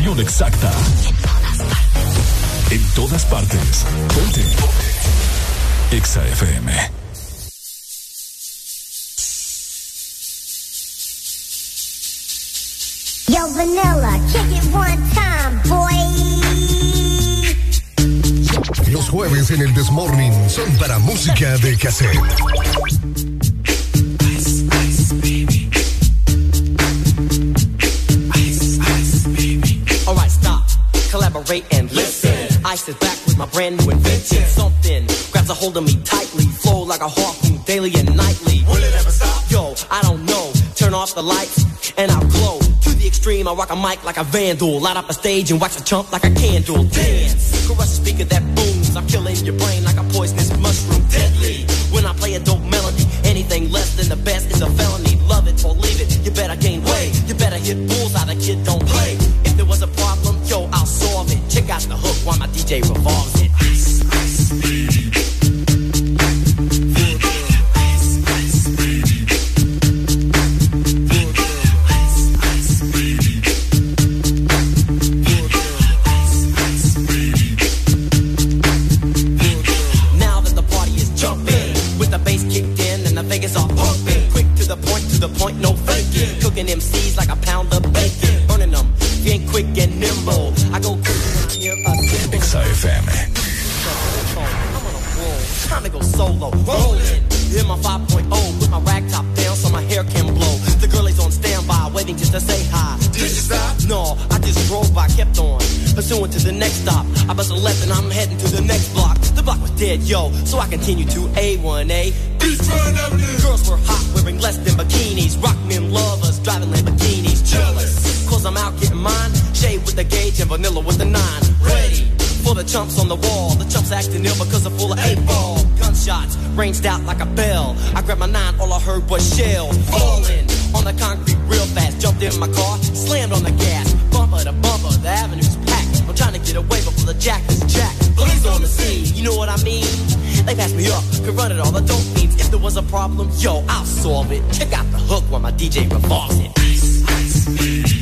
La estación exacta. En todas partes. Ponte. Ponte. Exa FM. Yo, Vanilla, kick it one time, boy. Los jueves en el Desmorning son para música de cassette. I back with my brand new invention. Something grabs a hold of me tightly, flow like a harpoon daily and nightly. Will it ever stop? Yo, I don't know. Turn off the lights and I'll glow. To the extreme, I rock a mic like a vandal. Light up a stage and watch a chump like a candle. Dance, caress a speaker that booms. I'm killing your brain like a poisonous mushroom. Deadly. When I play a dope melody, anything less than the best is a felony. While my DJ revolves heard was shells falling on the concrete real fast. Jumped in my car, slammed on the gas, bumper to bumper. The avenue's packed. I'm trying to get away before the jack is jacked. Police on the scene, you know what I mean? They passed me up, could run it all. The dope means if there was a problem, yo, I'll solve it. Check out the hook while my DJ revolves it. Ice, ice,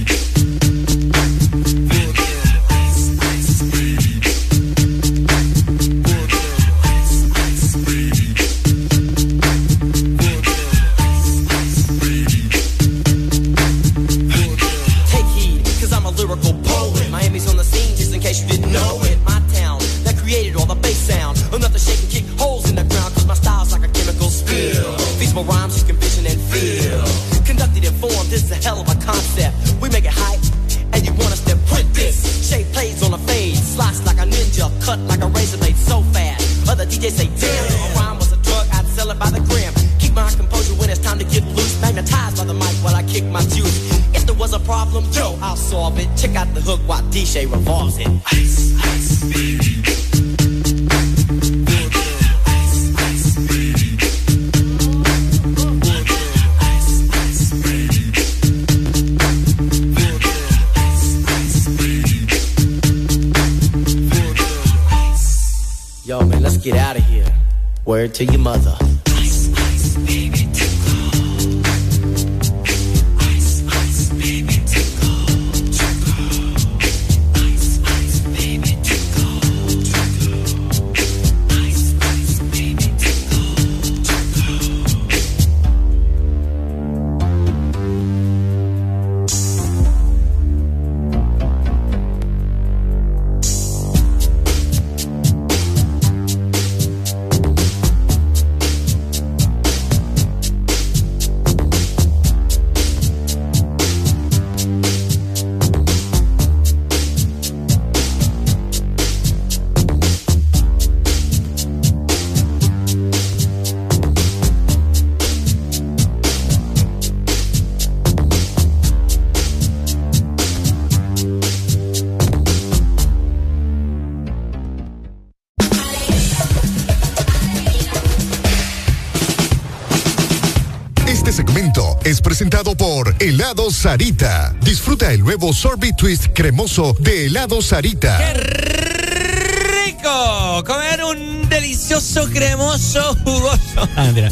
Helado Sarita. Disfruta el nuevo sorbet twist cremoso de Helado Sarita. rico! Comer un delicioso, cremoso, jugoso Andrea,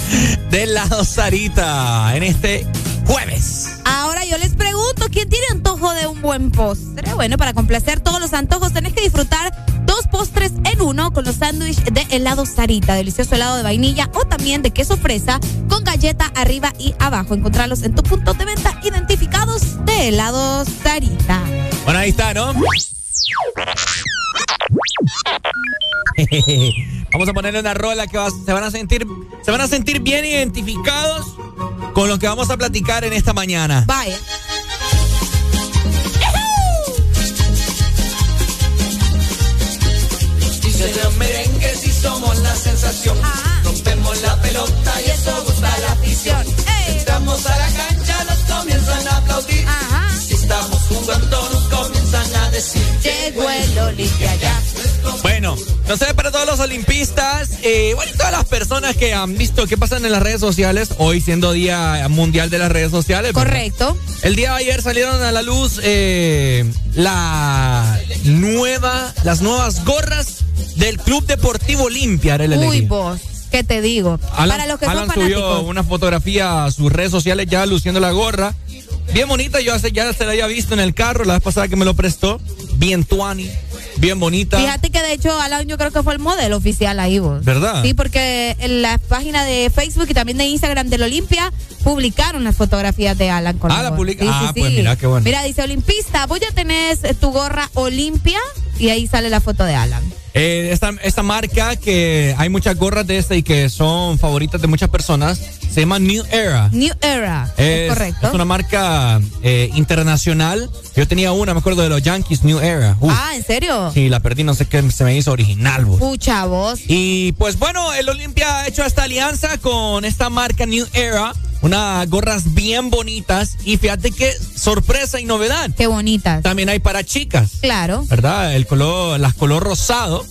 de helado Sarita en este jueves. Ahora yo les pregunto, ¿quién tiene antojo de un buen postre? Bueno, para complacer todos los antojos tenés que disfrutar dos postres en uno con los sándwiches de helado Sarita, delicioso helado de vainilla o también de queso fresa con galleta arriba y abajo. Encontrarlos en tu punto de venta de helado Sarita. Bueno, ahí está, ¿no? Vamos a ponerle una rola que va- se van a sentir, se van a sentir bien identificados con lo que vamos a platicar en esta mañana. Vaya. Merengues y somos la sensación. Decir. Llegó el. Bueno, no sé, para todos los olimpistas, eh, bueno, y todas las personas que han visto qué pasan en las redes sociales, hoy siendo Día Mundial de las Redes Sociales. ¿verdad? Correcto. El día de ayer salieron a la luz eh, la nueva, las nuevas gorras del Club Deportivo Olimpia. Uy, vos, ¿qué te digo? Alan, Para los que Alan son subió fanáticos. una fotografía a sus redes sociales ya luciendo la gorra. Bien bonita, yo hace, ya se la había visto en el carro la vez pasada que me lo prestó. Bien tuani, bien bonita. Fíjate que de hecho Alan yo creo que fue el modelo oficial ahí vos. ¿Verdad? Sí, porque en la página de Facebook y también de Instagram del Olimpia publicaron las fotografías de Alan con Ah, la publica- Sí, ah, sí, pues sí. mira, qué bueno. Mira, dice Olimpista, ¿vos ya tenés tu gorra Olimpia? y ahí sale la foto de Alan. Eh, esta, esta marca que hay muchas gorras de esta y que son favoritas de muchas personas se llama New Era. New Era, es, correcto. Es una marca eh, internacional. Yo tenía una, me acuerdo de los Yankees New Era. Uf. Ah, ¿en serio? Sí, la perdí, no sé qué se me hizo original. vos. Pucha, vos. Y pues bueno, el Olimpia ha hecho esta alianza con esta marca New Era. Unas gorras bien bonitas. Y fíjate qué sorpresa y novedad. Qué bonitas. También hay para chicas. Claro. ¿Verdad? El color, las color rosado.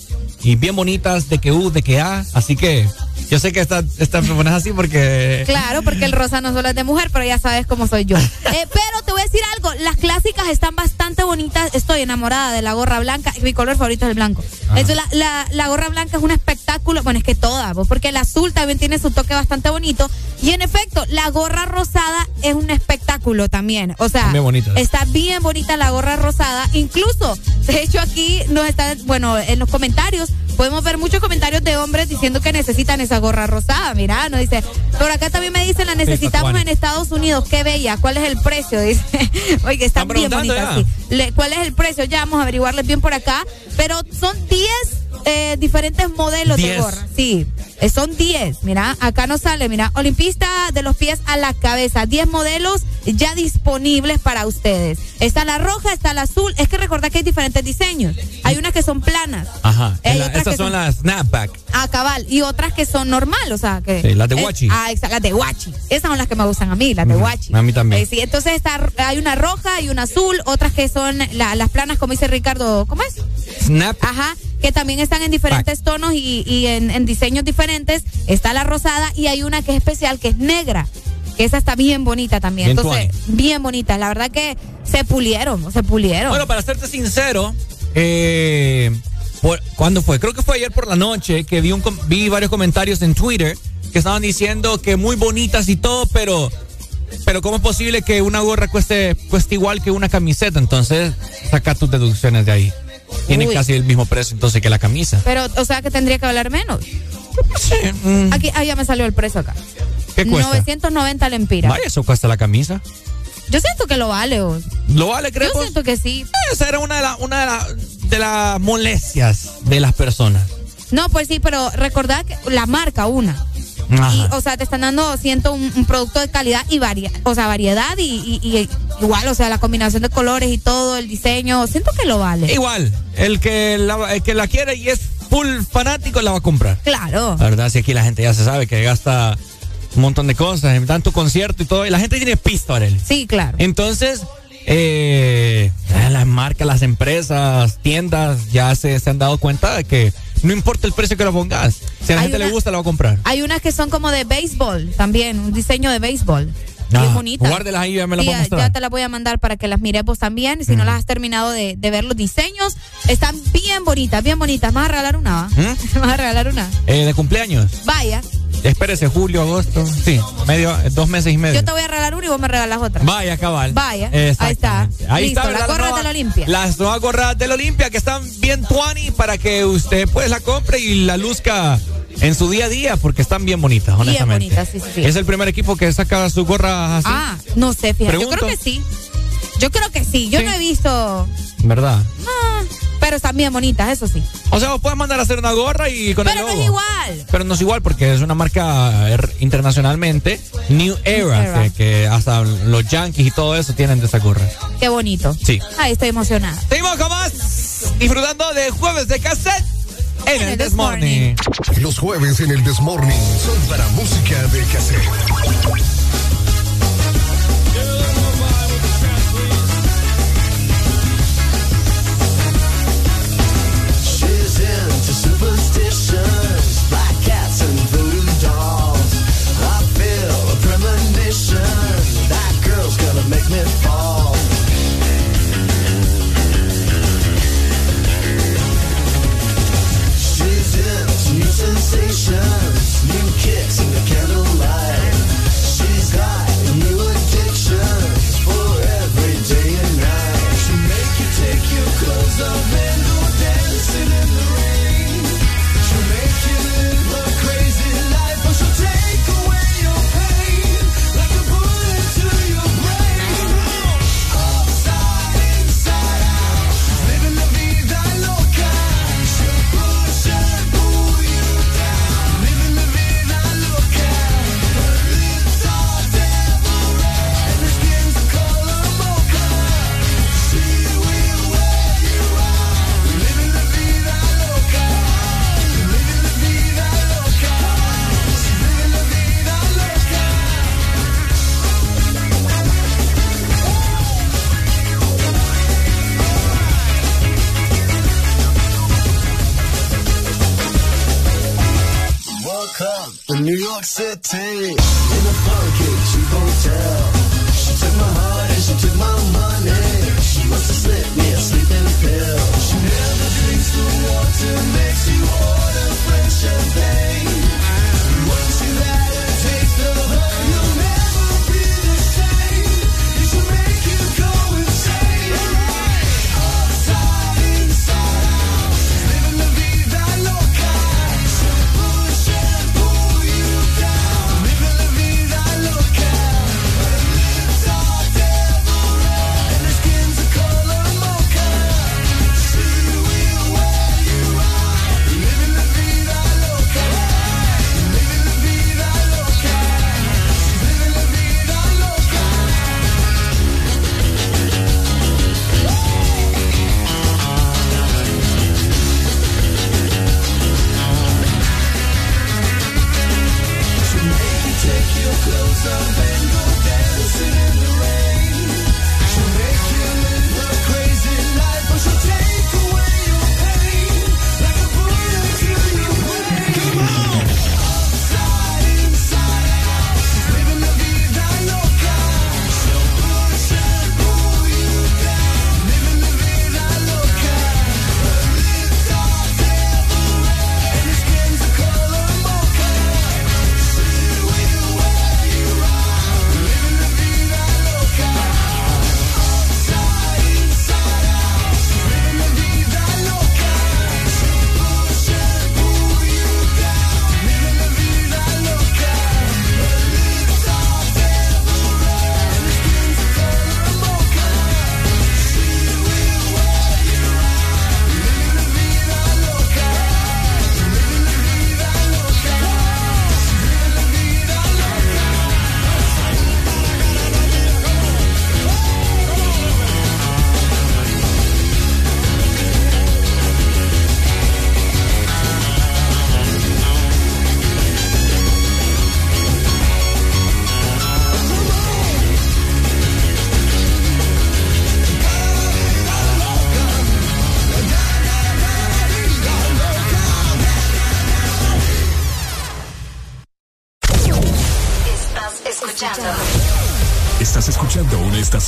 Y bien bonitas de que U, de que A. Así que yo sé que esta, esta pones así porque. Claro, porque el rosa no solo es de mujer, pero ya sabes cómo soy yo. Eh, pero te voy a decir algo, las clásicas están bastante bonitas. Estoy enamorada de la gorra blanca. Mi color favorito es el blanco. Entonces, la, la, la gorra blanca es un espectáculo. Bueno, es que toda, pues, porque el azul también tiene su toque bastante bonito. Y en efecto, la gorra rosada es un espectáculo también. O sea, está bien bonita la gorra rosada. Incluso, de hecho, aquí nos están, bueno, en los comentarios podemos ver muchos comentarios de hombres diciendo que necesitan esa gorra rosada. Mira, nos dice, por acá también me dicen, la necesitamos en Estados Unidos. Qué bella. ¿Cuál es el precio? Dice, oye, están bien bonitas. sí. ¿Cuál es el precio? Ya vamos a averiguarles bien por acá. Pero son 10 eh, diferentes modelos de 10. gorra. Sí, eh, son 10. Mira, acá nos sale, mira, olimpista de los pies a la cabeza. 10 modelos ya disponibles para ustedes. Está la roja, está la azul. Es que recordad que hay diferentes diseños. Hay unas que son planas. Ajá. Hay La- otras estas que son son- las snapback. A cabal. Y otras que son normal, o sea, que. Sí, las de guachi. ah, exacto, las de guachi. Esas son las que me gustan a mí, las de guachi. A mí también. Eh, sí, entonces está, hay una roja y una azul, otras que son la- las planas, como dice Ricardo, ¿cómo es? Snap. Ajá, que también están en diferentes tonos y, y en, en diseños diferentes. Está la rosada y hay una que es especial, que es negra. Que esa está bien bonita también. Bien Entonces, bien bonita. La verdad que se pulieron, se pulieron. Bueno, para serte sincero, eh, por- ¿cuándo fue? Creo que fue ayer por la noche que vi, un, vi varios comentarios en Twitter que estaban diciendo que muy bonitas y todo, pero, pero ¿cómo es posible que una gorra cueste, cueste igual que una camiseta? Entonces, saca tus deducciones de ahí. Tienen Uy. casi el mismo precio entonces que la camisa. Pero, o sea que tendría que valer menos. Mm. Aquí, ah, ya me salió el precio acá. ¿Qué cuesta? 990 lempiras. Vaya, eso cuesta la camisa. Yo siento que lo vale. vos. ¿Lo vale, crees? Yo siento que sí. Esa era una de, la- una de, la- de las molestias de las personas. No, pues sí, pero recordad que la marca una. Y, o sea, te están dando, siento, un, un producto de calidad y varia, o sea, variedad y, y- y igual, o sea, la combinación de colores y todo, el diseño, siento que lo vale. Igual, el que, la, el que la quiere y es full fanático la va a comprar. Claro. La verdad, si aquí la gente ya se sabe que gasta un montón de cosas, en tanto concierto y todo, y la gente tiene pista, Arely. Sí, claro. Entonces, eh, las marcas, las empresas, tiendas ya se, se han dado cuenta de que no importa el precio que lo pongas, si a la Hay gente le gusta, la va a comprar. Hay unas que son como de béisbol también, un diseño de béisbol. Ah, Bien bonita. guárdelas ahí, ya me las Sí, a ya, te las voy a mandar para que las mires vos también. Si no las has terminado de, de ver los diseños, están bien bonitas, bien bonitas. ¿Me vas a regalar una? va? ¿Mm? ¿Me vas a regalar una? Eh, de cumpleaños. Vaya, Espérese, julio, agosto. Sí, medio, eh, dos meses y medio. yo te voy a regalar una y vos me regalas otra. Vaya, cabal. Vaya, ahí está. Ahí Listo, está, la ¿verdad? gorra nueva- de la Olimpia. Las nuevas gorras de la Olimpia que están bien tuani para que usted pues la compre y la luzca en su día a día porque están bien bonitas, Bien honestamente. bonitas, sí, sí, sí. Es el primer equipo que saca sus gorras así, Ah, no sé, fíjate. Yo creo que sí. Yo creo que sí. Yo Sí. no he visto. ¿verdad? No, pero están bien bonitas, eso sí. O sea, vos puedes mandar a hacer una gorra y con Pero el no logo. es igual. Pero no es igual porque es una marca eh, internacionalmente New Era, Era. Que, hasta los Yankees y todo eso tienen de esa gorra. Qué bonito. Sí. Ay, estoy emocionada. Seguimos con más disfrutando de jueves de cassette en, el This Morning. Los jueves en el Desmorning son para música de cassette. Sensations, new kicks in the candlelight.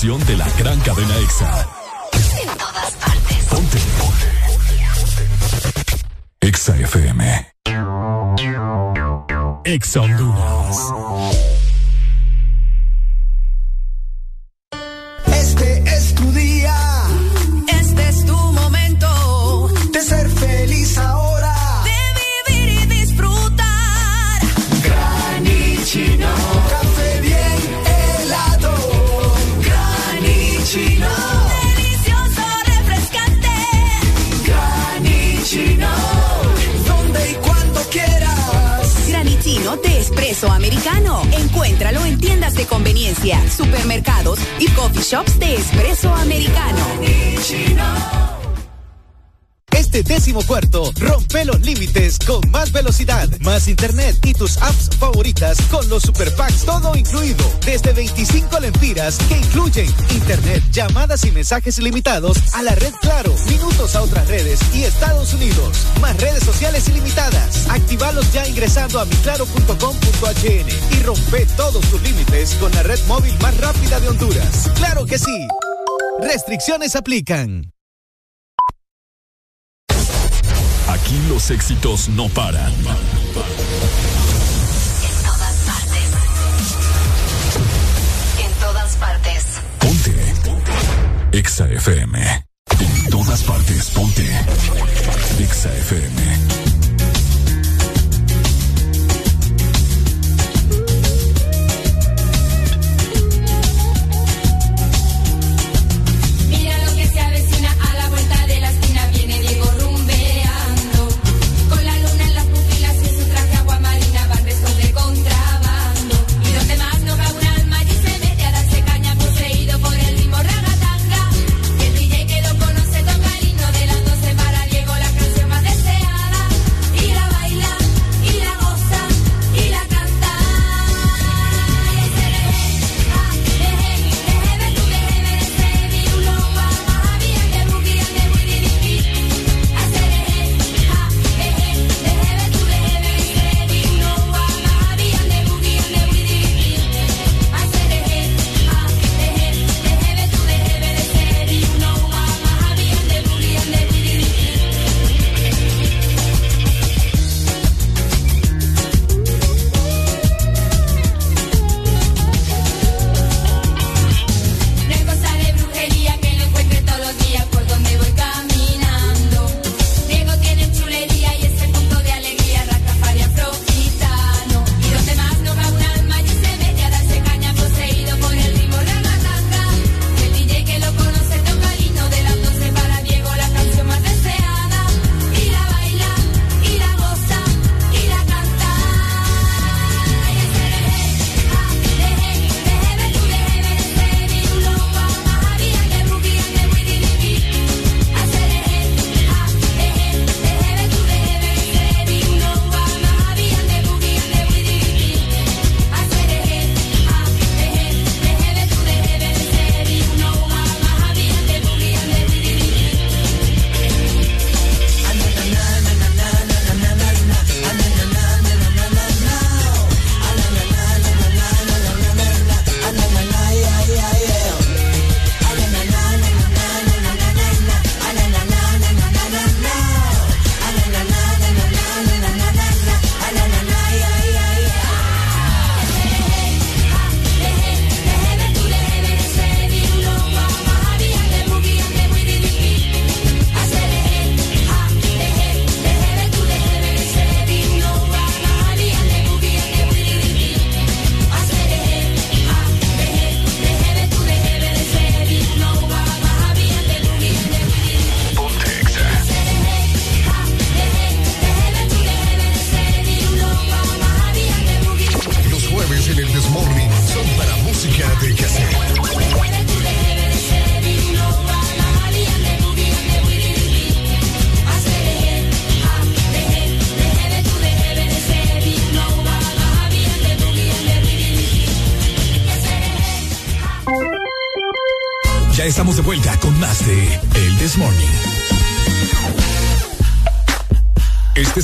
información de llamadas y mensajes ilimitados a la red Claro, minutos a otras redes y Estados Unidos, más redes sociales ilimitadas. Activalos ya ingresando a miclaro.com.hn y rompe todos tus límites con la red móvil más rápida de Honduras. ¡Claro que sí! Restricciones aplican. Aquí los éxitos no paran. Exa FM. En todas partes, ponte. Exa FM.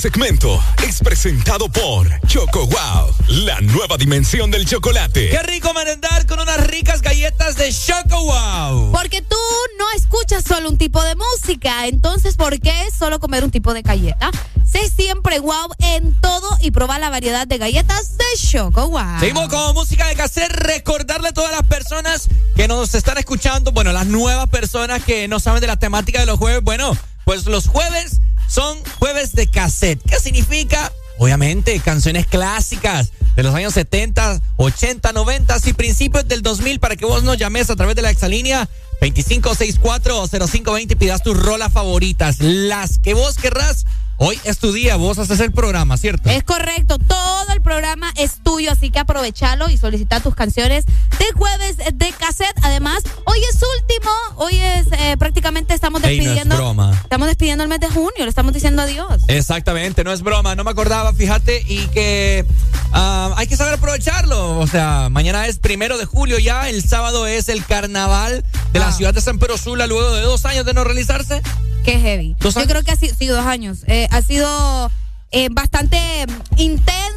Segmento es presentado por Choco Wow, la nueva dimensión del chocolate. Qué rico merendar con unas ricas galletas de Choco Wow. Porque tú no escuchas solo un tipo de música, entonces ¿por qué solo comer un tipo de galleta? Sé siempre wow en todo y probar la variedad de galletas de Choco Wow. Seguimos con música de cassette. Recordarle a todas las personas que nos están escuchando, bueno, las nuevas personas que no saben de la temática de los jueves. Bueno, pues los jueves son jueves de cassette. ¿Qué significa? Obviamente, canciones clásicas de los años 70, 80, 90 y principios del 2000 para que vos nos llames a través de la exalínea 25640520 y pidas tus rolas favoritas, las que vos querrás. Hoy es tu día, vos haces el programa, ¿cierto? Es correcto, todo el programa es tuyo, así que aprovechalo y solicita tus canciones de jueves de cassette. Además, hoy es último, hoy es eh, prácticamente estamos Ey, no es despidiendo. broma. Estamos despidiendo el mes de junio, le estamos diciendo adiós. Exactamente, no es broma, no me acordaba, fíjate, y que ah, hay que saber aprovecharlo. O sea, mañana es primero de julio ya, el sábado es el carnaval de la ciudad de San Pedro Sula, luego de dos años de no realizarse. Qué heavy. ¿Dos Yo creo que ha sido, sí, dos años. Eh, ha sido eh, bastante mm,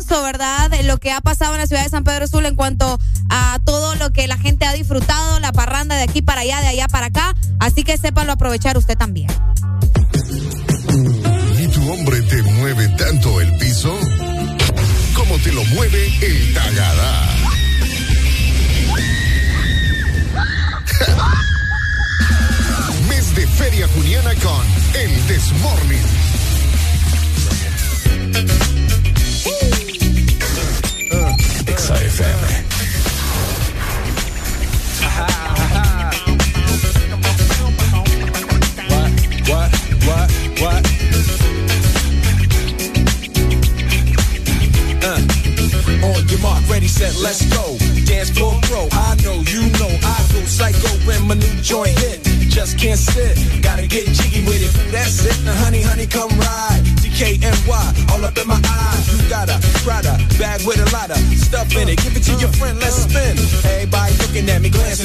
¿verdad? Lo que ha pasado en la ciudad de San Pedro Sula en cuanto a todo lo que la gente ha disfrutado, la parranda de aquí para allá, de allá para acá. Así que sépanlo aprovechar usted también. ¿Y tu hombre te mueve tanto el piso? Como te lo mueve el Tagadá. Mes de Feria Juniana con El Desmorning.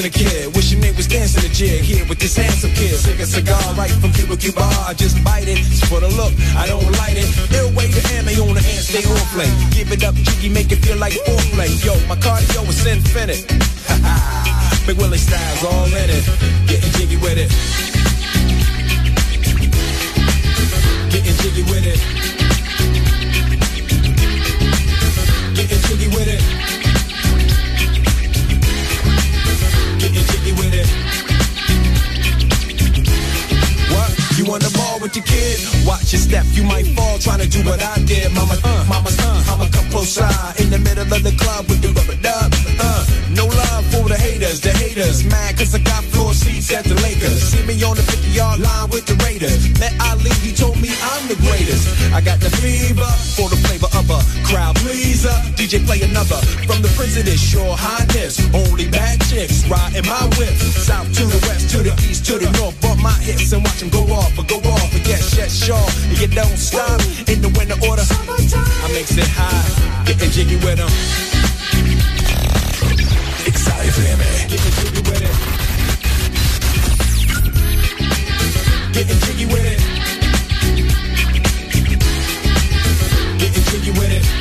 At me, glancing a kid. Wishing they was dancing a jig here with this handsome kid. Sick a cigar right from Cuba Cuba. I just bite it. For the look, I don't light it. Ill way to ammo on the hand, stay on play. Give it up, jiggy, make it feel like foreplay. Yo, my cardio is infinite. Ha ha, Big Willie styles all in it. Getting jiggy with it. Getting jiggy with it. Getting jiggy with it. You on the ball with your kid? Watch your step, you might fall trying to do what I did. Mama, uh, mama, uh, I'ma come close in the middle of the club with the rubber dub. Uh, no love for the haters, the haters mad cause I got floor seats at the Lakers. See me on the 50 yard line with the Raiders. Met Ali, he told me I'm the greatest. I got the fever for the flavor of a crowd pleaser. DJ play another from the president, your highness. Only bad chicks riding my whip. South to the west, to the east, to the north. Bump my hips and watch them go off, or go off. But yes, yes, sure. And you don't stop in the winter order. I makes it high, getting jiggy with them. XFM. Getting jiggy with it. Getting jiggy with it. Getting jiggy with it.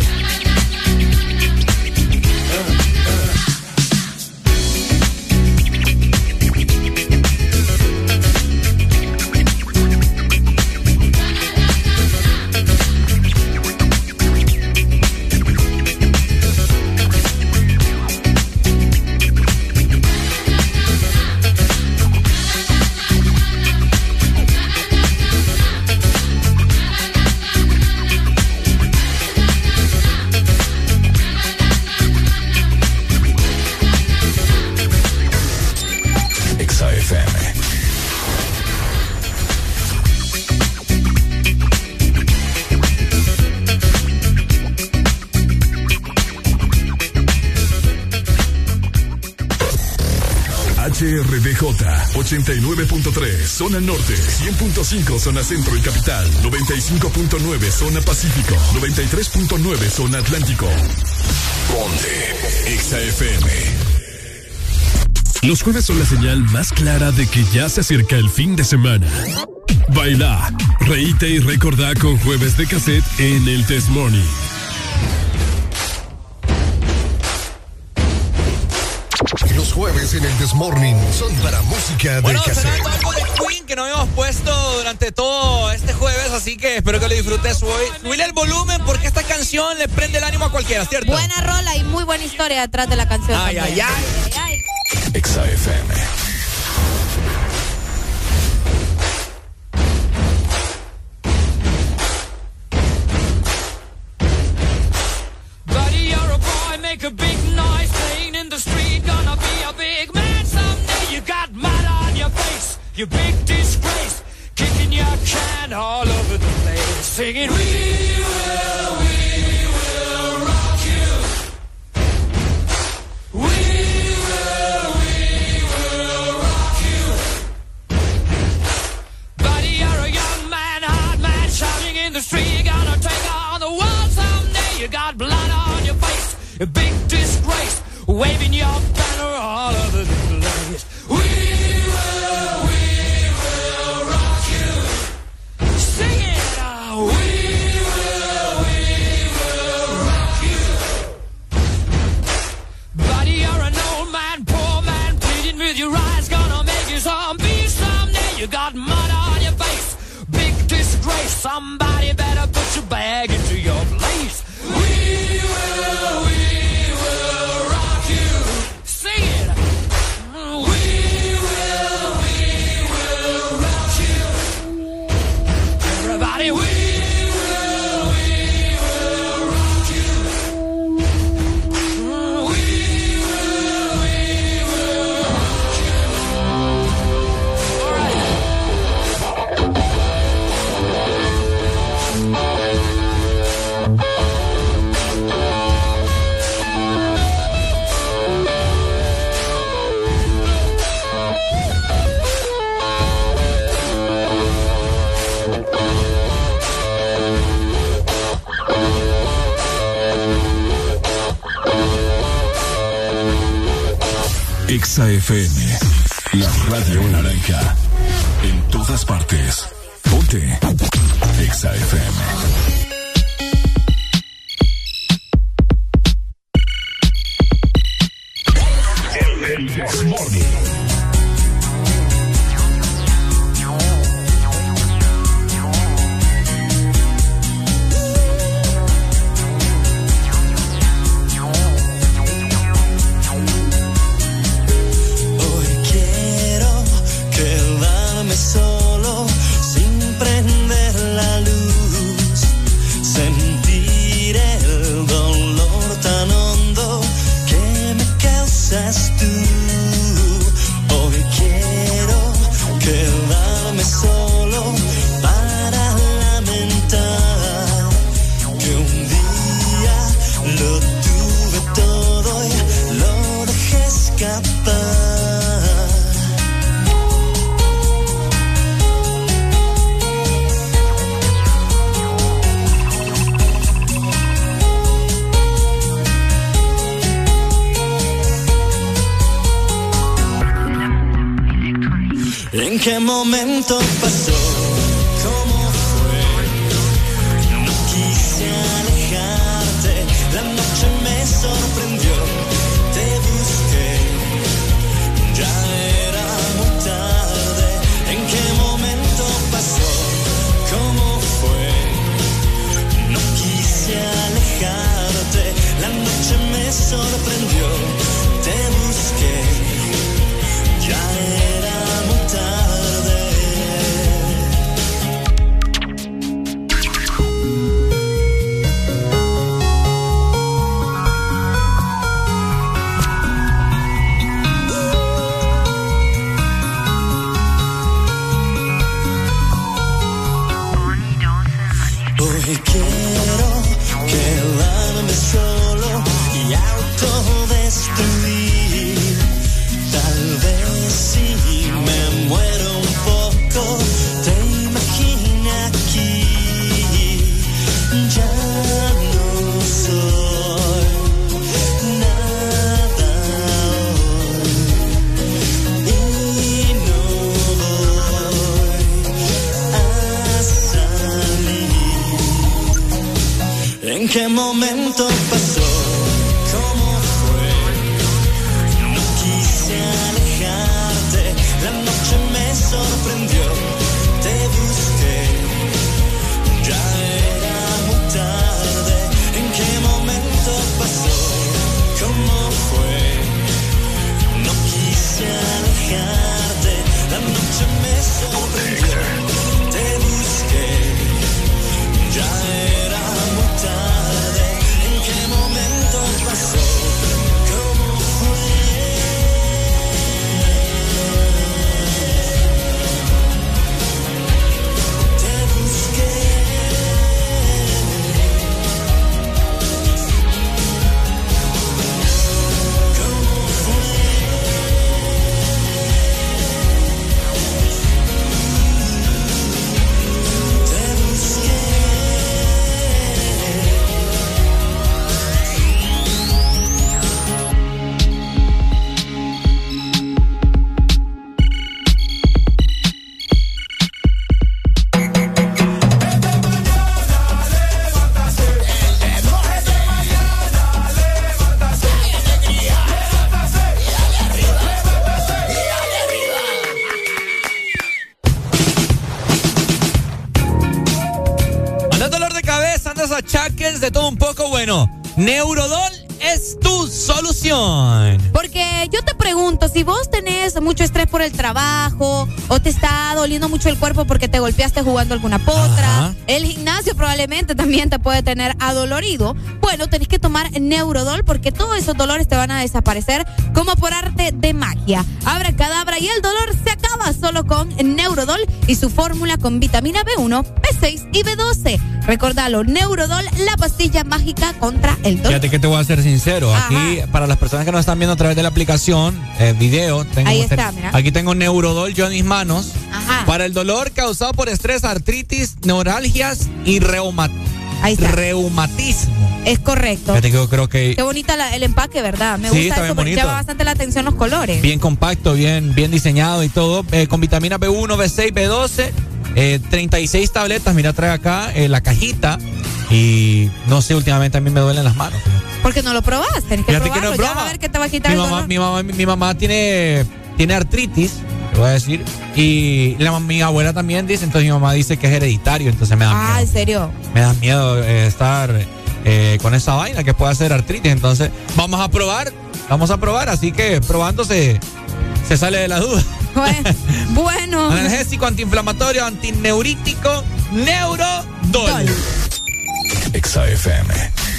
89.3 zona norte, 100.5 zona centro y capital, 95.9 zona pacífico, 93.9 zona atlántico. Ponte XAFM. Los jueves son la señal más clara de que ya se acerca el fin de semana. Baila, reíte y recordá con jueves de cassette en el Test Morning. This Morning son para música de bueno, cassette. algo de Queen que no habíamos puesto durante todo este jueves, así que espero que lo disfrutes hoy. Subile el volumen porque esta canción le prende el ánimo a cualquiera, ¿cierto? Buena rola y muy buena historia detrás de la canción. Ay, también. ay, ay. ay, ay. Doliendo mucho el cuerpo porque te golpeaste jugando alguna potra, Ajá. el gimnasio probablemente también te puede tener adolorido, bueno, tenés que tomar Neurodol porque todos esos dolores te van a desaparecer como por arte de magia. Abra cadabra y el dolor se acaba solo con Neurodol y su fórmula con vitamina B1, B6 y B12. Recordalo, Neurodol, la pastilla mágica contra el dolor. Fíjate que te voy a ser sincero. Ajá. Aquí, para las personas que nos están viendo a través de la aplicación, eh, video, tengo, Ahí está, mira. aquí tengo Neurodol yo en mis manos. Ajá. Para el dolor causado por estrés, artritis, neuralgias y reuma- Ahí está. reumatismo. Es correcto. Fíjate que yo creo que Qué bonita la- el empaque, ¿verdad? Me Sí, gusta eso porque llama bastante la atención los colores. bien compacto, bien, bien diseñado y todo, eh, con vitamina B1, B6, B12, eh, 36 tabletas, mira, trae acá eh, la cajita y no sé, últimamente a mí me duelen las manos. Porque no lo probás, tenés que Fíjate que probarlo. no ya broma. a ver qué te va a quitar Mi el mamá, mi mamá, mi mamá tiene, tiene artritis, te voy a decir, y la, mi abuela también dice, entonces mi mamá dice que es hereditario, entonces me da Ah, miedo. en serio. Me da miedo eh, estar eh, con esa vaina que puede hacer artritis. Entonces, vamos a probar. Vamos a probar. Así que probando se, sale de la duda. Bueno, bueno. Analgésico, antiinflamatorio, antineurítico, neurodol. XAFM.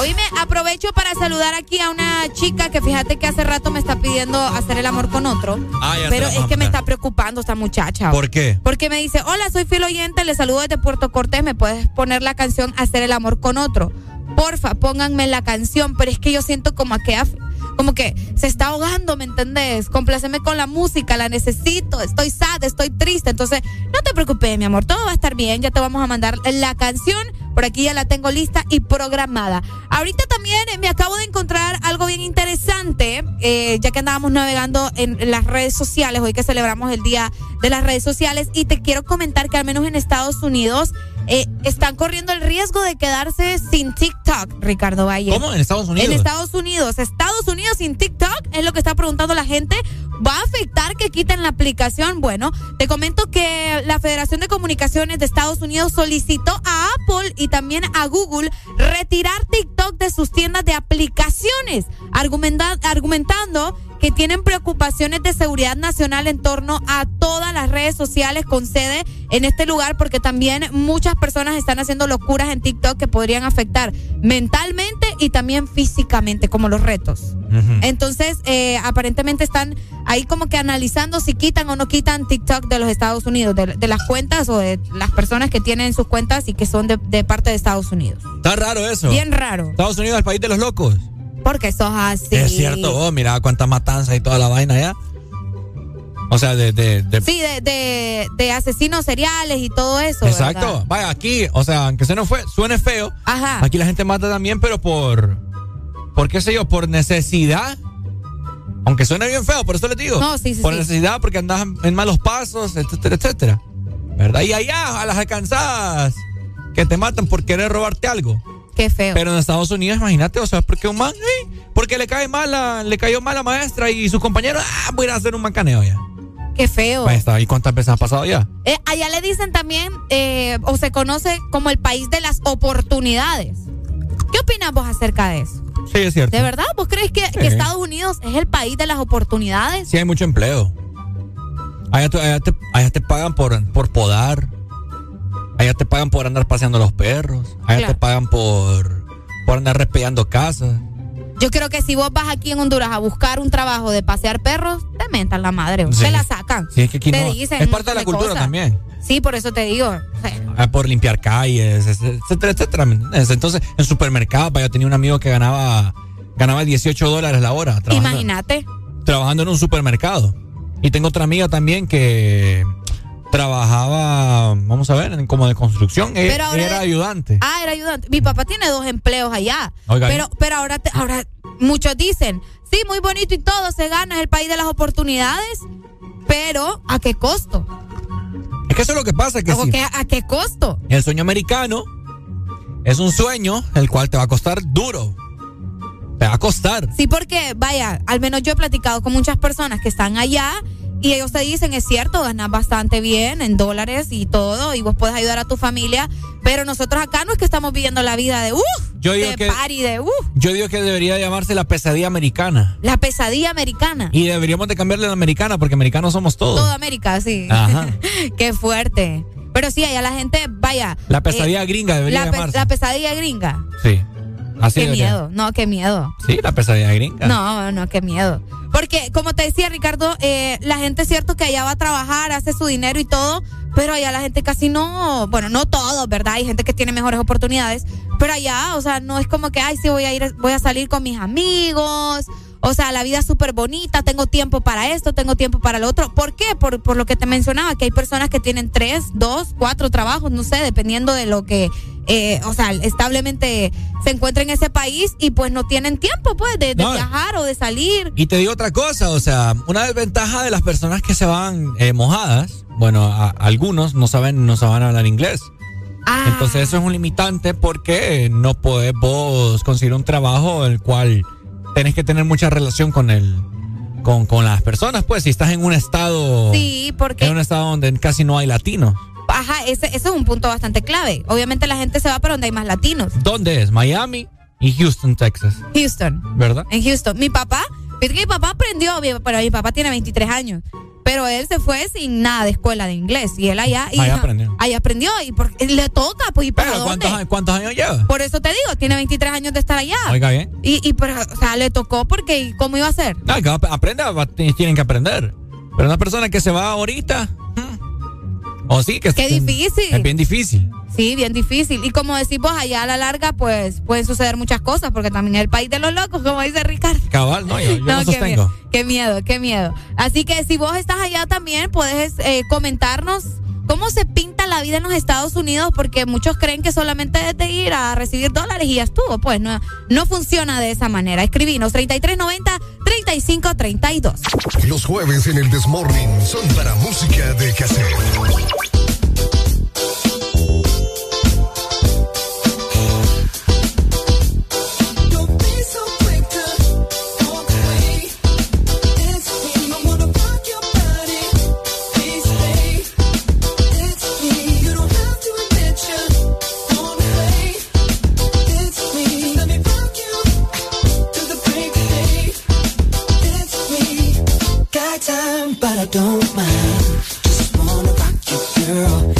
Oíme, aprovecho para saludar aquí a una chica que fíjate que hace rato me está pidiendo hacer el amor con otro. Ah, ya pero es que me está preocupando esta muchacha. ¿Por qué? Porque me dice, hola, soy fiel oyente, le saludo desde Puerto Cortés, ¿me puedes poner la canción Hacer el amor con otro? Porfa, pónganme la canción, pero es que yo siento como que, como que se está ahogando, ¿me entendés? Compláceme con la música, la necesito, estoy sad, estoy triste, entonces no te preocupes, mi amor, todo va a estar bien, ya te vamos a mandar la canción, por aquí ya la tengo lista y programada. Ahorita también eh, me acabo de encontrar algo bien interesante, eh, ya que andábamos navegando en las redes sociales, hoy que celebramos el Día de las Redes Sociales, y te quiero comentar que al menos en Estados Unidos eh, están corriendo el riesgo de quedarse sin TikTok, Ricardo Valle. ¿Cómo? ¿En Estados Unidos? En Estados Unidos. Estados Unidos sin TikTok es lo que está preguntando la gente. ¿Va a afectar que quiten la aplicación? Bueno, te comento que la Federación de Comunicaciones de Estados Unidos solicitó a Apple y también a Google retirar TikTok de sus tiendas de aplicaciones, argumenta- argumentando que tienen preocupaciones de seguridad nacional en torno a todas las redes sociales con sede en este lugar porque también muchas personas están haciendo locuras en TikTok que podrían afectar mentalmente y también físicamente como los retos. Entonces, eh, aparentemente están ahí como que analizando si quitan o no quitan TikTok de los Estados Unidos, de, de las cuentas o de las personas que tienen sus cuentas y que son de, de parte de Estados Unidos. Está raro eso. Bien raro. Estados Unidos, el país de los locos. Porque sos así. Es cierto, oh, mira cuánta matanza y toda la vaina ya. O sea, de... de, de- Sí, de, de, de asesinos seriales y todo eso. Exacto. ¿verdad? Vaya, aquí, o sea, aunque se no fue, suene feo, Ajá. aquí la gente mata también, pero por... ¿Por qué sé yo? Por necesidad. Aunque suene bien feo, por eso les digo. No, sí, sí, Por sí. necesidad, porque andas en malos pasos, etcétera, etcétera. ¿Verdad? Y allá, a las alcanzadas, que te matan por querer robarte algo. Qué feo. Pero en Estados Unidos, imagínate, o sea, porque un man, eh, porque le cae mal la- le cayó mal la maestra y sus compañeros, ah, voy a hacer un mancaneo ya. Qué feo. Ahí está. ¿Y cuántas veces ha pasado ya? Eh, allá le dicen también, eh, o se conoce como el país de las oportunidades. ¿Qué opinas vos acerca de eso? Sí, es cierto. ¿De verdad? ¿Vos crees que, que. Estados Unidos es el país de las oportunidades? Sí, hay mucho empleo. Allá te, allá te- allá te pagan por, por podar. Allá te pagan por andar paseando los perros. Allá Claro. te pagan por, por andar respellando casas. Yo creo que si vos vas aquí en Honduras a buscar un trabajo de pasear perros, te mentan la madre, Sí. te la sacan. Sí, es que aquí te no- dicen es parte de la cultura cosas. también. Sí, por eso te digo. Ah, por limpiar calles, etcétera, etcétera. Entonces, en supermercados, yo tenía un amigo que ganaba, ganaba 18 dólares la hora Imagínate. trabajando en un supermercado. Y tengo otra amiga también que trabajaba, vamos a ver, en- como de construcción. Ella, Pero ahora era de- ayudante. Ah, era ayudante. Mi papá tiene dos empleos allá. Oiga, pero, pero ahora, te- ahora muchos dicen, sí, muy bonito y todo, se gana, es el país de las oportunidades, pero ¿a qué costo? Es que eso es lo que pasa, que ¿O sí. qué- ¿A qué costo? El sueño americano es un sueño el cual te va a costar duro. Te va a costar. Sí, porque, vaya, al menos yo he platicado con muchas personas que están allá y ellos te dicen, es cierto, ganas bastante bien en dólares y todo, y vos puedes ayudar a tu familia, pero nosotros acá no es que estamos viviendo la vida de, uff, Yo digo de que- party, de, uff, Yo digo que debería llamarse la pesadilla americana. la pesadilla americana. Y deberíamos de cambiarle a la americana porque americanos somos todos. Toda América, sí. Ajá. Qué fuerte. Pero sí, allá la gente, vaya. La pesadilla eh, gringa debería la, llamarse. la pesadilla gringa. Sí. Así qué debería. miedo. No, qué miedo. Sí, la pesadilla gringa. No, no, qué miedo. Porque, como te decía, Ricardo, eh, la gente es cierto que allá va a trabajar, hace su dinero y todo, pero allá la gente casi no, bueno, no todos, ¿verdad? Hay gente que tiene mejores oportunidades, pero allá, o sea, no es como que, ay, sí, voy a ir, voy a salir con mis amigos. O sea, la vida es súper bonita, tengo tiempo para esto, tengo tiempo para lo otro. ¿Por qué? Por, por lo que te mencionaba, que hay personas que tienen tres, dos, cuatro trabajos, no sé, dependiendo de lo que, eh, o sea, establemente se encuentra en ese país y pues no tienen tiempo, pues, de, de No. viajar o de salir. Y te digo otra cosa, o sea, una desventaja de las personas que se van eh, mojadas, bueno, a- algunos no saben, no saben hablar inglés. Ah. Entonces eso es un limitante porque no podés vos conseguir un trabajo el cual tenés que tener mucha relación con el, con, con las personas, pues, si estás en un estado, Sí, porque en un estado donde casi no hay latinos. Ajá, ese, ese es un punto bastante clave. Obviamente la gente se va para donde hay más latinos. ¿Dónde es? Miami y Houston, Texas, Houston. ¿verdad? En Houston. Mi papá, mi papá aprendió, pero mi papá tiene 23 años. Pero él se fue sin nada de escuela de inglés. Y él allá. Y, Ahí aprendió. Ahí aprendió. Y por- le toca, pues, ¿y para Pero dónde? ¿cuántos, años- ¿cuántos años lleva? Por eso te digo, tiene 23 años de estar allá. Oiga bien. Y, y pero, o sea, le tocó porque, ¿cómo iba a ser? No, que aprenda, tienen que aprender. Pero una persona que se va ahorita. Mm, O sí, que Qué es- difícil. Es bien difícil. Sí, bien difícil. Y como decís vos, allá a la larga, pues pueden suceder muchas cosas, porque también es el país de los locos, como dice Ricardo. Cabal, no, yo, yo lo qué sostengo. miedo, qué miedo, qué miedo. Así que si vos estás allá también, puedes eh, comentarnos cómo se pinta la vida en los Estados Unidos, porque muchos creen que solamente es de ir a recibir dólares y ya estuvo. Pues no, no funciona de esa manera. Escribinos 3390-3532. Los jueves en el Desmorning son para música de cassette. But I don't mind. Just wanna rock you, girl.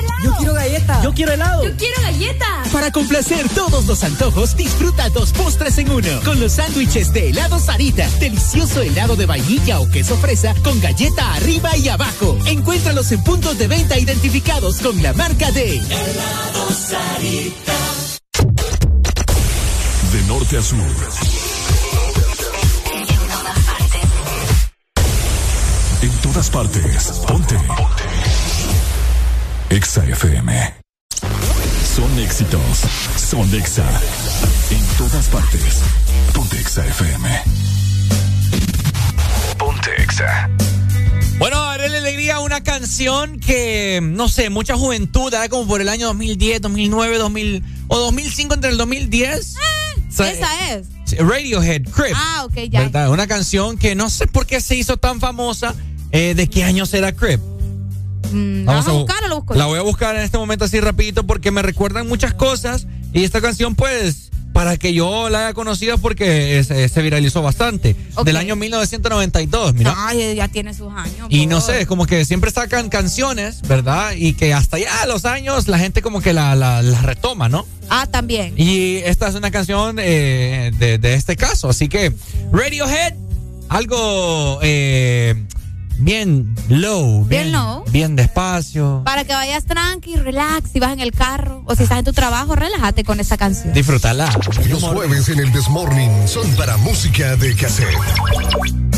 quiero galleta. Yo quiero helado. Yo quiero galleta. Para complacer todos los antojos, disfruta dos postres en uno. Con los sándwiches de helado Sarita. Delicioso helado de vainilla o queso fresa con galleta arriba y abajo. Encuéntralos en puntos de venta identificados con la marca de Helado Sarita. De norte a sur. En todas partes. Ponte. Exa FM. Son éxitos. Son Exa. En todas partes. Ponte Exa FM. Ponte Exa. Bueno, haré la alegría una canción que, no sé, mucha juventud, ¿eh? como por el año 2010, 2009, 2000 o 2005 entre el 2010. O sea, Esa es. Radiohead, Crip. Ah, ok, ya. ¿verdad? Una canción que no sé por qué se hizo tan famosa. Eh, ¿De qué año será Crip? Mm, ¿La vas a bu- buscar o lo busco? La voy a buscar en este momento así rapidito porque me recuerdan muchas cosas y esta canción pues para que yo la haya conocido porque eh, se, se viralizó bastante. Del año 1992, mira. Ay, ya tiene sus años. Y no sé, es como que siempre sacan canciones, ¿verdad? Y que hasta ya a los años la gente como que la, la, la retoma, ¿no? Ah, también. Y esta es una canción eh, de, de este caso. Así que Radiohead, algo eh, bien low. Bien low. Bien despacio. Para que vayas tranqui, relax, si vas en el carro o si estás en tu trabajo, relájate con esa canción. Disfrútala. Los jueves en el This Morning son para música de cassette.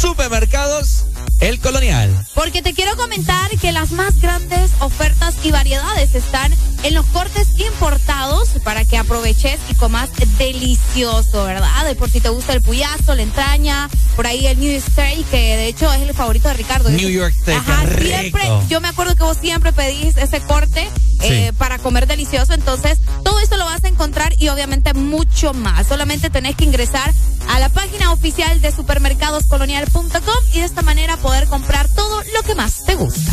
Supermercados El Colonial. Porque te quiero comentar que las más grandes ofertas y variedades están en los cortes importados para que aproveches y comas delicioso, ¿verdad? De por si te gusta el puyazo, la entraña, por ahí el New York Steak, que de hecho es el favorito de Ricardo. New York Steak, Ajá, siempre, yo me acuerdo que vos siempre pedís ese corte eh, para comer delicioso, entonces encontrar y obviamente mucho más. Solamente tenés que ingresar a la página oficial de supermercadoscolonial.com y de esta manera poder comprar todo lo que más te gusta.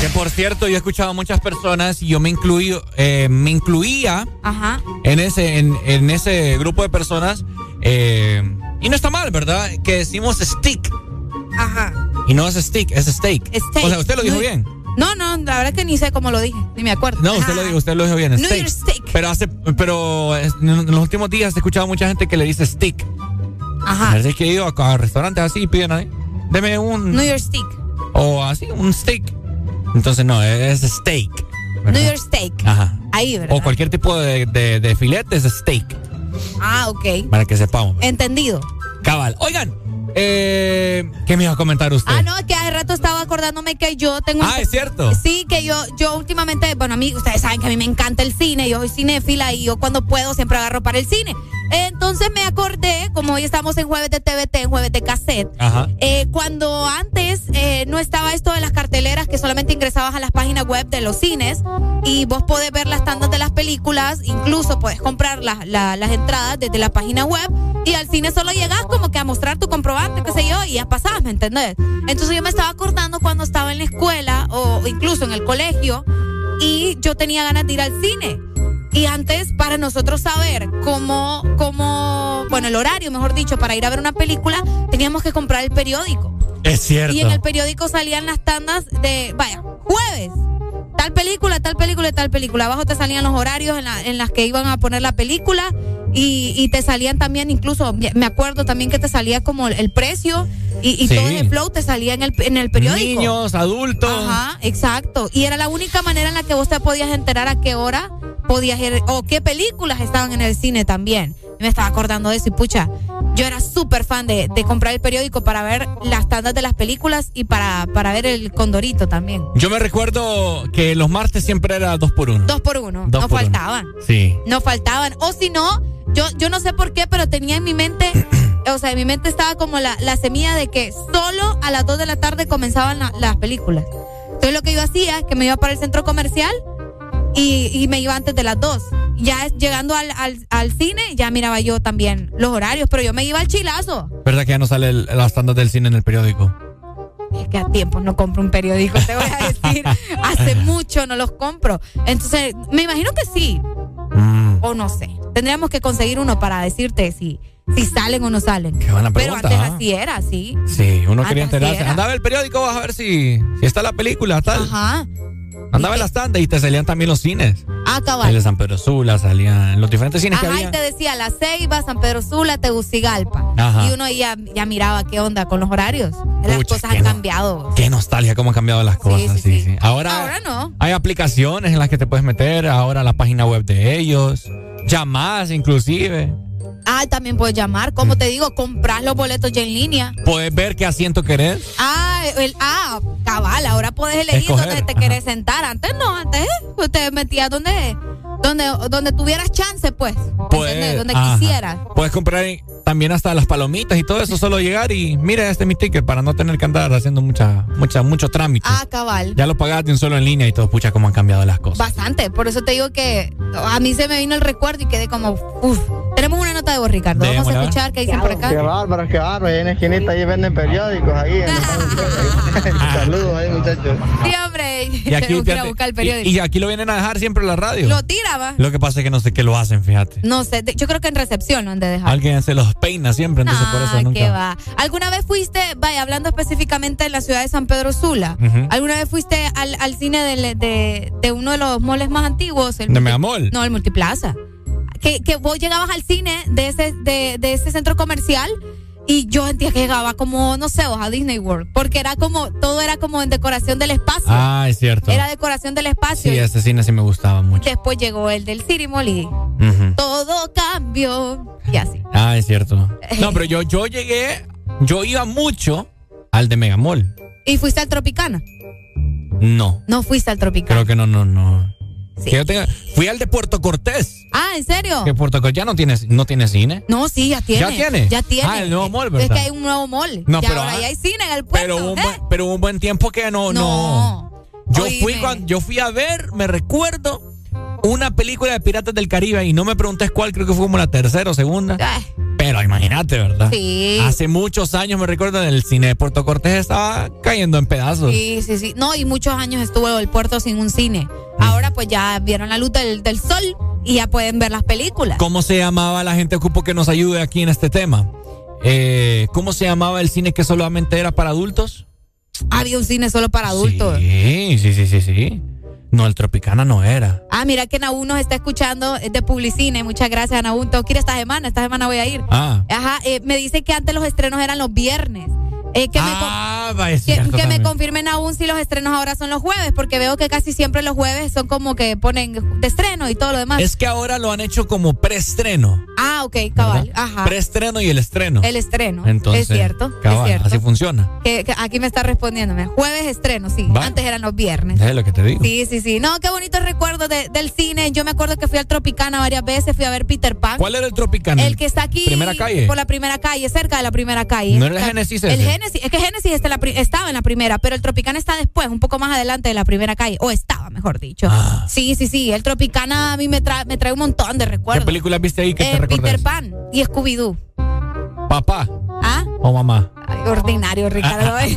Que por cierto, yo he escuchado a muchas personas y yo me incluí, eh, me incluía Ajá. en ese, en, en ese grupo de personas. eh, y no está mal, ¿verdad? Que decimos stick. Ajá. Y no es stick, es steak. Steak. O sea, usted lo dijo bien. No, no, la verdad que ni sé cómo lo dije, ni me acuerdo. No, usted lo dijo, usted lo dijo bien. New Steak. York steak. Pero hace, pero es- en los últimos días he escuchado a mucha gente que le dice stick. Ajá. Así que he ido a, a restaurantes así y piden ahí. Deme un. New York Steak. O así, un steak. Entonces no, es steak. ¿verdad? New York Steak. Ajá. Ahí, ¿verdad? O cualquier tipo de, de, de filete es steak. Ah, ok. Para que sepamos. Entendido. Cabal. Oigan, eh, ¿qué me iba a comentar usted? Ah, no, es que hace rato estaba acordándome que yo tengo... un- Ah, es cierto. Sí, que yo, yo últimamente, bueno, a mí, ustedes saben que a mí me encanta el cine, yo soy cinéfila y yo cuando puedo siempre agarro para el cine. Entonces me acordé, como hoy estamos en jueves de TVT, en jueves de cassette, Ajá. eh, cuando antes eh, no estaba esto de las carteleras que solamente ingresabas a las páginas web de los cines y vos podés ver las tandas de las películas, incluso podés comprar la- la- las entradas desde la página web y al cine solo llegás como que a mostrar tu comprobante, qué sé yo, y ya pasabas, ¿me entendés? Entonces yo me estaba acordando cuando estaba en la escuela o incluso en el colegio y yo tenía ganas de ir al cine. Y antes, para nosotros saber cómo, cómo, bueno, el horario, mejor dicho, para ir a ver una película, teníamos que comprar el periódico. Es cierto. Y en el periódico salían las tandas de, vaya, jueves. Tal película, tal película y tal película. Abajo te salían los horarios en, la- en las que iban a poner la película y, y te salían también, incluso, me acuerdo también que te salía como el precio y, y Sí. todo el flow te salía en el, en el periódico. Niños, adultos. Ajá, exacto. Y era la única manera en la que vos te podías enterar a qué hora podías ir o qué películas estaban en el cine también. Me estaba acordando de eso y pucha, yo era súper fan de, de comprar el periódico para ver las tandas de las películas y para, para ver el condorito también. Yo me recuerdo que los martes siempre era dos por uno. Dos por uno, Dos no por uno. faltaban. Sí. No faltaban. O si no, yo, yo no sé por qué, pero tenía en mi mente, o sea, en mi mente estaba como la, la semilla de que solo a las 2 de la tarde comenzaban la- las películas. Entonces lo que yo hacía es que me iba para el centro comercial y, y me iba antes de las 2. Ya llegando al, al, al cine, ya miraba yo también los horarios, pero yo me iba al chilazo. ¿Verdad que ya no sale el- las tandas del cine en el periódico? Es que a tiempo no compro un periódico, te voy a decir. Hace mucho no los compro. Entonces, me imagino que sí. Mm. O no sé. Tendríamos que conseguir uno para decirte si, si salen o no salen. Qué buena Pero pregunta, antes ¿ah? así era, sí. Sí, uno quería enterarse. era. Andaba el periódico, vas a ver si, si está la película, tal. Ajá. Andaba en las tandas y te salían también los cines. Ah, El cabal. de San Pedro Sula salían los diferentes cines que Ajá, y había. te decía La Ceiba, San Pedro Sula, Tegucigalpa. Ajá. Y uno ya, ya miraba qué onda con los horarios. Las Pucha, cosas han no- cambiado. Qué nostalgia, cómo han cambiado las cosas. Sí, sí, Ahora, Ahora no. hay aplicaciones en las que te puedes meter, ahora la página web de ellos, llamadas inclusive. Ah, también puedes llamar. Como te digo, compras los boletos ya en línea. Puedes ver qué asiento querés. Ah, el, ah, cabal, ahora puedes elegir Escoger, dónde te ajá. querés sentar. Antes no, antes eh, te metías donde, donde, donde tuvieras chance, pues. Pues, ¿entendés? Donde ajá. quisieras. Puedes comprar ahí también hasta las palomitas y todo eso, solo llegar y mira, este es mi ticket para no tener que andar haciendo mucha, mucha, mucho trámite. Ah, cabal. Ya lo pagaste un solo en línea y todo, pucha, cómo han cambiado las cosas. Bastante. Por eso te digo que a mí se me vino el recuerdo y quedé como, uff. Tenemos una nota de vos, Ricardo. Vamos a escuchar qué dicen por acá. Qué bárbaro, qué bárbaro. Ahí en la esquinita ahí venden periódicos. Ahí. Saludos ahí, muchachos. Sí, hombre. Y aquí, Tenemos que ir a buscar el periódico. y aquí lo vienen a dejar siempre en la radio. Lo tira, va. Lo que pasa es que no sé qué lo hacen, fíjate. No sé, yo creo que en recepción lo han de dejar. Alguien se los peina siempre, entonces por eso Ah, nunca. qué va. ¿Alguna vez fuiste, vaya, hablando específicamente de la ciudad de San Pedro Sula. ¿alguna vez fuiste al, al cine de, de uno de los moles más antiguos? El ¿De Megamall? No, el Multiplaza. Que, que vos llegabas al cine de ese, de, de ese centro comercial y yo sentía que llegaba como, no sé, a Disney World, porque era como, todo era como en decoración del espacio. Ah, es cierto. Era decoración del espacio. Sí, y ese cine sí me gustaba mucho. Después llegó el del City Mall y todo cambió. Y así. Ah, es cierto. No, pero yo, yo llegué, yo iba mucho al de Megamall. ¿Y fuiste al Tropicana? No, No fuiste al Tropicana. creo que no, no, no. Sí. Que yo tenga- fui al de Puerto Cortés. Ah, ¿en serio? Que Puerto Cortés ya no tiene, no tiene cine. No, sí, ya tiene. ¿Ya tiene? Ya tiene. Ah, el nuevo mall, Es ¿verdad? que hay un nuevo mall. No, Ya pero, ahora ah, ya hay cine en el puerto. Pero un, ¿eh? buen, pero un buen tiempo que no, no. Yo fui cuando, yo fui a ver, me recuerdo, una película de Piratas del Caribe y no me preguntes cuál, creo que fue como la tercera o segunda. Pero imagínate, ¿verdad? Sí. Hace muchos años me recuerdo en el cine de Puerto Cortés estaba cayendo en pedazos. Sí, sí, sí. No, y muchos años estuvo el puerto sin un cine. Ahora pues ya vieron la luz del, del sol y ya pueden ver las películas. ¿Cómo se llamaba la gente ocupo que nos ayude aquí en este tema? Eh, ¿Cómo se llamaba el cine que solamente era para adultos? Había un cine solo para adultos. Sí, sí, sí, sí, sí. No, el Tropicana no era. Ah, mira que Naú nos está escuchando es de Publicine. Muchas gracias, Naú. Tengo que ir esta semana. Esta semana voy a ir. Ah. Ajá, eh, me dice que antes los estrenos eran los viernes. Eh, que me Ah, que, que me confirmen aún si los estrenos ahora son los jueves, porque veo que casi siempre los jueves son como que ponen de estreno y todo lo demás. Es que ahora lo han hecho como preestreno. ah, ok, cabal. Ajá. Preestreno y el estreno. El estreno. Entonces, es cierto. cabal, es cierto. así funciona. Que, que aquí me está respondiéndome. Jueves estreno, sí. Antes eran los viernes. Es lo que te digo. Sí, sí, sí. No, qué bonitos recuerdos de- del cine. Yo me acuerdo que fui al Tropicana varias veces, fui a ver Peter Pan. ¿Cuál era el Tropicana? El que está aquí. Primera calle. Por la primera calle, cerca de la primera calle. ¿No era el Génesis El? Génesis. Es que Génesis está en la estaba en la primera, pero el Tropicana está después, un poco más adelante de la primera calle. O estaba, mejor dicho. Sí, sí, sí. El Tropicana a mí me, trae me trae un montón de ¿Qué recuerdos. película viste ahí que Eh, te recuerdas? Peter Pan y Scooby-Doo. ¿Papá ¿Ah? o mamá? Ay, ordinario, Ricardo. ¿eh?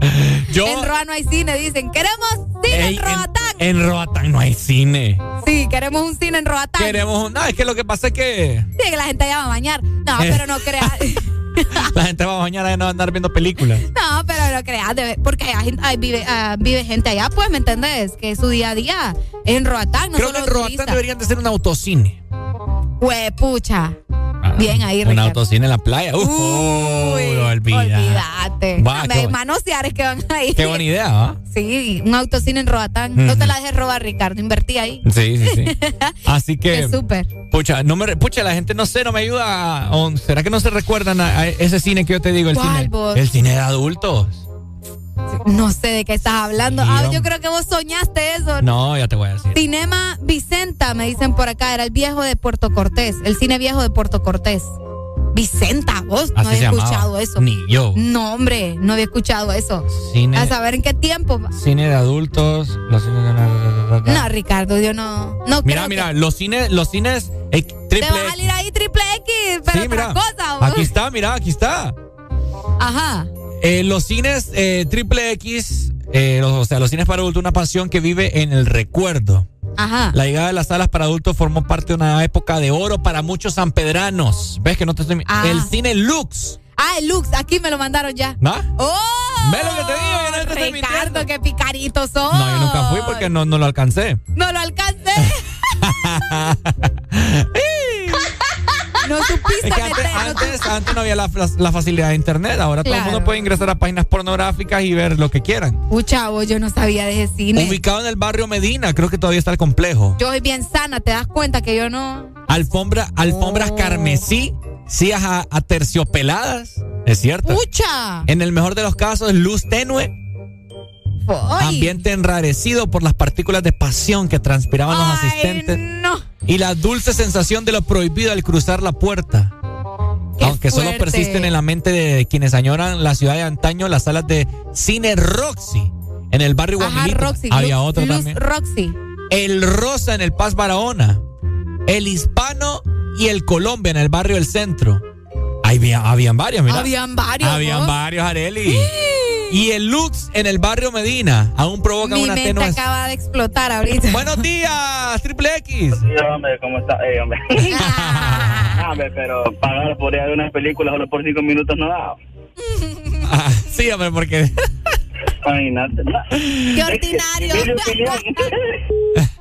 Yo. En Roa no hay cine, dicen. Queremos cine Ey, en Roatán. En Roatán no hay cine. Sí, queremos un cine en Roatán. Queremos un. No, es que lo que pasa es que Sí, que la gente allá va a bañar. No, pero no creas. la gente va a mañana y no va a andar viendo películas. No, pero no creas. porque hay, hay- vive, ah, vive gente allá, pues, ¿me entendés? Que su día a día es en Roatán. No Creo que solo en Roatán deberían de ser un autocine. Huepucha. Bien ahí, Un autocine en la playa. Uf, uy. Olvídate. Bu- manoseares que van ahí. Qué buena idea, ¿va? Sí, un autocine en Roatán. No te la dejes robar, Ricardo. Invertí ahí. Sí, sí, sí. Así que. Súper. Pucha, no me, pucha, la gente no sé, no me ayuda. ¿Será que no se recuerdan a, a ese cine que yo te digo? El ¿Cuál, cine. vos? El cine de adultos. No sé de qué estás hablando. Sí, ah, yo creo que vos soñaste eso. No, ya te voy a decir. Cinema Vicenta, me dicen por acá, era el viejo de Puerto Cortés, el cine viejo de Puerto Cortés. Vicenta, vos no había escuchado eso. Ni yo. No, hombre, no había escuchado eso. Cine, A saber en qué tiempo. cine de adultos. Los cines de- No, Ricardo, yo no. no Mira, mira, los cines, los cines eh, triple Te va a salir ahí triple X, pero Sí, otra mira. cosa. vos. Aquí está, mira, aquí está. Ajá. Eh, los cines eh, triple X, eh, los- o sea, los cines para adultos, una pasión que vive en el recuerdo. Ajá. La llegada de las salas para adultos formó parte de una época de oro para muchos sanpedranos. ¿Ves que no te estoy... Ah. El cine Lux. Ah, el Lux, aquí me lo mandaron ya. ¿Va? ¡Oh! ¿Ves lo que te digo? Yo no te estoy Ricardo, qué picaritos son. No, yo nunca fui porque no, no lo alcancé. No lo alcancé. no supiste Es que antes, no antes, antes no había la, la- la facilidad de internet. Ahora todo el mundo puede ingresar a páginas pornográficas y ver lo que quieran. Uy, chavo, yo no sabía de ese cine. Ubicado en el barrio Medina, creo que todavía está el complejo. Yo soy bien sana, ¿te das cuenta que yo no? Alfombra, alfombras Oh. carmesí, sillas a, aterciopeladas. Es cierto. ¡Pucha! En el mejor de los casos, luz tenue. Ambiente enrarecido por las partículas de pasión que transpiraban los asistentes. no. Y la dulce sensación de lo prohibido al cruzar la puerta. Qué Aunque solo persisten en la mente de quienes añoran la ciudad de antaño, las salas de cine Roxy en el barrio Guamilito. Roxy. Había Luz- otro Luz también. Roxy. El Rosa en el Paz Barahona. El Hispano y el Colombia en el barrio del centro. Ahí había, habían varios, mira. Habían varios. Habían ¿no? varios, Areli. Y el Lux en el barrio Medina. Aún provoca Mi una mente tenue. acaba de explotar ahorita. Buenos días, Triple X. Sí, hombre, ¿cómo está? Eh, hombre. Ah, hombre, pero pagar por ir a una película solo por cinco minutos no da. Ah, sí, hombre, porque. Imagínate. no. Qué ordinario.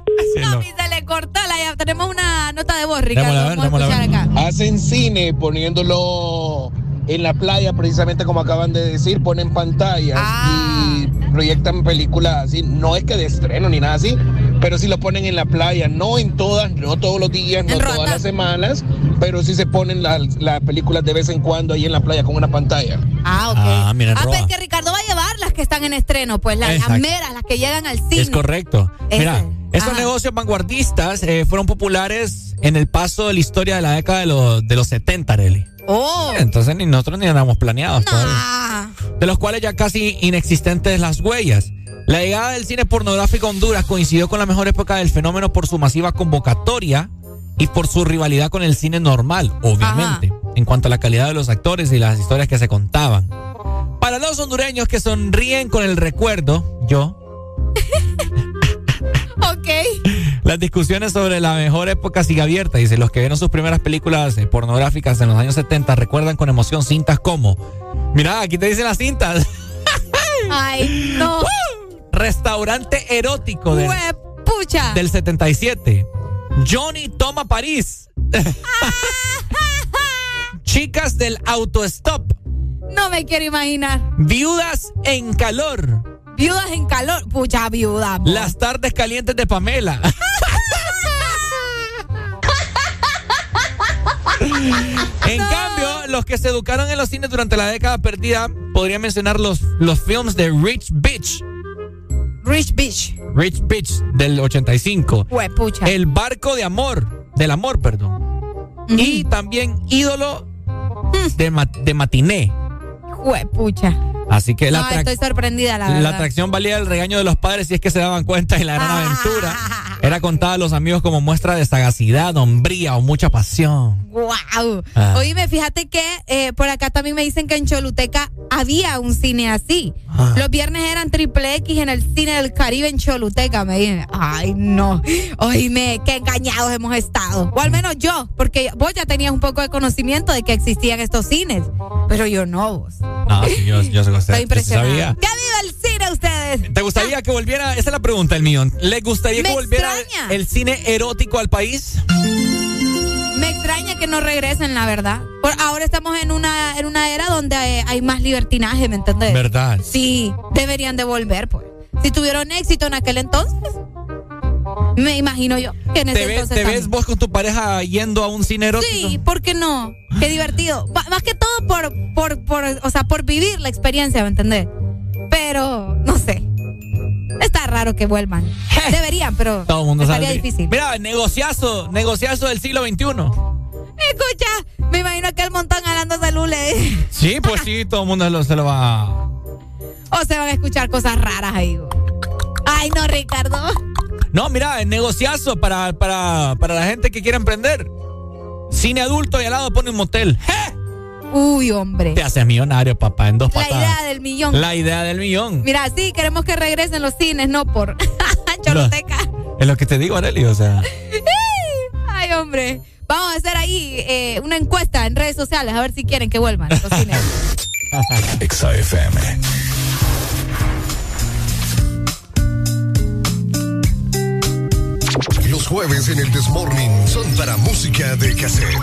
No, y se le cortó la ya. Tenemos una nota de voz, Ricardo. Démosla Vamos démosla a escuchar acá. Hacen cine poniéndolo en la playa, precisamente como acaban de decir, ponen pantallas Ah. y proyectan películas así. No es que de estreno ni nada así, pero sí lo ponen en la playa. No en todas, no todos los días, no todas las semanas, pero sí se ponen las, las películas de vez en cuando ahí en la playa con una pantalla. Ah, ok. Ah, mira, Ah, pues que Ricardo va a llevar las que están en estreno, pues las, las meras, las que llegan al cine. Es correcto. Mira, Ese. Estos Ajá. negocios vanguardistas eh, fueron populares en el paso de la historia de la década de los, de los 70, Areli. Oh. Entonces ni nosotros ni éramos planeados todavía. Ah. De los cuales ya casi inexistentes las huellas. La llegada del cine pornográfico a Honduras coincidió con la mejor época del fenómeno por su masiva convocatoria y por su rivalidad con el cine normal, obviamente, en cuanto a la calidad de los actores y las historias que se contaban. Para los hondureños que sonríen con el recuerdo, yo. Las discusiones sobre la mejor época sigue abierta. Dice, los que vieron sus primeras películas eh, pornográficas en los años 70 recuerdan con emoción cintas como... Mira, aquí te dicen las cintas. Ay, no. Restaurante erótico del, Pucha. del 77. Johnny toma París. Chicas del autostop. No me quiero imaginar. Viudas en calor. Viudas en calor. Pucha, viuda. po. Las tardes calientes de Pamela. En cambio, los que se educaron en los cines durante la década perdida, podría mencionar los, los films de Rich Bitch. Rich Beach. Rich Bitch del 85. Huepucha. El barco de amor, del amor, perdón. Y también ídolo de, ma- de matiné. Huepucha. Así que la, No, atrac- estoy sorprendida, la la verdad. atracción valía el regaño de los padres si es que se daban cuenta y la gran aventura era contada a los amigos como muestra de sagacidad, hombría o mucha pasión. Wow. Ah. Oíme, fíjate que eh, por acá también me dicen que en Choluteca había un cine así. Ah. Los viernes eran triple X en el cine del Caribe en Choluteca. Me dicen, ay, no. Oíme, qué engañados hemos estado. O al menos yo, porque vos ya tenías un poco de conocimiento de que existían estos cines. Pero yo no, vos. No, sí, yo, yo, yo- Estoy impresionada. ¡Que viva el cine ustedes! ¿Te gustaría que volviera? Esa es la pregunta, el mío. ¿Le gustaría Me que volviera extraña. el cine erótico al país? Me extraña que no regresen, la verdad. Por ahora estamos en una, en una era donde hay, hay más libertinaje, ¿me entendés? ¿Verdad? Sí, deberían de volver, pues. Si tuvieron éxito en aquel entonces, me imagino yo que en ese ¿Te ves, entonces te ves vos con tu pareja yendo a un cine erótico? Sí, ¿por qué no? Qué divertido. Más que todo por, por, por, o sea, por vivir la experiencia, ¿me entendés? Pero, no sé. Está raro que vuelvan. Deberían, pero Todo el mundo estaría sabe. difícil. Mira, negociazo, negociazo del siglo XXI. Escucha, me imagino aquel montón hablando de Lule. Sí, pues sí, todo el mundo lo- se lo va. O se van a escuchar cosas raras ahí. Ay, no, Ricardo. No, mira, negociazo para, para, para la gente que quiera emprender. Cine adulto y al lado pone un motel. ¡Je! Uy, hombre. Te haces millonario, papá, en dos La patadas. idea del millón. La idea del millón. Mira, sí, queremos que regresen los cines, no por Choluteca. Es lo que te digo, Arely, o sea. Ay, hombre. Vamos a hacer ahí eh, una encuesta en redes sociales a ver si quieren que vuelvan los cines. Exa FM. Los jueves en el Desmorning son para música de cassette.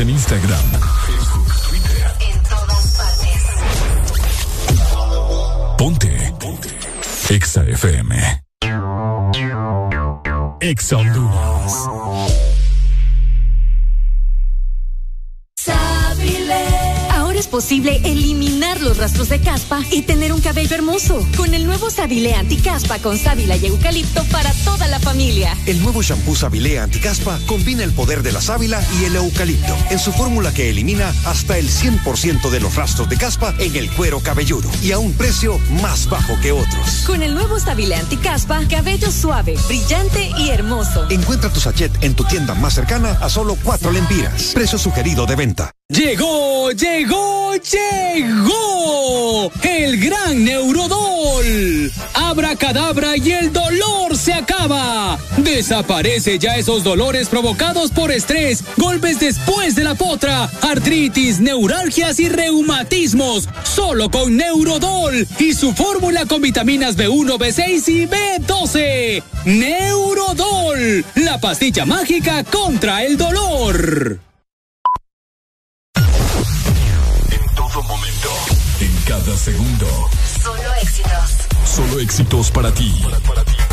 En Instagram, Facebook, Twitter. En todas partes. Ponte. Ponte. Exa FM. Exa Honduras. Ahora es posible eliminar los rastros de caspa y tener un cabello hermoso. Con el nuevo Sabilé Anticaspa con sábila y eucalipto El nuevo shampoo Sabilé Anticaspa combina el poder de la sábila y el eucalipto en su fórmula que elimina hasta el 100% de los rastros de caspa en el cuero cabelludo y a un precio más bajo que otros. Con el nuevo Sabilé Anticaspa, cabello suave, brillante y hermoso. Encuentra tu sachet en tu tienda más cercana a solo cuatro lempiras. Precio sugerido de venta. Llegó, llegó, llegó el gran Neurodol. Abra cadabra y el dolor se acaba. Desaparece ya esos dolores provocados por estrés, golpes después de la potra, artritis, neuralgias y reumatismos. Solo con Neurodol y su fórmula con vitaminas B1, B6 y B12. Neurodol, la pastilla mágica contra el dolor. En todo momento. En cada segundo. Solo éxitos. Solo éxitos para ti. En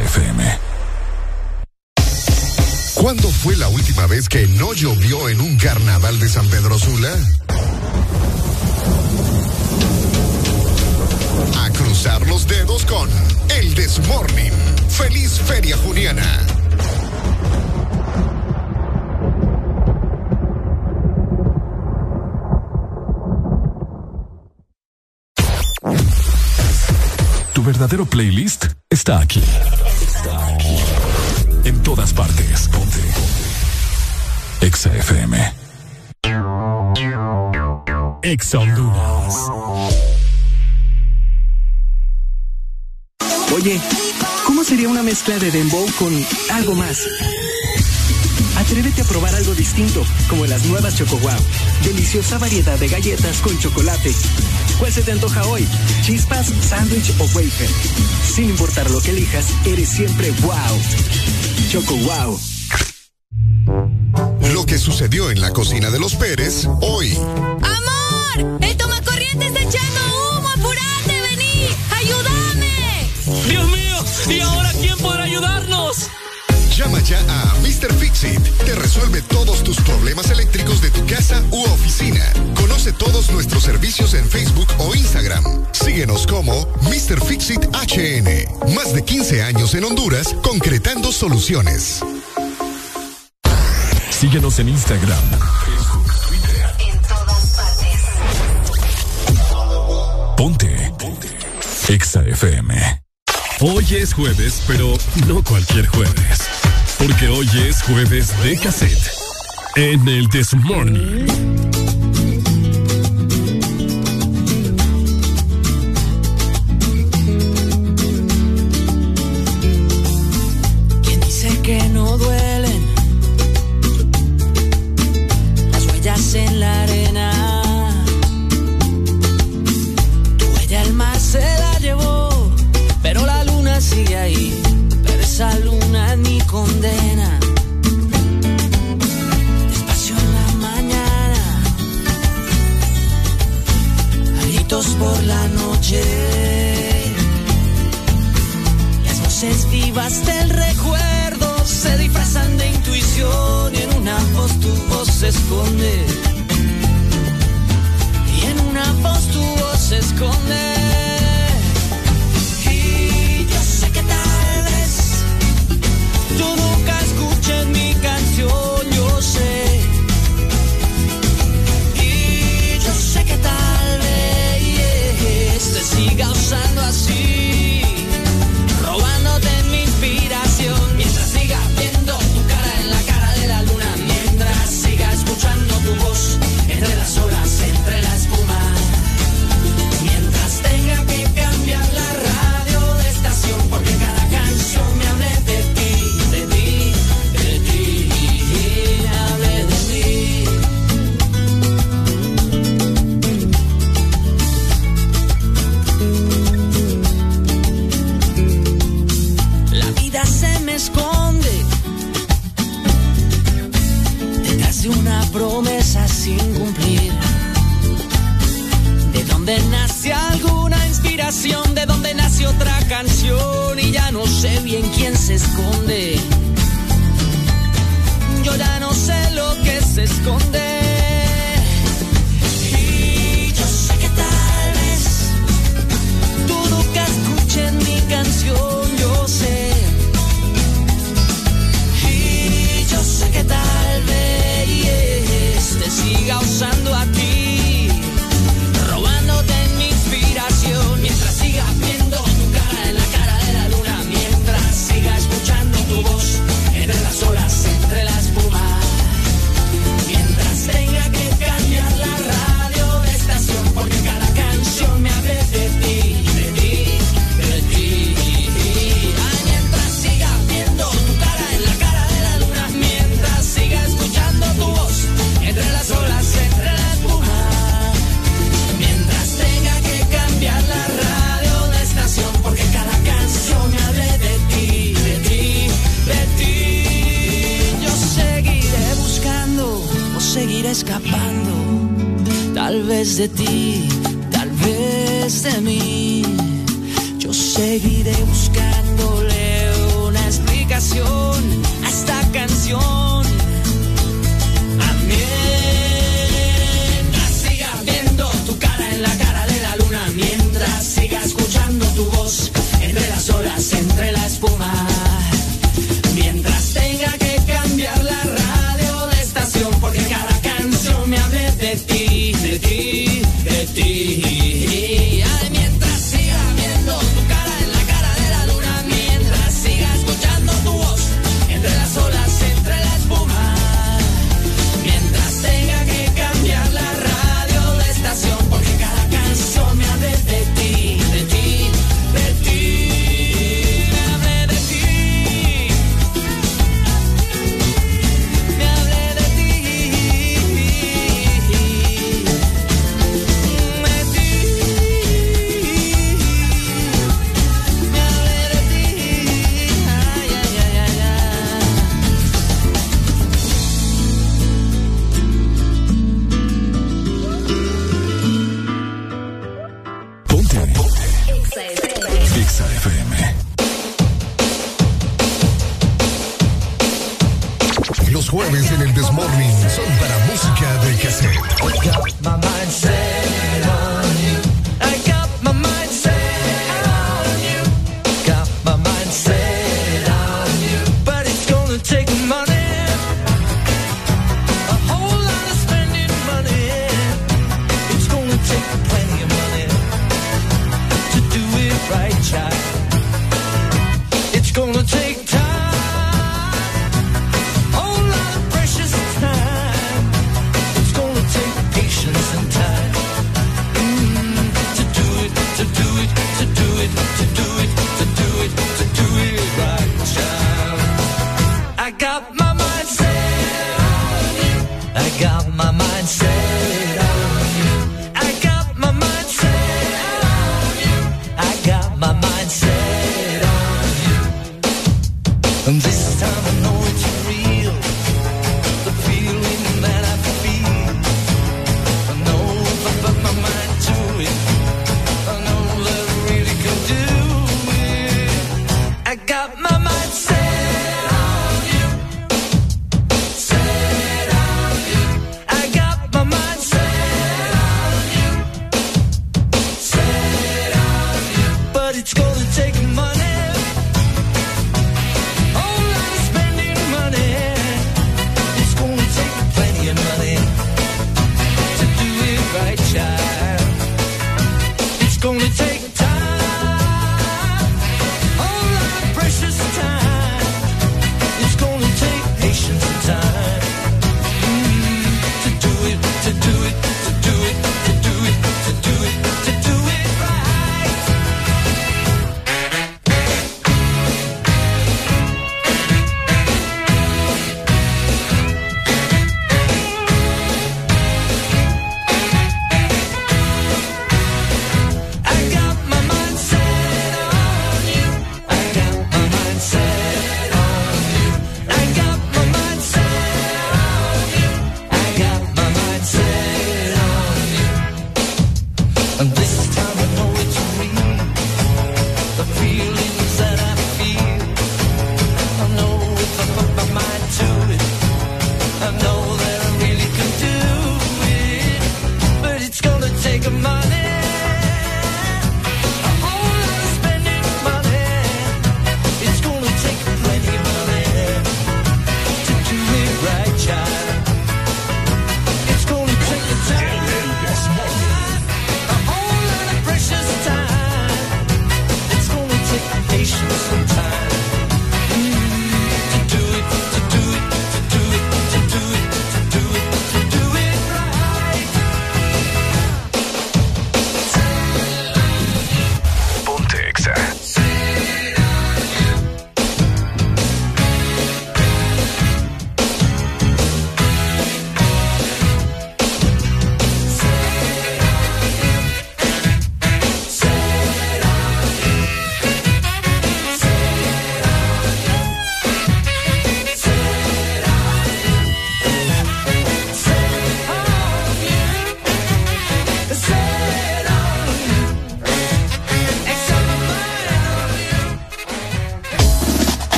FM. ¿Cuándo fue la última vez que no llovió en un carnaval de San Pedro Sula? A cruzar los dedos con El Desmorning. Feliz Feria Juniana. Verdadero playlist está aquí. Está aquí. En todas partes. Ponte. Ponte. Exa FM. Exa Honduras. Oye, ¿cómo sería una mezcla de dembow con algo más? Atrévete a probar algo distinto, como las nuevas Choco Wow. Deliciosa variedad de galletas con chocolate. ¿Cuál se te antoja hoy? ¿Chispas, sándwich o wafer? Sin importar lo que elijas, eres siempre wow. Choco Wow. Lo que sucedió en la cocina de los Pérez hoy. ¡Amor! ¡El tomacorriente está echando humo! ¡Apurate, vení! ¡Ayúdame! Dios mío, ¿y ahora? Llama ya a Mr. Fixit. Te resuelve todos tus problemas eléctricos de tu casa u oficina. Conoce todos nuestros servicios en Facebook o Instagram. Síguenos como Mr. Fixit HN. Más de 15 años en Honduras concretando soluciones. Síguenos en Instagram, Facebook, Twitter. En todas partes. Ponte. Ponte. Exa FM. Hoy es jueves, pero no cualquier jueves. Porque hoy es jueves de cassette. En el This.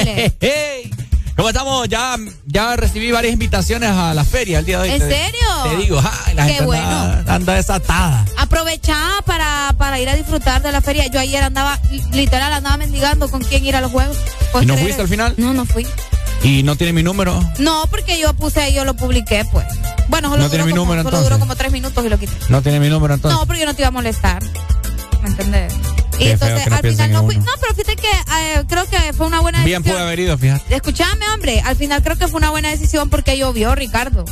Híjole. ¿Cómo estamos? Ya, ya recibí varias invitaciones a la feria el día de hoy. ¿En Te- serio? Te digo, ay, la Qué gente bueno. anda, anda desatada. Aprovechá para, para ir a disfrutar de la feria. Yo ayer andaba, literal, andaba mendigando con quién ir a los juegos. ¿Puedes ¿Y no fuiste al final? No, no fui. ¿Y no tiene mi número? No, porque yo puse yo lo publiqué, pues. Bueno, solo, No tiene duró, mi como, número, solo entonces. duró como tres minutos y lo quité. No tiene mi número entonces. No, porque yo no te iba a molestar. ¿Me entendés? Y Qué entonces al final no fui. uno. No, pero que eh, creo que fue una buena Bien decisión. pude haber ido, fíjate. Escuchame, hombre, al final creo que fue una buena decisión porque llovió, Ricardo.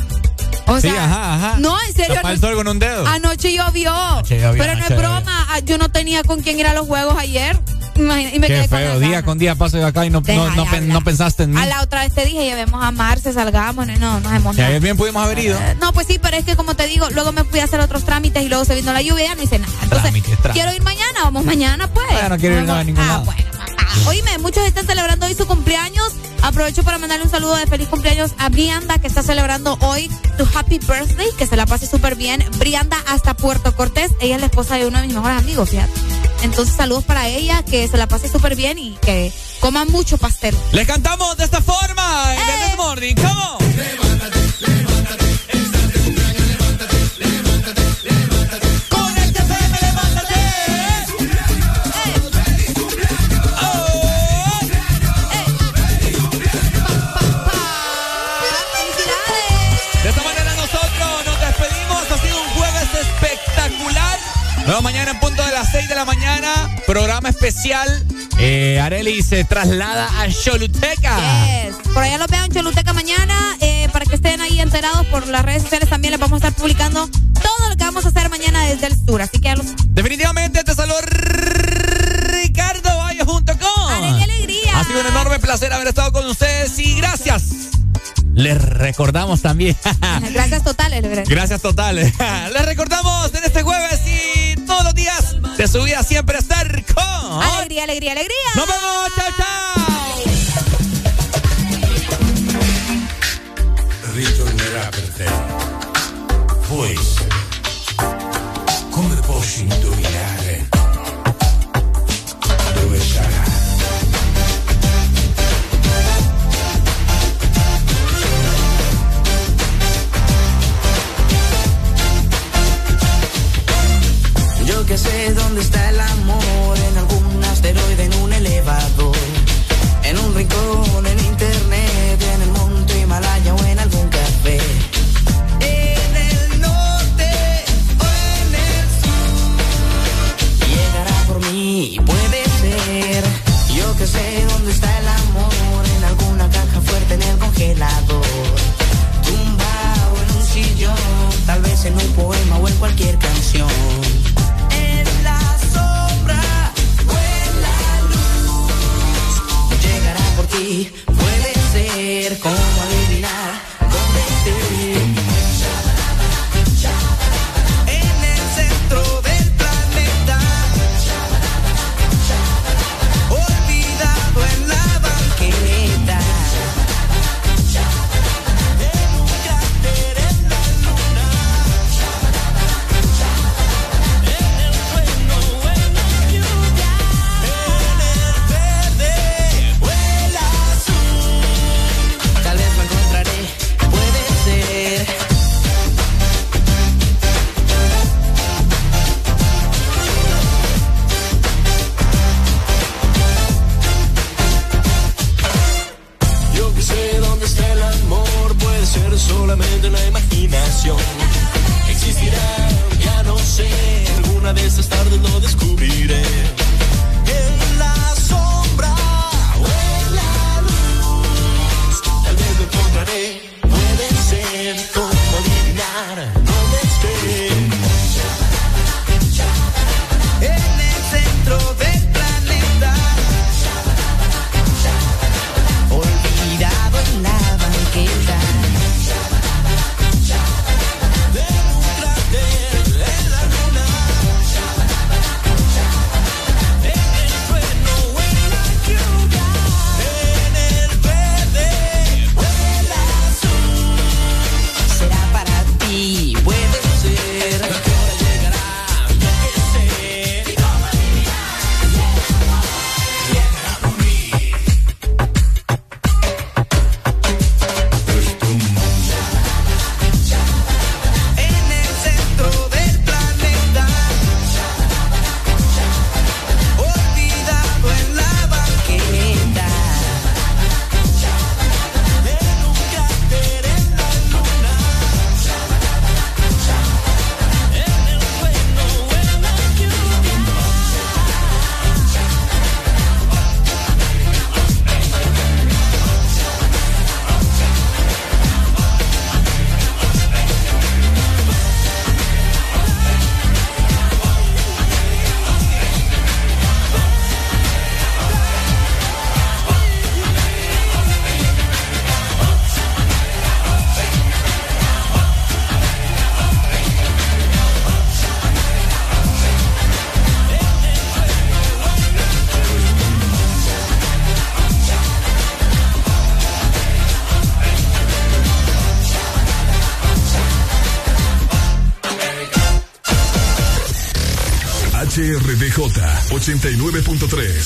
O sí, sea, ajá, ajá. No, en serio. Sol con un dedo. Anoche llovió. Anoche llovió, pero no anoche es broma. ah, Yo no tenía con quién ir a los juegos ayer. Imagina- Y me Qué quedé con feo. Día con día paso de acá y no, no, no, de pen- no pensaste en mí. A la otra vez te dije, llevemos a Marce, salgamos. No, no, nos hemos bien pudimos haber ido. no, pues sí, pero es que como te digo, luego me fui a hacer otros trámites y luego se vino la lluvia y ya no hice nada. Entonces, Trámites, trámites. quiero ir mañana, vamos mañana, pues. No quiero ir a ningún Ah, lado. bueno. Oíme, muchos están celebrando hoy su cumpleaños. Aprovecho para mandarle un saludo de feliz cumpleaños a Brianda, que está celebrando hoy su happy birthday, que se la pase súper bien. Brianda hasta Puerto Cortés. Ella es la esposa de uno de mis mejores amigos, fíjate. Entonces, saludos para ella, que se la pase súper bien y que coman mucho pastel. Les cantamos de esta forma en el This Morning. ¿Cómo? Con Luego mañana en punto de las 6 de la mañana, programa especial. Eh, Areli se traslada a Choluteca. Yes. Por allá los veo en Choluteca mañana. eh, para que estén ahí enterados por las redes sociales también les vamos a estar publicando todo lo que vamos a hacer mañana desde el sur. Así que los... Definitivamente te saludo Ricardo Valle junto con Alegría, alegría. Ha sido un enorme placer haber estado con ustedes y gracias. Les recordamos también. Gracias totales, gracias totales. Les recordamos en este jueves y días de su vida siempre estar con. Alegría, alegría, alegría. Nos vemos. Chao, chao.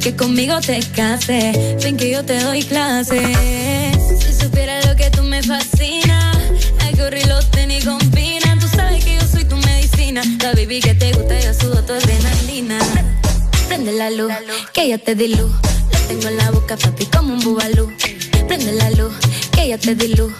Que conmigo te cases Ven que yo te doy clases. Si supieras lo que tú me fascina Hay que horrible los tenis combinan. Tú sabes que yo soy tu medicina La baby que te gusta yo sudo tu adrenalina. Prende la luz, que ya te di luz. Lo tengo en la boca papi como un bubalú. Prende la luz, que ya te di luz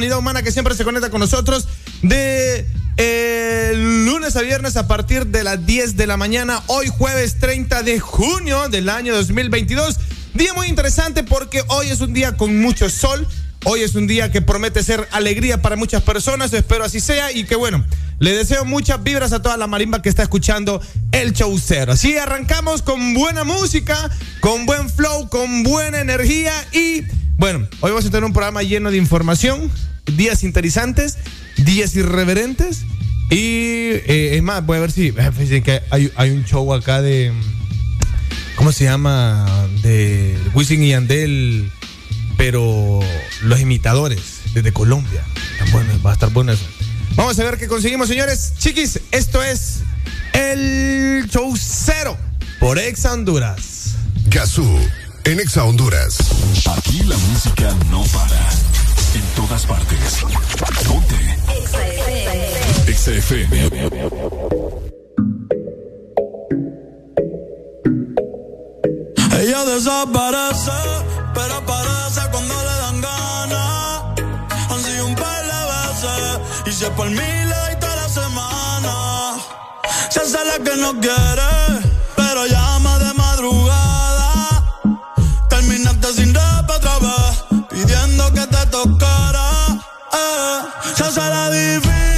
humanidad humana que siempre se conecta con nosotros de eh, lunes a viernes a partir de las 10 de la mañana. Hoy jueves 30 de junio del año 2022. Día muy interesante porque hoy es un día con mucho sol. Hoy es un día que promete ser alegría para muchas personas, espero así sea y que bueno, le deseo muchas vibras a toda la marimba que está escuchando el show cero. Así arrancamos con buena música, con buen flow, con buena energía y bueno, hoy vamos a tener un programa lleno de información, días interesantes, días irreverentes y eh, es más, voy a ver si fíjense que hay, hay un show acá de ¿cómo se llama? de Wisin y Andel pero los imitadores desde Colombia. Tan bueno, va a estar bueno eso. Vamos a ver qué conseguimos, señores. Chiquis, esto es el show cero por Exa Honduras. Gazú. En Exa Honduras. Aquí la música no para. En todas partes. Ponte. Exa FM. Ella desaparece, pero aparece cuando le dan ganas. Han sido un par de veces, y si es por mí le toda la semana. Se hace la que no quiere, pero llama de madrugada. Terminaste sin rap otra vez, pidiendo que te tocara. Eh, se la difícil,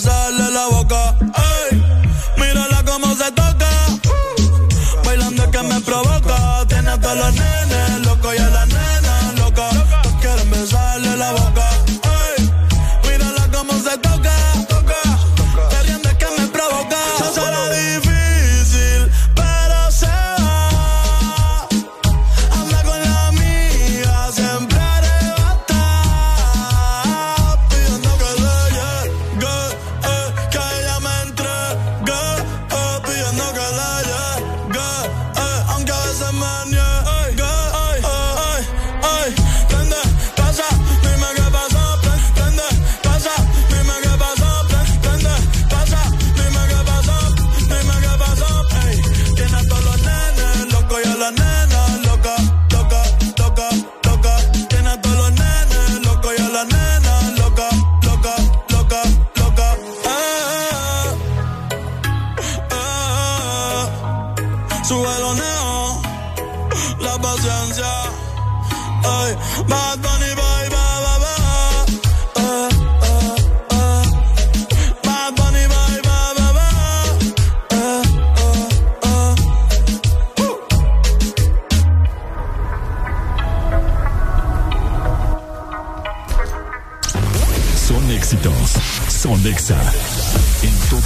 cause I love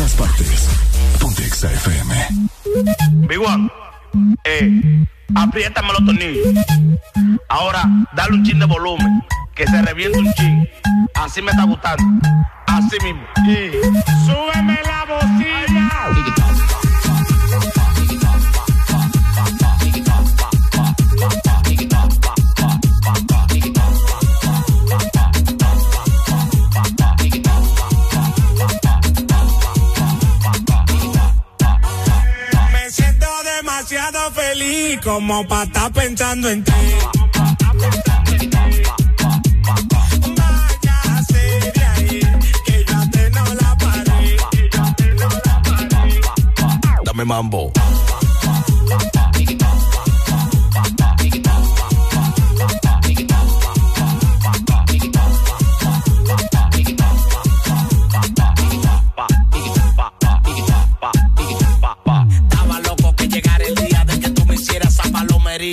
todas partes. Ponte Exa FM. Big One, eh, apriétame los tornillos. Ahora, dale un chin de volumen, que se reviente un chin. Así me está gustando. Así mismo. Y súbeme la bocina. Como para estar pensando en ti. Váyase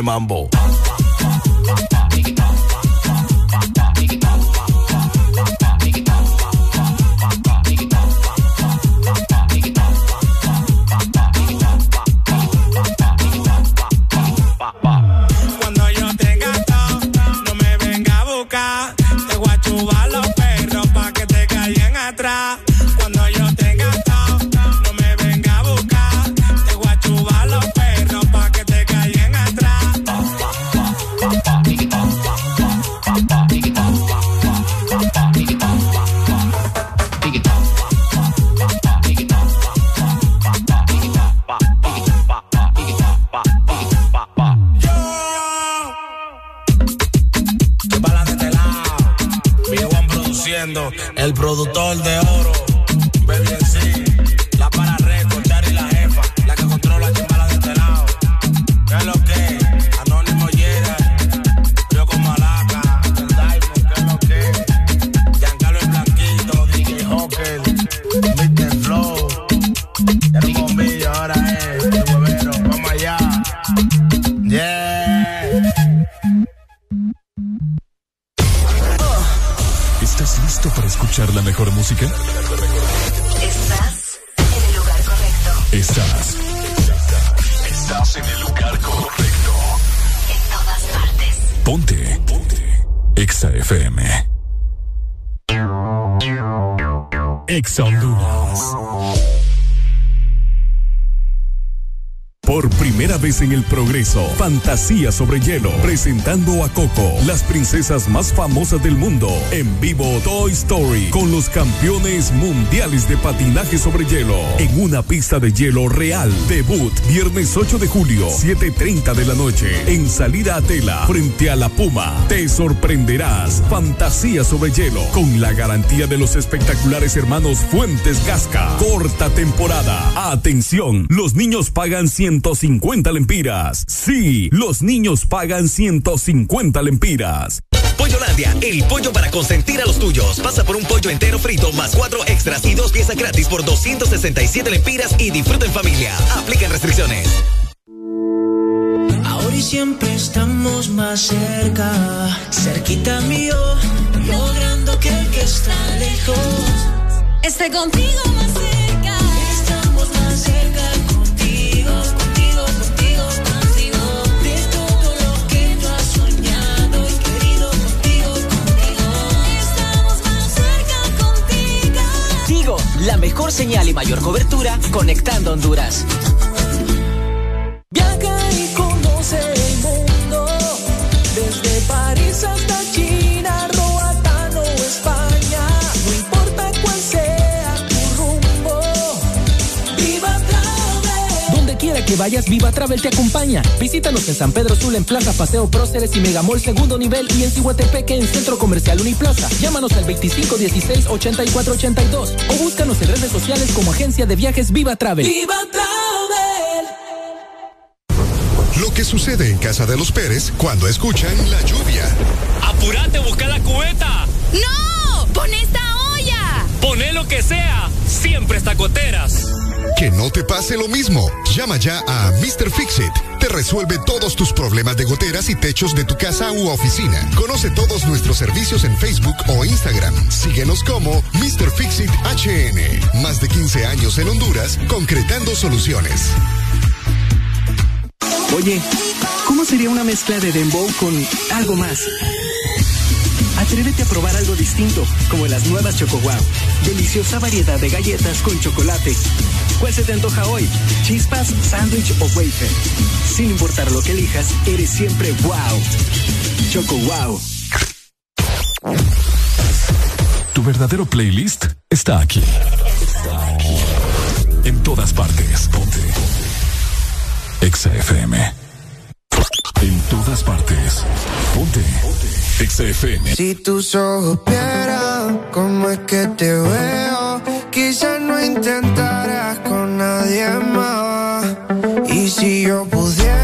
Mambo. El productor de oro. Exa Honduras. Primera vez en el progreso, Fantasía sobre Hielo, presentando a Coco, las princesas más famosas del mundo, en vivo Toy Story, con los campeones mundiales de patinaje sobre hielo, en una pista de hielo real. Debut, viernes 8 de julio, 7.30 de la noche, en salida a tela, frente a la Puma. Te sorprenderás. Fantasía sobre hielo, con la garantía de los espectaculares hermanos Fuentes Gasca. Corta temporada. Atención, los niños pagan 150 lempiras. Sí, los niños pagan 150 lempiras. Pollolandia, el pollo para consentir a los tuyos. Pasa por un pollo entero frito más cuatro extras y dos piezas gratis por 267 lempiras y disfruta en familia. Aplican restricciones. Ahora y siempre estamos más cerca, cerquita mío, logrando que el que está lejos Esté contigo más cerca. Estamos más cerca la mejor señal y mayor cobertura conectando Honduras. Que vayas, Viva Travel te acompaña. Visítanos en San Pedro Sula, en Plaza Paseo Próceres y Megamall segundo nivel y en Cihuatepeque en Centro Comercial Uniplaza. Llámanos al 2516-8482 o búscanos en redes sociales como Agencia de Viajes Viva Travel. Viva Travel. Lo que sucede en casa de los Pérez cuando escuchan la lluvia. ¡Apurate, busca la cubeta! ¡No! ¡Pon esta olla! Poné lo que sea, siempre está goteras. Que no te pase lo mismo. Llama ya a Mr. Fixit. Te resuelve todos tus problemas de goteras y techos de tu casa u oficina. Conoce todos nuestros servicios en Facebook o Instagram. Síguenos como Mr. Fixit HN. Más de 15 años en Honduras, concretando soluciones. Oye, ¿cómo sería una mezcla de dembow con algo más? Atrévete a probar algo distinto, como las nuevas Choco. Deliciosa variedad de galletas con chocolate. ¿Cuál se te antoja hoy? ¿Chispas, sándwich o wafer? Sin importar lo que elijas, eres siempre wow. Choco Wow. Tu verdadero playlist está aquí. En todas partes. Ponte. Exa FM. En todas partes. Ponte. Exa FM. Si tus ojos vieran cómo es que te veo, quizás no intentaras con nadie más. Y si yo pudiera,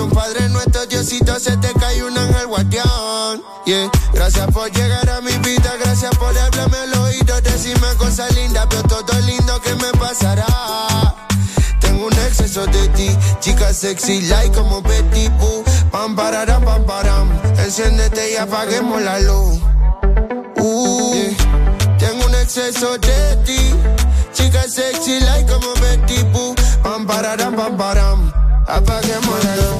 un Padre nuestro, Diosito, se te cae un ángel guardián. Yeah. Gracias por llegar a mi vida, gracias por hablarme al oído, decirme cosas lindas, pero todo lindo que me pasará. Tengo un exceso de ti, chica sexy, like como Betty Boo. Pam, pararam, pam, param. Enciéndete y apaguemos la luz. Uh, yeah. Tengo un exceso de ti, chica sexy, like como Betty Boo. Pam, pararam, pam, param. Apaguemos la luz.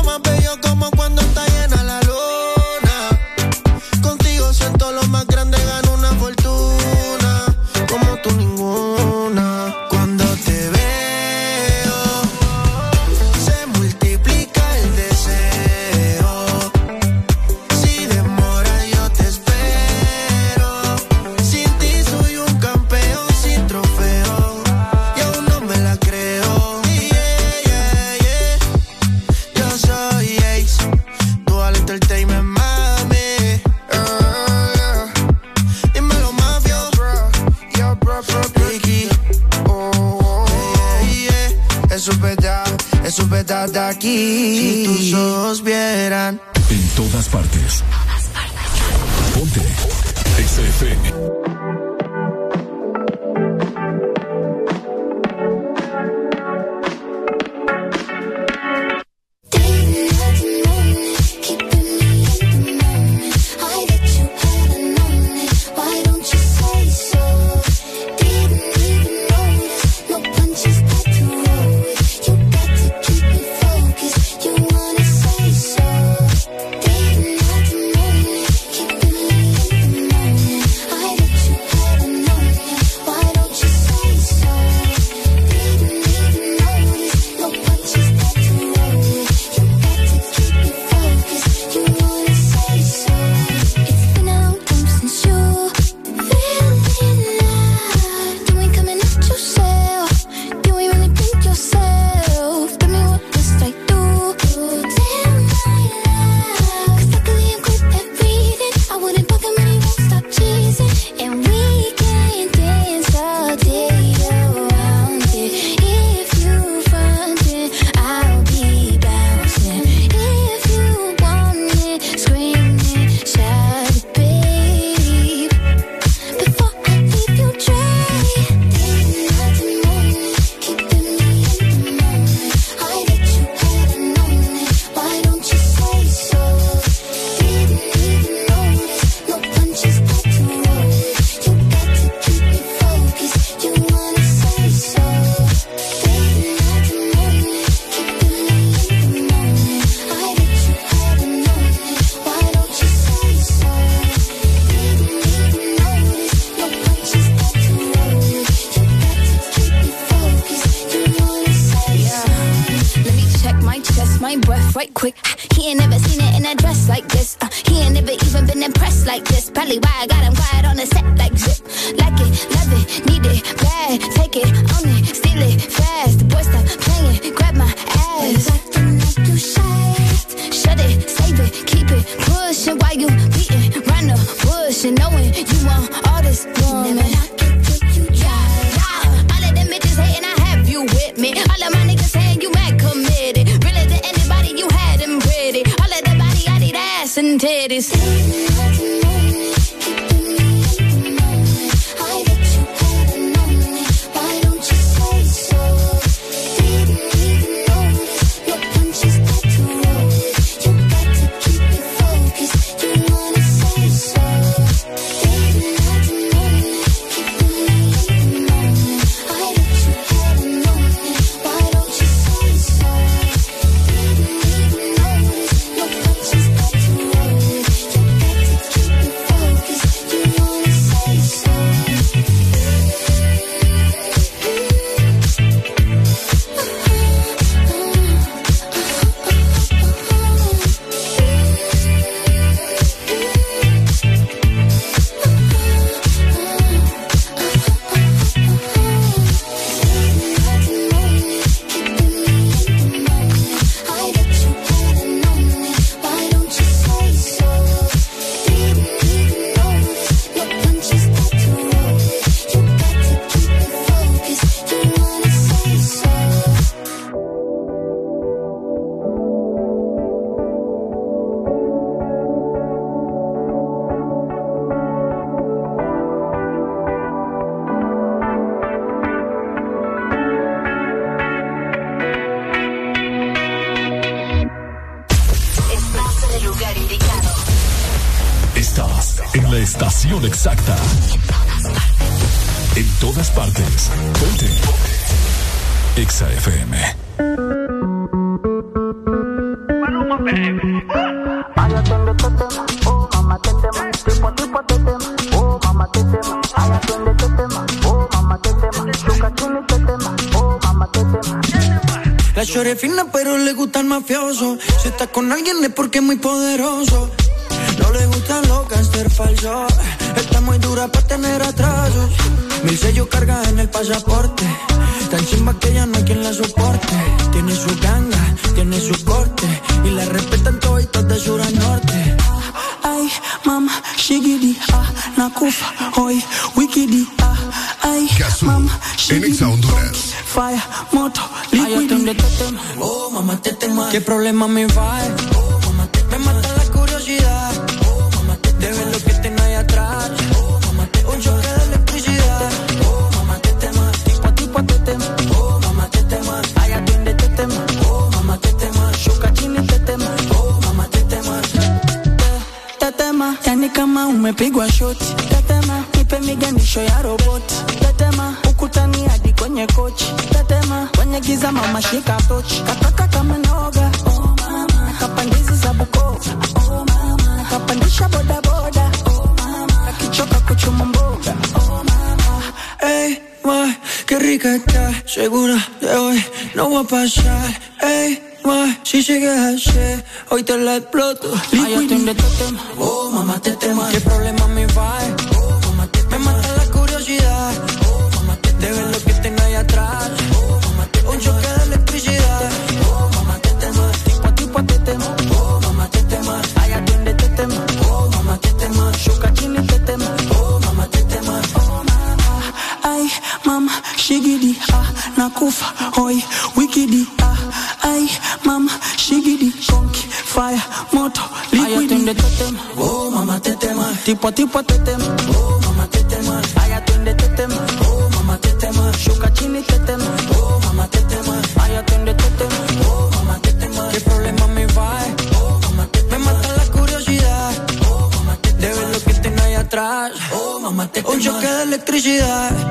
de aquí. Si tus ojos vieran. En todas partes. Ponte. Exa está con alguien es porque es muy poderoso. Problema me va? Oh, mamá, te me mata la curiosidad. Oh, te de te te te te te te te te miganisho ya roboti. Tetema, ukutani hadi kwenye kochi. Tetema, kwenye giza mama shika tochi. De hoy no voy a pasar. Ey, ma, si sigues así, hoy te la exploto. Ay, atiende, te tema. Oh, mamá, te tema. ¿Qué problema me va? Oh, mamá, te Me mata la curiosidad. Oh, mamá, te de ver lo que tengo ahí atrás. Oh, mamá, te Un choque de electricidad. Oh, mamá, te tema. Tipo a tipo te tema. Oh, mamá, te tema. Ay, atiende, te tema. Oh, mamá, te tema. Shuka chini, te tema. Oh, mamá, te tema. Oh, mama. Ay, mama, shigidi, ah, nakufa, hoi, wikidi, ah, ay, mama, shigidi, konki, fire, moto, liquidi. Ay, te tema. Oh, mama, te tema. Tipo a tipo te tema. Oh, mama, te tema. Ay, atiende, te tema. Oh, mama, te tema. Shuka chini, te tema. Oh, mama, te tema. Ay, atiende, te tema. Oh, mama, te tema. ¿Qué problema me va? Oh, mama, te tema. Me mata la curiosidad. Oh, mama, te tema. De ver lo que tengo ahí atrás. Oh, mamá, te Un choque de electricidad.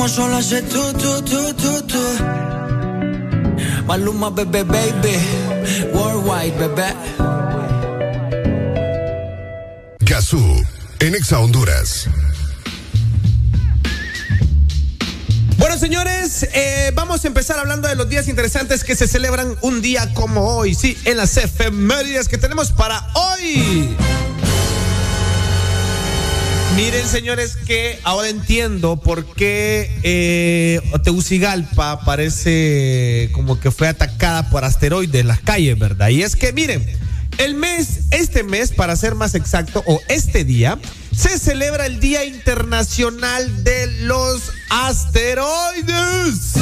Como solo hace tú, tú, tú, tú, tú. Maluma, bebé, baby. Worldwide, bebé. Gazú, en Exa Honduras. Bueno, señores, eh, vamos a empezar hablando de los días interesantes que se celebran un día como hoy. Sí, en las efemérides que tenemos para hoy. Miren, señores, que ahora entiendo por qué eh, Tegucigalpa parece como que fue atacada por asteroides las calles, ¿verdad? Y es que, miren, el mes, este mes, para ser más exacto, o este día, se celebra el Día Internacional de los Asteroides.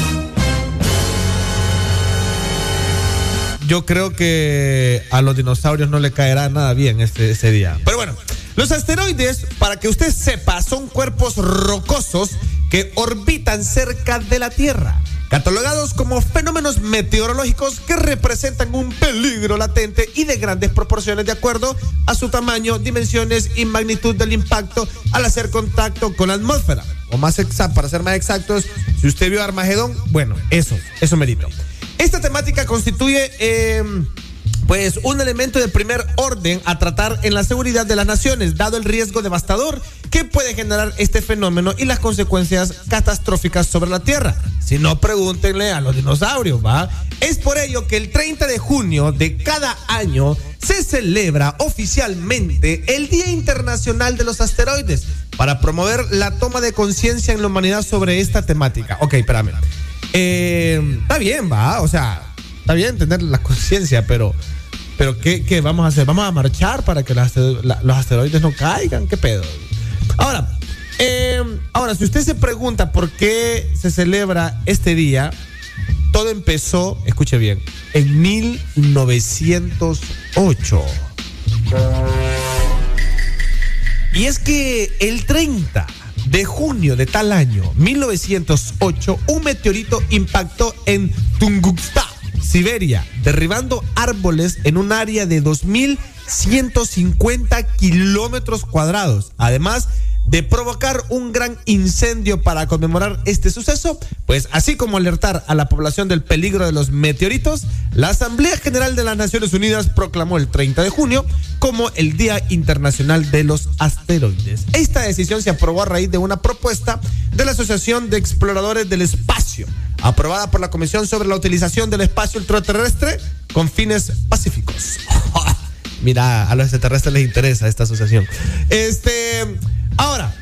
Yo creo que a los dinosaurios no le caerá nada bien este, ese día. Pero bueno, los asteroides, para que usted sepa, son cuerpos rocosos que orbitan cerca de la Tierra, catalogados como fenómenos meteorológicos que representan un peligro latente y de grandes proporciones de acuerdo a su tamaño, dimensiones y magnitud del impacto al hacer contacto con la atmósfera. O más exacto, para ser más exactos, si usted vio Armagedón, bueno, eso, eso merito. Esta temática constituye... Eh, pues un elemento de primer orden a tratar en la seguridad de las naciones, dado el riesgo devastador que puede generar este fenómeno y las consecuencias catastróficas sobre la Tierra. Si no, pregúntenle a los dinosaurios, ¿va? Es por ello que el 30 de junio de cada año se celebra oficialmente el Día Internacional de los Asteroides para promover la toma de conciencia en la humanidad sobre esta temática. Ok, espérame. Eh, está bien, va, o sea, está bien tener la conciencia, pero pero ¿qué, ¿qué, vamos a hacer? ¿Vamos a marchar para que los asteroides no caigan? ¿Qué pedo? Ahora, eh, ahora, si usted se pregunta por qué se celebra este día, todo empezó, escuche bien, en 1908. Y es que el 30 de junio de tal año, 1908, un meteorito impactó en Tunguska Siberia, derribando árboles en un área de 2.150 kilómetros cuadrados. Además de provocar un gran incendio para conmemorar este suceso, pues así como alertar a la población del peligro de los meteoritos, la Asamblea General de las Naciones Unidas proclamó el 30 de junio como el Día Internacional de los Asteroides. Esta decisión se aprobó a raíz de una propuesta de la Asociación de Exploradores del Espacio, aprobada por la Comisión sobre la Utilización del Espacio Ultraterrestre con fines pacíficos. Mira, a los extraterrestres les interesa esta asociación. Este, ahora,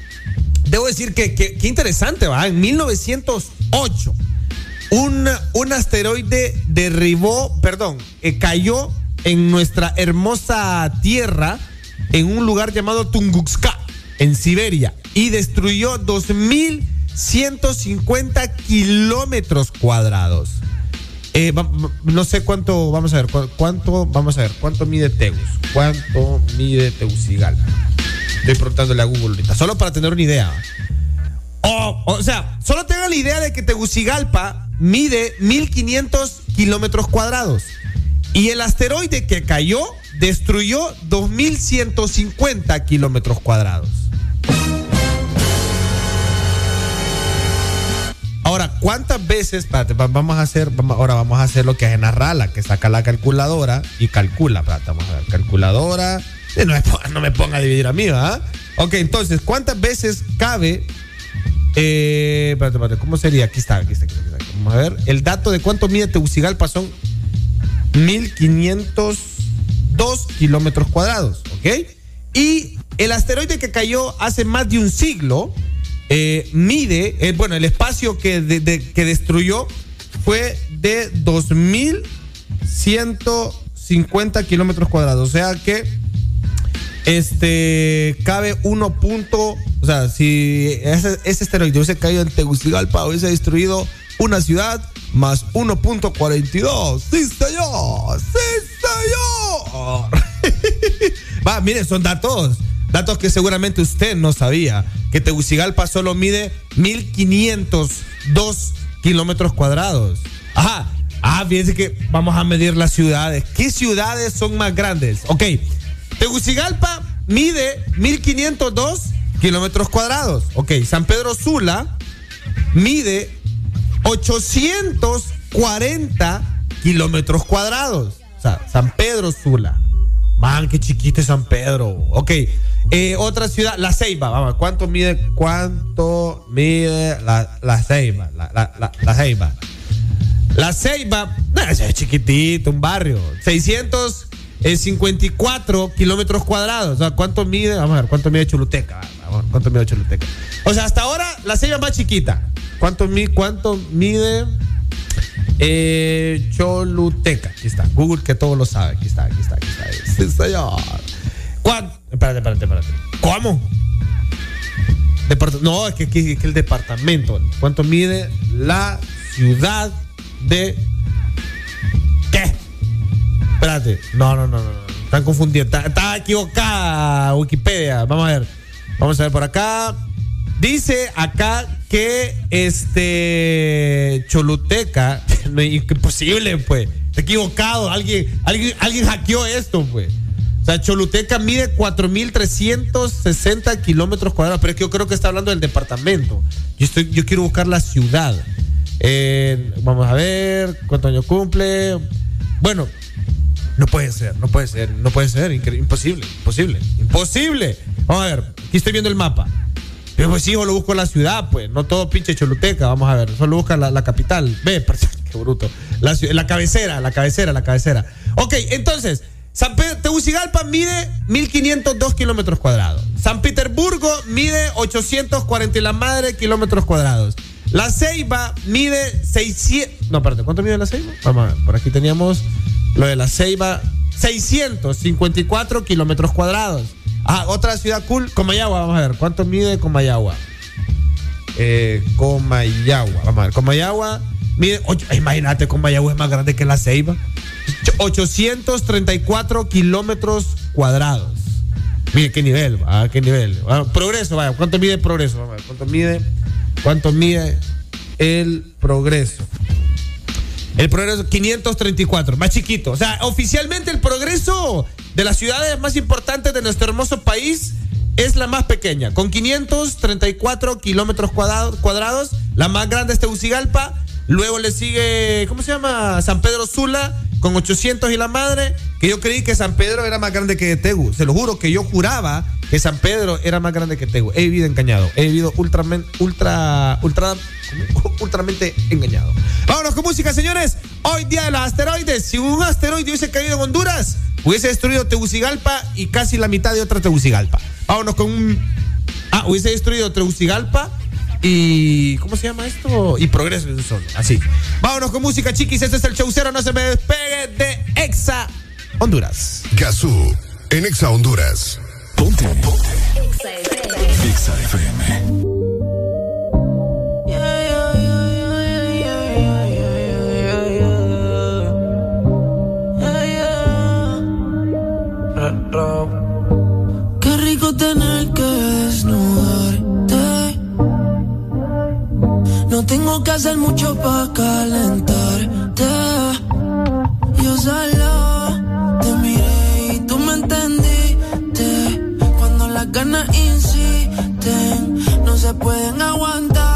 debo decir que, que, que interesante, va. En 1908, un, un asteroide derribó, perdón, eh, cayó en nuestra hermosa tierra, en un lugar llamado Tunguska, en Siberia, y destruyó 2.150 kilómetros cuadrados. Eh, no sé cuánto, vamos a ver, cuánto, vamos a ver, cuánto mide Tegus, cuánto mide Tegucigalpa. Estoy preguntándole a Google ahorita, solo para tener una idea. O, o sea, solo tengan la idea de que Tegucigalpa mide 1500 kilómetros cuadrados. Y el asteroide que cayó destruyó 2150 kilómetros cuadrados. Ahora, ¿cuántas veces? Espérate, vamos a hacer, ahora vamos a hacer lo que es en Arrala, que saca la calculadora y calcula. Espérate, vamos a ver, calculadora. No me, ponga, no me ponga a dividir a mí, ¿ah? Ok, entonces, ¿cuántas veces cabe? Eh, espérate, espérate, ¿cómo sería? Aquí está, aquí está, aquí está, aquí está. Vamos a ver. El dato de cuánto mide Tegucigalpa son 1502 kilómetros cuadrados, ¿ok? Y el asteroide que cayó hace más de un siglo eh, mide, eh, bueno, el espacio que, que destruyó fue de 2150 kilómetros cuadrados. O sea que este cabe 1. Punto, o sea, si ese, ese asteroide hubiese caído en Tegucigalpa, hubiese destruido una ciudad más 1.42. ¡Sí, señor! ¡Sí, señor! Va, miren, son datos. Datos que seguramente usted no sabía. Que Tegucigalpa solo mide 1.502 kilómetros cuadrados. Ajá. Ah, fíjense que vamos a medir las ciudades. ¿Qué ciudades son más grandes? Ok, Tegucigalpa mide 1502 kilómetros cuadrados. Ok, San Pedro Sula mide 840 kilómetros cuadrados. O sea, San Pedro Sula. Man, qué chiquito es San Pedro. Ok. Eh, otra ciudad, La Ceiba. Vamos, ¿cuánto mide, cuánto mide la, la Ceiba? La, la, la, Ceiba. La Ceiba, es chiquitito, un barrio. 654 kilómetros cuadrados. O sea, ¿cuánto mide? Vamos a ver, ¿cuánto mide Choluteca? Vamos ¿cuánto mide Choluteca? O sea, hasta ahora la Ceiba es más chiquita. ¿Cuánto, mi, cuánto mide eh, Choluteca? Aquí está. Google que todo lo sabe. Aquí está, aquí está, aquí está. Sí, señor. ¿Cuánto? Espérate, espérate, espérate. ¿Cómo? Depart- no, es que, es que el departamento. ¿Cuánto mide la ciudad de. ¿Qué? Espérate. No, no, no, no. no. Están confundidos. Está, está equivocada Wikipedia. Vamos a ver. Vamos a ver por acá. Dice acá que este Choluteca. No, imposible, pues. Está equivocado. Alguien, alguien, alguien hackeó esto, pues. O sea, Choluteca mide 4.360 kilómetros cuadrados, pero es que yo creo que está hablando del departamento. Yo, estoy, yo quiero buscar la ciudad. Vamos a ver cuántos años cumple. Bueno, no puede ser, no puede ser, no puede ser. imposible, imposible, imposible. Vamos a ver, aquí estoy viendo el mapa. Pero pues yo lo busco la ciudad, pues, no todo pinche Choluteca, vamos a ver, solo busca la, capital. Ve, qué bruto. La, la cabecera, la cabecera, la cabecera. Ok, entonces, San Pedro, Tegucigalpa mide 1502 kilómetros cuadrados. San Petersburgo mide 840 y la madre kilómetros cuadrados. La Ceiba mide 600. No, espérate, ¿cuánto mide la Ceiba? Vamos a ver, por aquí teníamos lo de la Ceiba. 654 kilómetros cuadrados. Ah, otra ciudad cool, Comayagua, vamos a ver, ¿cuánto mide Comayagua? Eh, Comayagua, vamos a ver, Comayagua ocho- imagínate, Comayagua es más grande que la Ceiba. Ocho- 834 kilómetros cuadrados. Mire, qué nivel, va, qué nivel. Progreso, vaya, ¿cuánto mide el progreso? A ver, ¿cuánto mide? ¿Cuánto mide el progreso? El progreso 534, más chiquito. O sea, oficialmente el progreso de las ciudades más importantes de nuestro hermoso país es la más pequeña, con 534 kilómetros cuadrados. La más grande es Tegucigalpa. Luego le sigue, ¿cómo se llama? San Pedro Sula, con 800 y la madre. Que yo creí que San Pedro era más grande que Tegu. Se lo juro que yo juraba que San Pedro era más grande que Tegu. He vivido engañado. He vivido ultramen- ultra, ultra, ultramente engañado. Vámonos con música, señores. Hoy día de los asteroides. Si un asteroide hubiese caído en Honduras, hubiese destruido Tegucigalpa y casi la mitad de otra Tegucigalpa. Vámonos con un. Ah, hubiese destruido Tegucigalpa y. ¿Cómo se llama esto? Y Progreso en solo. Así. Vámonos con música, chiquis. Este es el showcero. No se me despegue de Exa Honduras. Gazú, en Exa Honduras. Ponte. Ponte. Exa FM. Qué hacer mucho para calentarte. Yo solo te miré y tú me entendiste. Cuando las ganas insisten, no se pueden aguantar.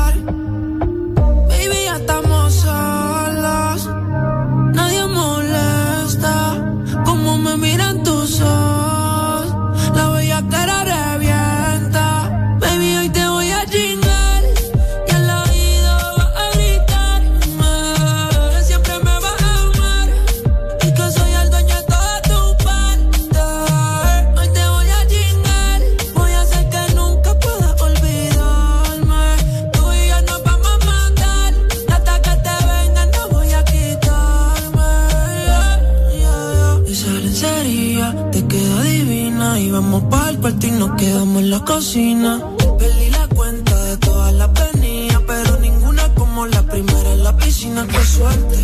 Cocina. Perdí la cuenta de todas las venidas. Pero ninguna como la primera en la piscina. Qué suerte.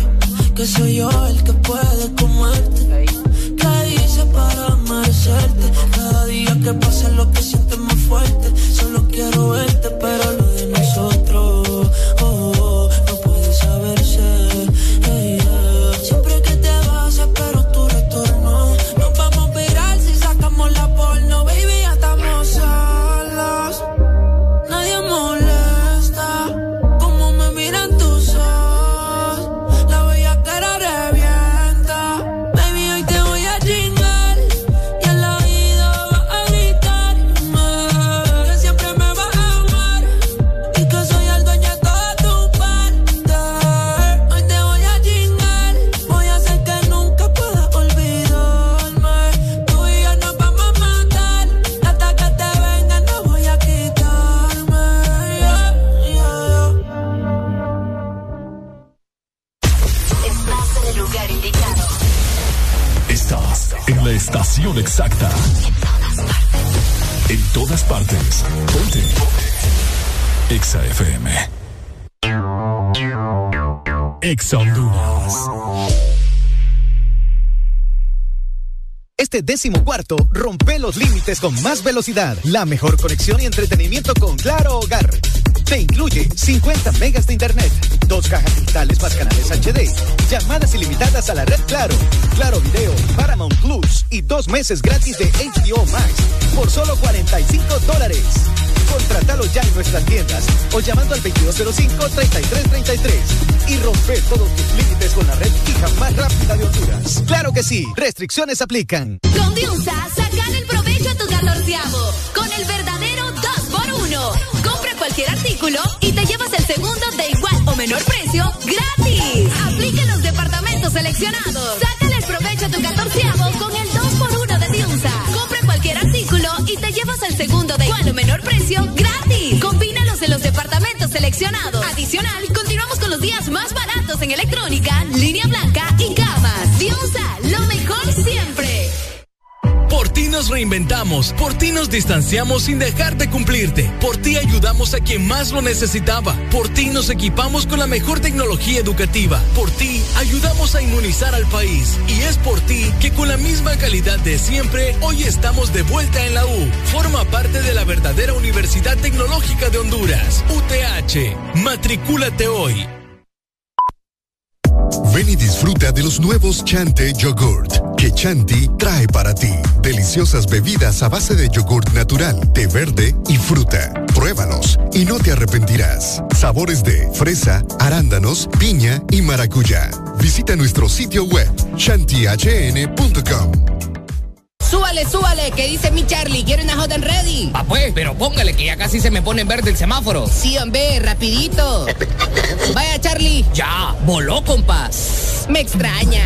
Que soy yo el que puede comerte. ¿Qué hice para merecerte? Cada día que pasa lo que sientes más fuerte. Solo quiero verte, pero décimo cuarto rompe los límites con más velocidad, la mejor conexión y entretenimiento con Claro Hogar. Te incluye 50 megas de internet, dos cajas digitales más canales HD, llamadas ilimitadas a la red Claro, Claro Video, Paramount Plus y dos meses gratis de HBO Max por solo 45 dólares. Contratalo ya en nuestras tiendas o llamando al 2205-3333 y rompe todos tus límites con la red fija más rápida de Honduras. Claro que sí, restricciones aplican. Con Diunsa, sacan el provecho a tu catorceavo. Con el verdadero 2x1. Compra cualquier artículo y te llevas el segundo de igual o menor precio gratis. Aplica los departamentos seleccionados. Sácale provecho a tu catorceavo con el 2x1 de Diunsa. Compra cualquier artículo y te llevas el segundo de igual o menor precio gratis. Combínalos en los departamentos seleccionados. Adicional, continuamos con los días más baratos en electrónica, línea blanca y Por ti nos reinventamos, por ti nos distanciamos sin dejar de cumplirte, por ti ayudamos a quien más lo necesitaba, por ti nos equipamos con la mejor tecnología educativa, por ti ayudamos a inmunizar al país y es por ti que con la misma calidad de siempre hoy estamos de vuelta en la U. Forma parte de la verdadera Universidad Tecnológica de Honduras, UTH. Matricúlate hoy. Ven y disfruta de los nuevos Chante Yogurt que Chanti trae para ti. Deliciosas bebidas a base de yogurt natural, té verde y fruta. Pruébalos y no te arrepentirás. Sabores de fresa, arándanos, piña y maracuyá. Visita nuestro sitio web chantihn.com. Súbale, súbale, que dice mi Charlie, quiero una hot and ready. Ah, pues, pero póngale que ya casi se me pone en verde el semáforo. Sí, hombre, rapidito. Vaya, Charlie. Ya, voló, compa. Me extraña.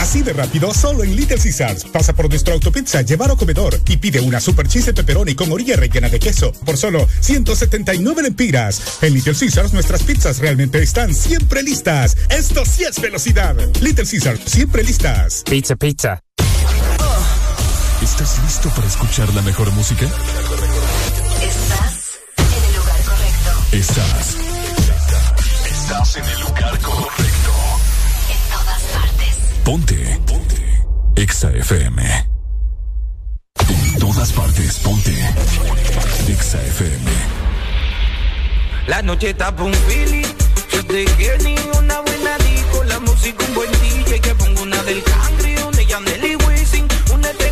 Así de rápido, solo en Little Caesars. Pasa por nuestro autopizza, llevar o comedor y pide una super cheese de pepperoni con orilla rellena de queso por solo 179 lempiras. En Little Caesars, nuestras pizzas realmente están siempre listas. Esto sí es velocidad. Little Caesars, siempre listas. Pizza, pizza. ¿Estás listo para escuchar la mejor música? Estás en el lugar correcto. Estás. Estás en el lugar correcto. Ponte. Ponte. Exa FM. En todas partes, ponte. Exa FM. La noche está un feeling. Yo te quiero ni una buena disco. La música un buen DJ. Que pongo una del Cangri, una de Yandel y Wisin. Una de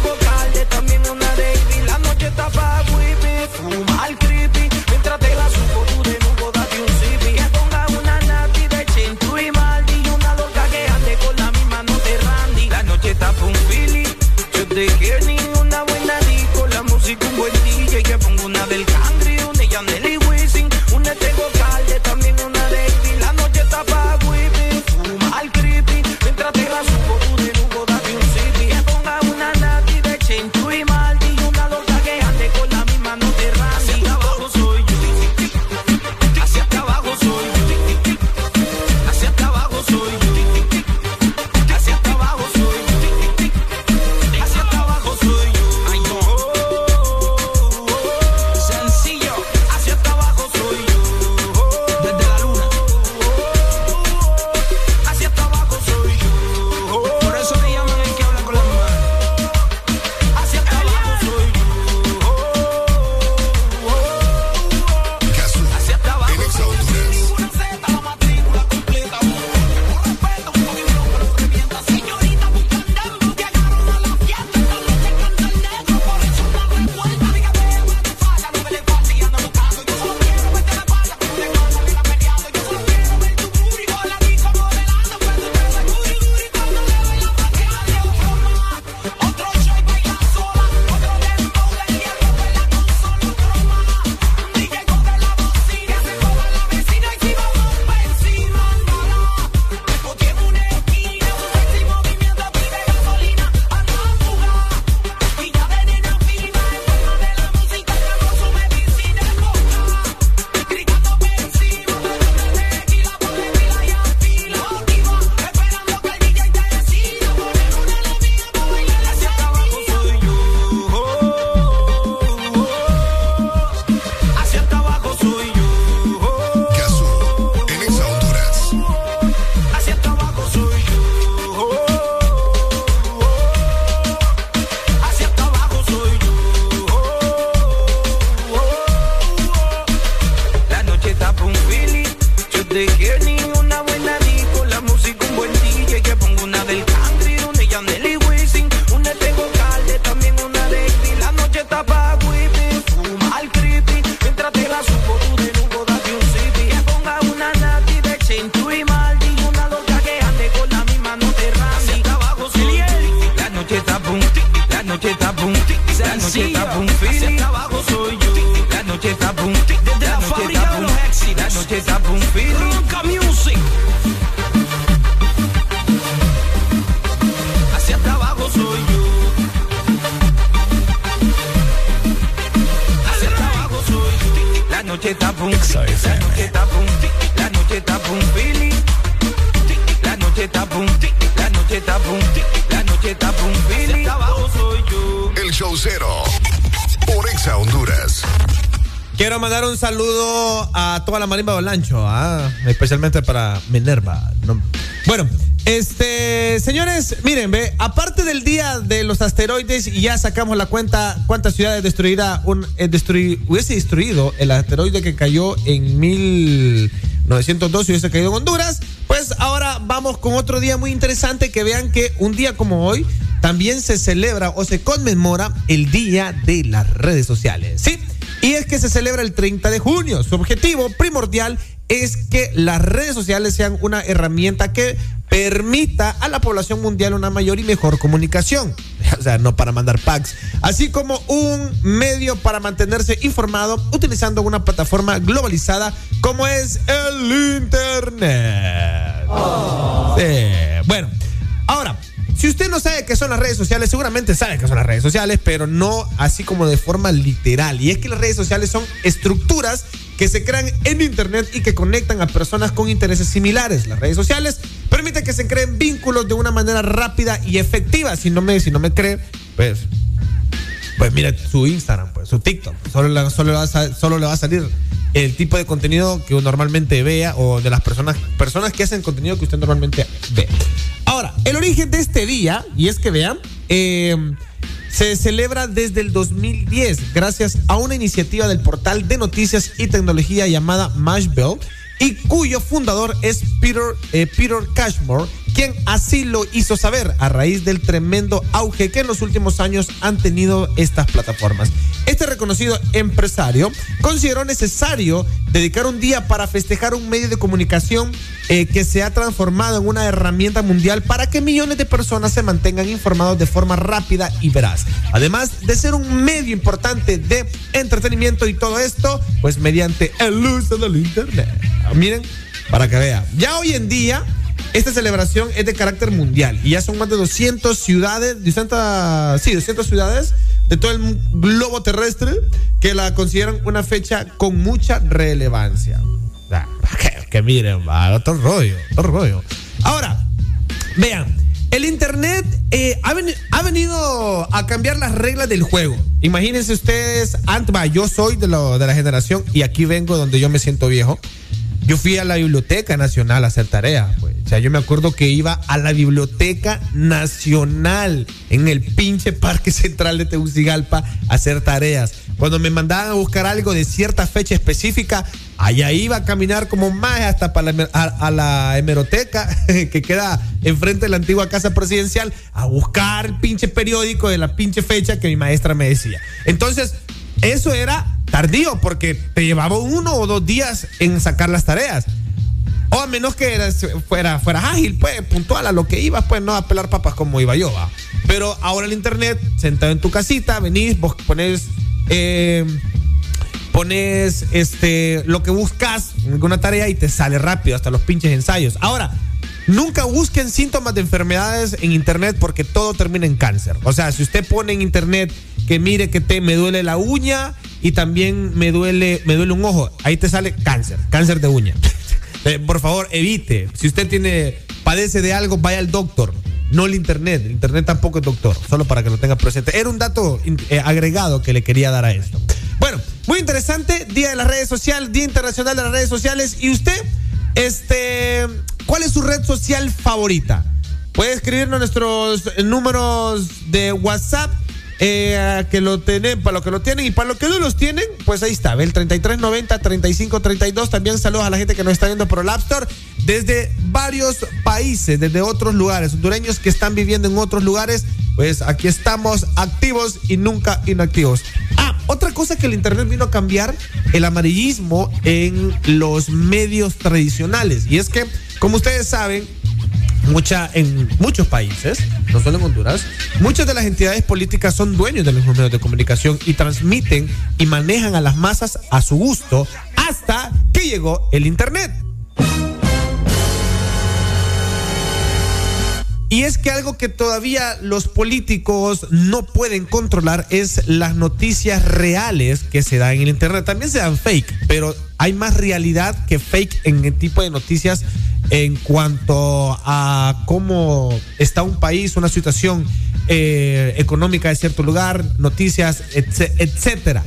toda la marimba de Lancho, ah, especialmente para Minerva. No- Bueno, este, señores, miren, ve, aparte del día de los asteroides, y ya sacamos la cuenta cuántas ciudades destruirá un, eh, destrui- hubiese destruido el asteroide que cayó en 1912 y hubiese caído en Honduras. Pues ahora vamos con otro día muy interesante que vean que un día como hoy también se celebra o se conmemora el Día de las Redes Sociales. ¿Sí? Y es que se celebra el 30 de junio. Su objetivo primordial es que las redes sociales sean una herramienta que permita a la población mundial una mayor y mejor comunicación. O sea, no para mandar packs. Así como un medio para mantenerse informado utilizando una plataforma globalizada como es el Internet. Bueno, si usted no sabe qué son las redes sociales, seguramente sabe qué son las redes sociales, pero no así como de forma literal. Y es que las redes sociales son estructuras que se crean en Internet y que conectan a personas con intereses similares. Las redes sociales permiten que se creen vínculos de una manera rápida y efectiva. Si no me, si no me cree, pues pues mira su Instagram, pues su TikTok. Solo le, solo, le va a, solo le va a salir el tipo de contenido que normalmente vea o de las personas, personas que hacen contenido que usted normalmente ve. El origen de este día, y es que vean, eh, se celebra desde el 2010 gracias a una iniciativa del portal de noticias y tecnología llamada Mashbell y cuyo fundador es Peter, eh, Peter Cashmore, quien así lo hizo saber a raíz del tremendo auge que en los últimos años han tenido estas plataformas. Este reconocido empresario consideró necesario dedicar un día para festejar un medio de comunicación eh, que se ha transformado en una herramienta mundial para que millones de personas se mantengan informados de forma rápida y veraz. Además de ser un medio importante de entretenimiento y todo esto, pues mediante el uso del Internet. Miren, para que vean. Ya hoy en día, esta celebración es de carácter mundial y ya son más de 200 ciudades, 200, sí, 200 ciudades de todo el globo terrestre que la consideran una fecha con mucha relevancia. Que, miren, va, otro rollo, otro rollo. Ahora, vean, el Internet eh, ha, veni- ha venido a cambiar las reglas del juego. Imagínense ustedes, antes, yo soy de, lo- de la generación y aquí vengo donde yo me siento viejo. Yo fui a la Biblioteca Nacional a hacer tareas, pues. O sea, yo me acuerdo que iba a la Biblioteca Nacional en el pinche Parque Central de Tegucigalpa a hacer tareas. Cuando me mandaban a buscar algo de cierta fecha específica, allá iba a caminar como más hasta para la, a, a la hemeroteca que queda enfrente de la antigua casa presidencial a buscar el pinche periódico de la pinche fecha que mi maestra me decía. Entonces, eso era tardío porque te llevaba uno o dos días en sacar las tareas. O a menos que fuera, fueras ágil, pues, puntual a lo que ibas, pues, no a pelar papas como iba yo, va. Pero ahora el internet, sentado en tu casita, venís, vos pones, eh, pones, este, lo que buscas alguna tarea y te sale rápido, hasta los pinches ensayos. Ahora, nunca busquen síntomas de enfermedades en internet porque todo termina en cáncer. O sea, si usted pone en internet que mire que te, me duele la uña y también me duele, me duele un ojo, ahí te sale cáncer, cáncer de uña. Eh, por favor, evite. Si usted tiene, padece de algo, vaya al doctor. No el internet. El internet tampoco es doctor. Solo para que lo tenga presente. Era un dato eh, agregado que le quería dar a esto. Bueno, muy interesante. Día de las redes sociales, Día Internacional de las Redes Sociales. ¿Y usted? Este, ¿cuál es su red social favorita? Puede escribirnos nuestros números de WhatsApp. Eh, que lo tienen, para los que lo tienen y para los que no los tienen, pues ahí está, el 3390-3532. También saludos a la gente que nos está viendo por el App Store desde varios países, desde otros lugares, hondureños que están viviendo en otros lugares. Pues aquí estamos activos y nunca inactivos. Ah, otra cosa que el Internet vino a cambiar, el amarillismo en los medios tradicionales. Y es que, como ustedes saben, mucha, en muchos países, no solo en Honduras, muchas de las entidades políticas son dueños de los medios de comunicación y transmiten y manejan a las masas a su gusto hasta que llegó el Internet. Y es que algo que todavía los políticos no pueden controlar es las noticias reales que se dan en el Internet. También se dan fake, pero hay más realidad que fake en el tipo de noticias en cuanto a cómo está un país, una situación eh, económica de cierto lugar, noticias, etc- etcétera.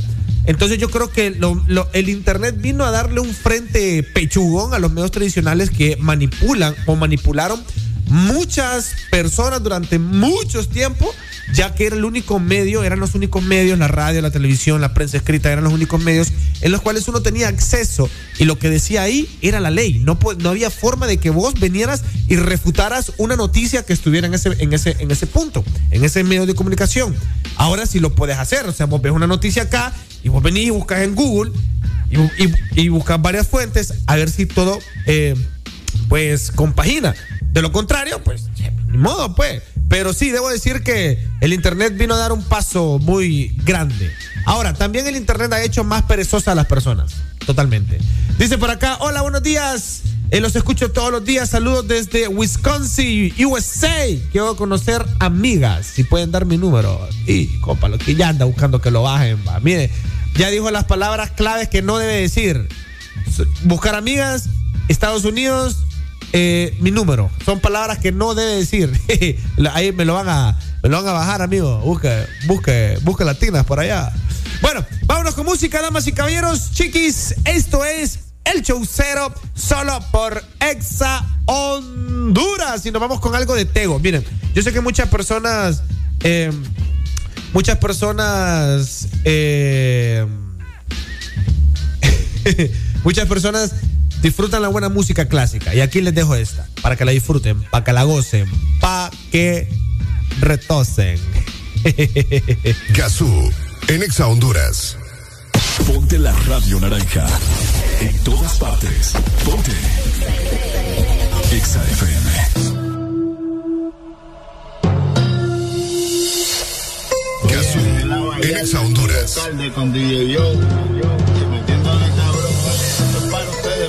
Entonces yo creo que lo- el Internet vino a darle un frente pechugón a los medios tradicionales que manipulan o manipularon muchas personas durante muchos tiempos, ya que era el único medio, eran los únicos medios, la radio, la televisión, la prensa escrita, eran los únicos medios en los cuales uno tenía acceso y lo que decía ahí era la ley. No, había forma de que vos vinieras y refutaras una noticia que estuviera en ese, en ese, en ese punto, en ese medio de comunicación. Ahora sí lo puedes hacer, o sea, vos ves una noticia acá y vos venís y buscas en Google y buscas varias fuentes a ver si todo eh, pues compagina. De lo contrario, pues ni modo, pues. Pero sí, debo decir que el Internet vino a dar un paso muy grande. Ahora, también el Internet ha hecho más perezosas a las personas. Totalmente. Dice por acá, hola, buenos días. Eh, los escucho todos los días. Saludos desde Wisconsin, USA. Quiero conocer amigas. Si pueden dar mi número. Y, compa, lo que ya anda buscando que lo bajen. Va. Mire, ya dijo las palabras claves que no debe decir. Buscar amigas, Estados Unidos, eh, mi número. Son palabras que no debe decir. Ahí me lo van a, me lo van a bajar, amigo. Busque, busque, busque latinas por allá. Bueno, vámonos con música, damas y caballeros. Chiquis, esto es el show cero solo por Exa Honduras. Y nos vamos con algo de Tego. Miren, yo sé que muchas personas. eh, muchas personas. eh, Muchas personas disfrutan la buena música clásica. Y aquí les dejo esta, para que la disfruten, para que la gocen, para que retocen. Gazú, en Exa Honduras. Ponte la radio naranja. En todas partes. Ponte. Exa FM. Gazú, en Exa Honduras.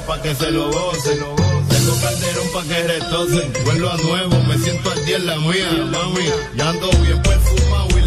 Para que se lo gocen. Tengo calderón para que retocen. Vuelvo a nuevo, me siento al día en la mía, mami. Ya ando bien perfumado y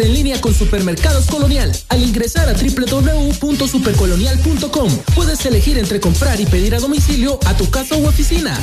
en línea con Supermercados Colonial. Al ingresar a www.supercolonial.com, puedes elegir entre comprar y pedir a domicilio a tu casa u oficina.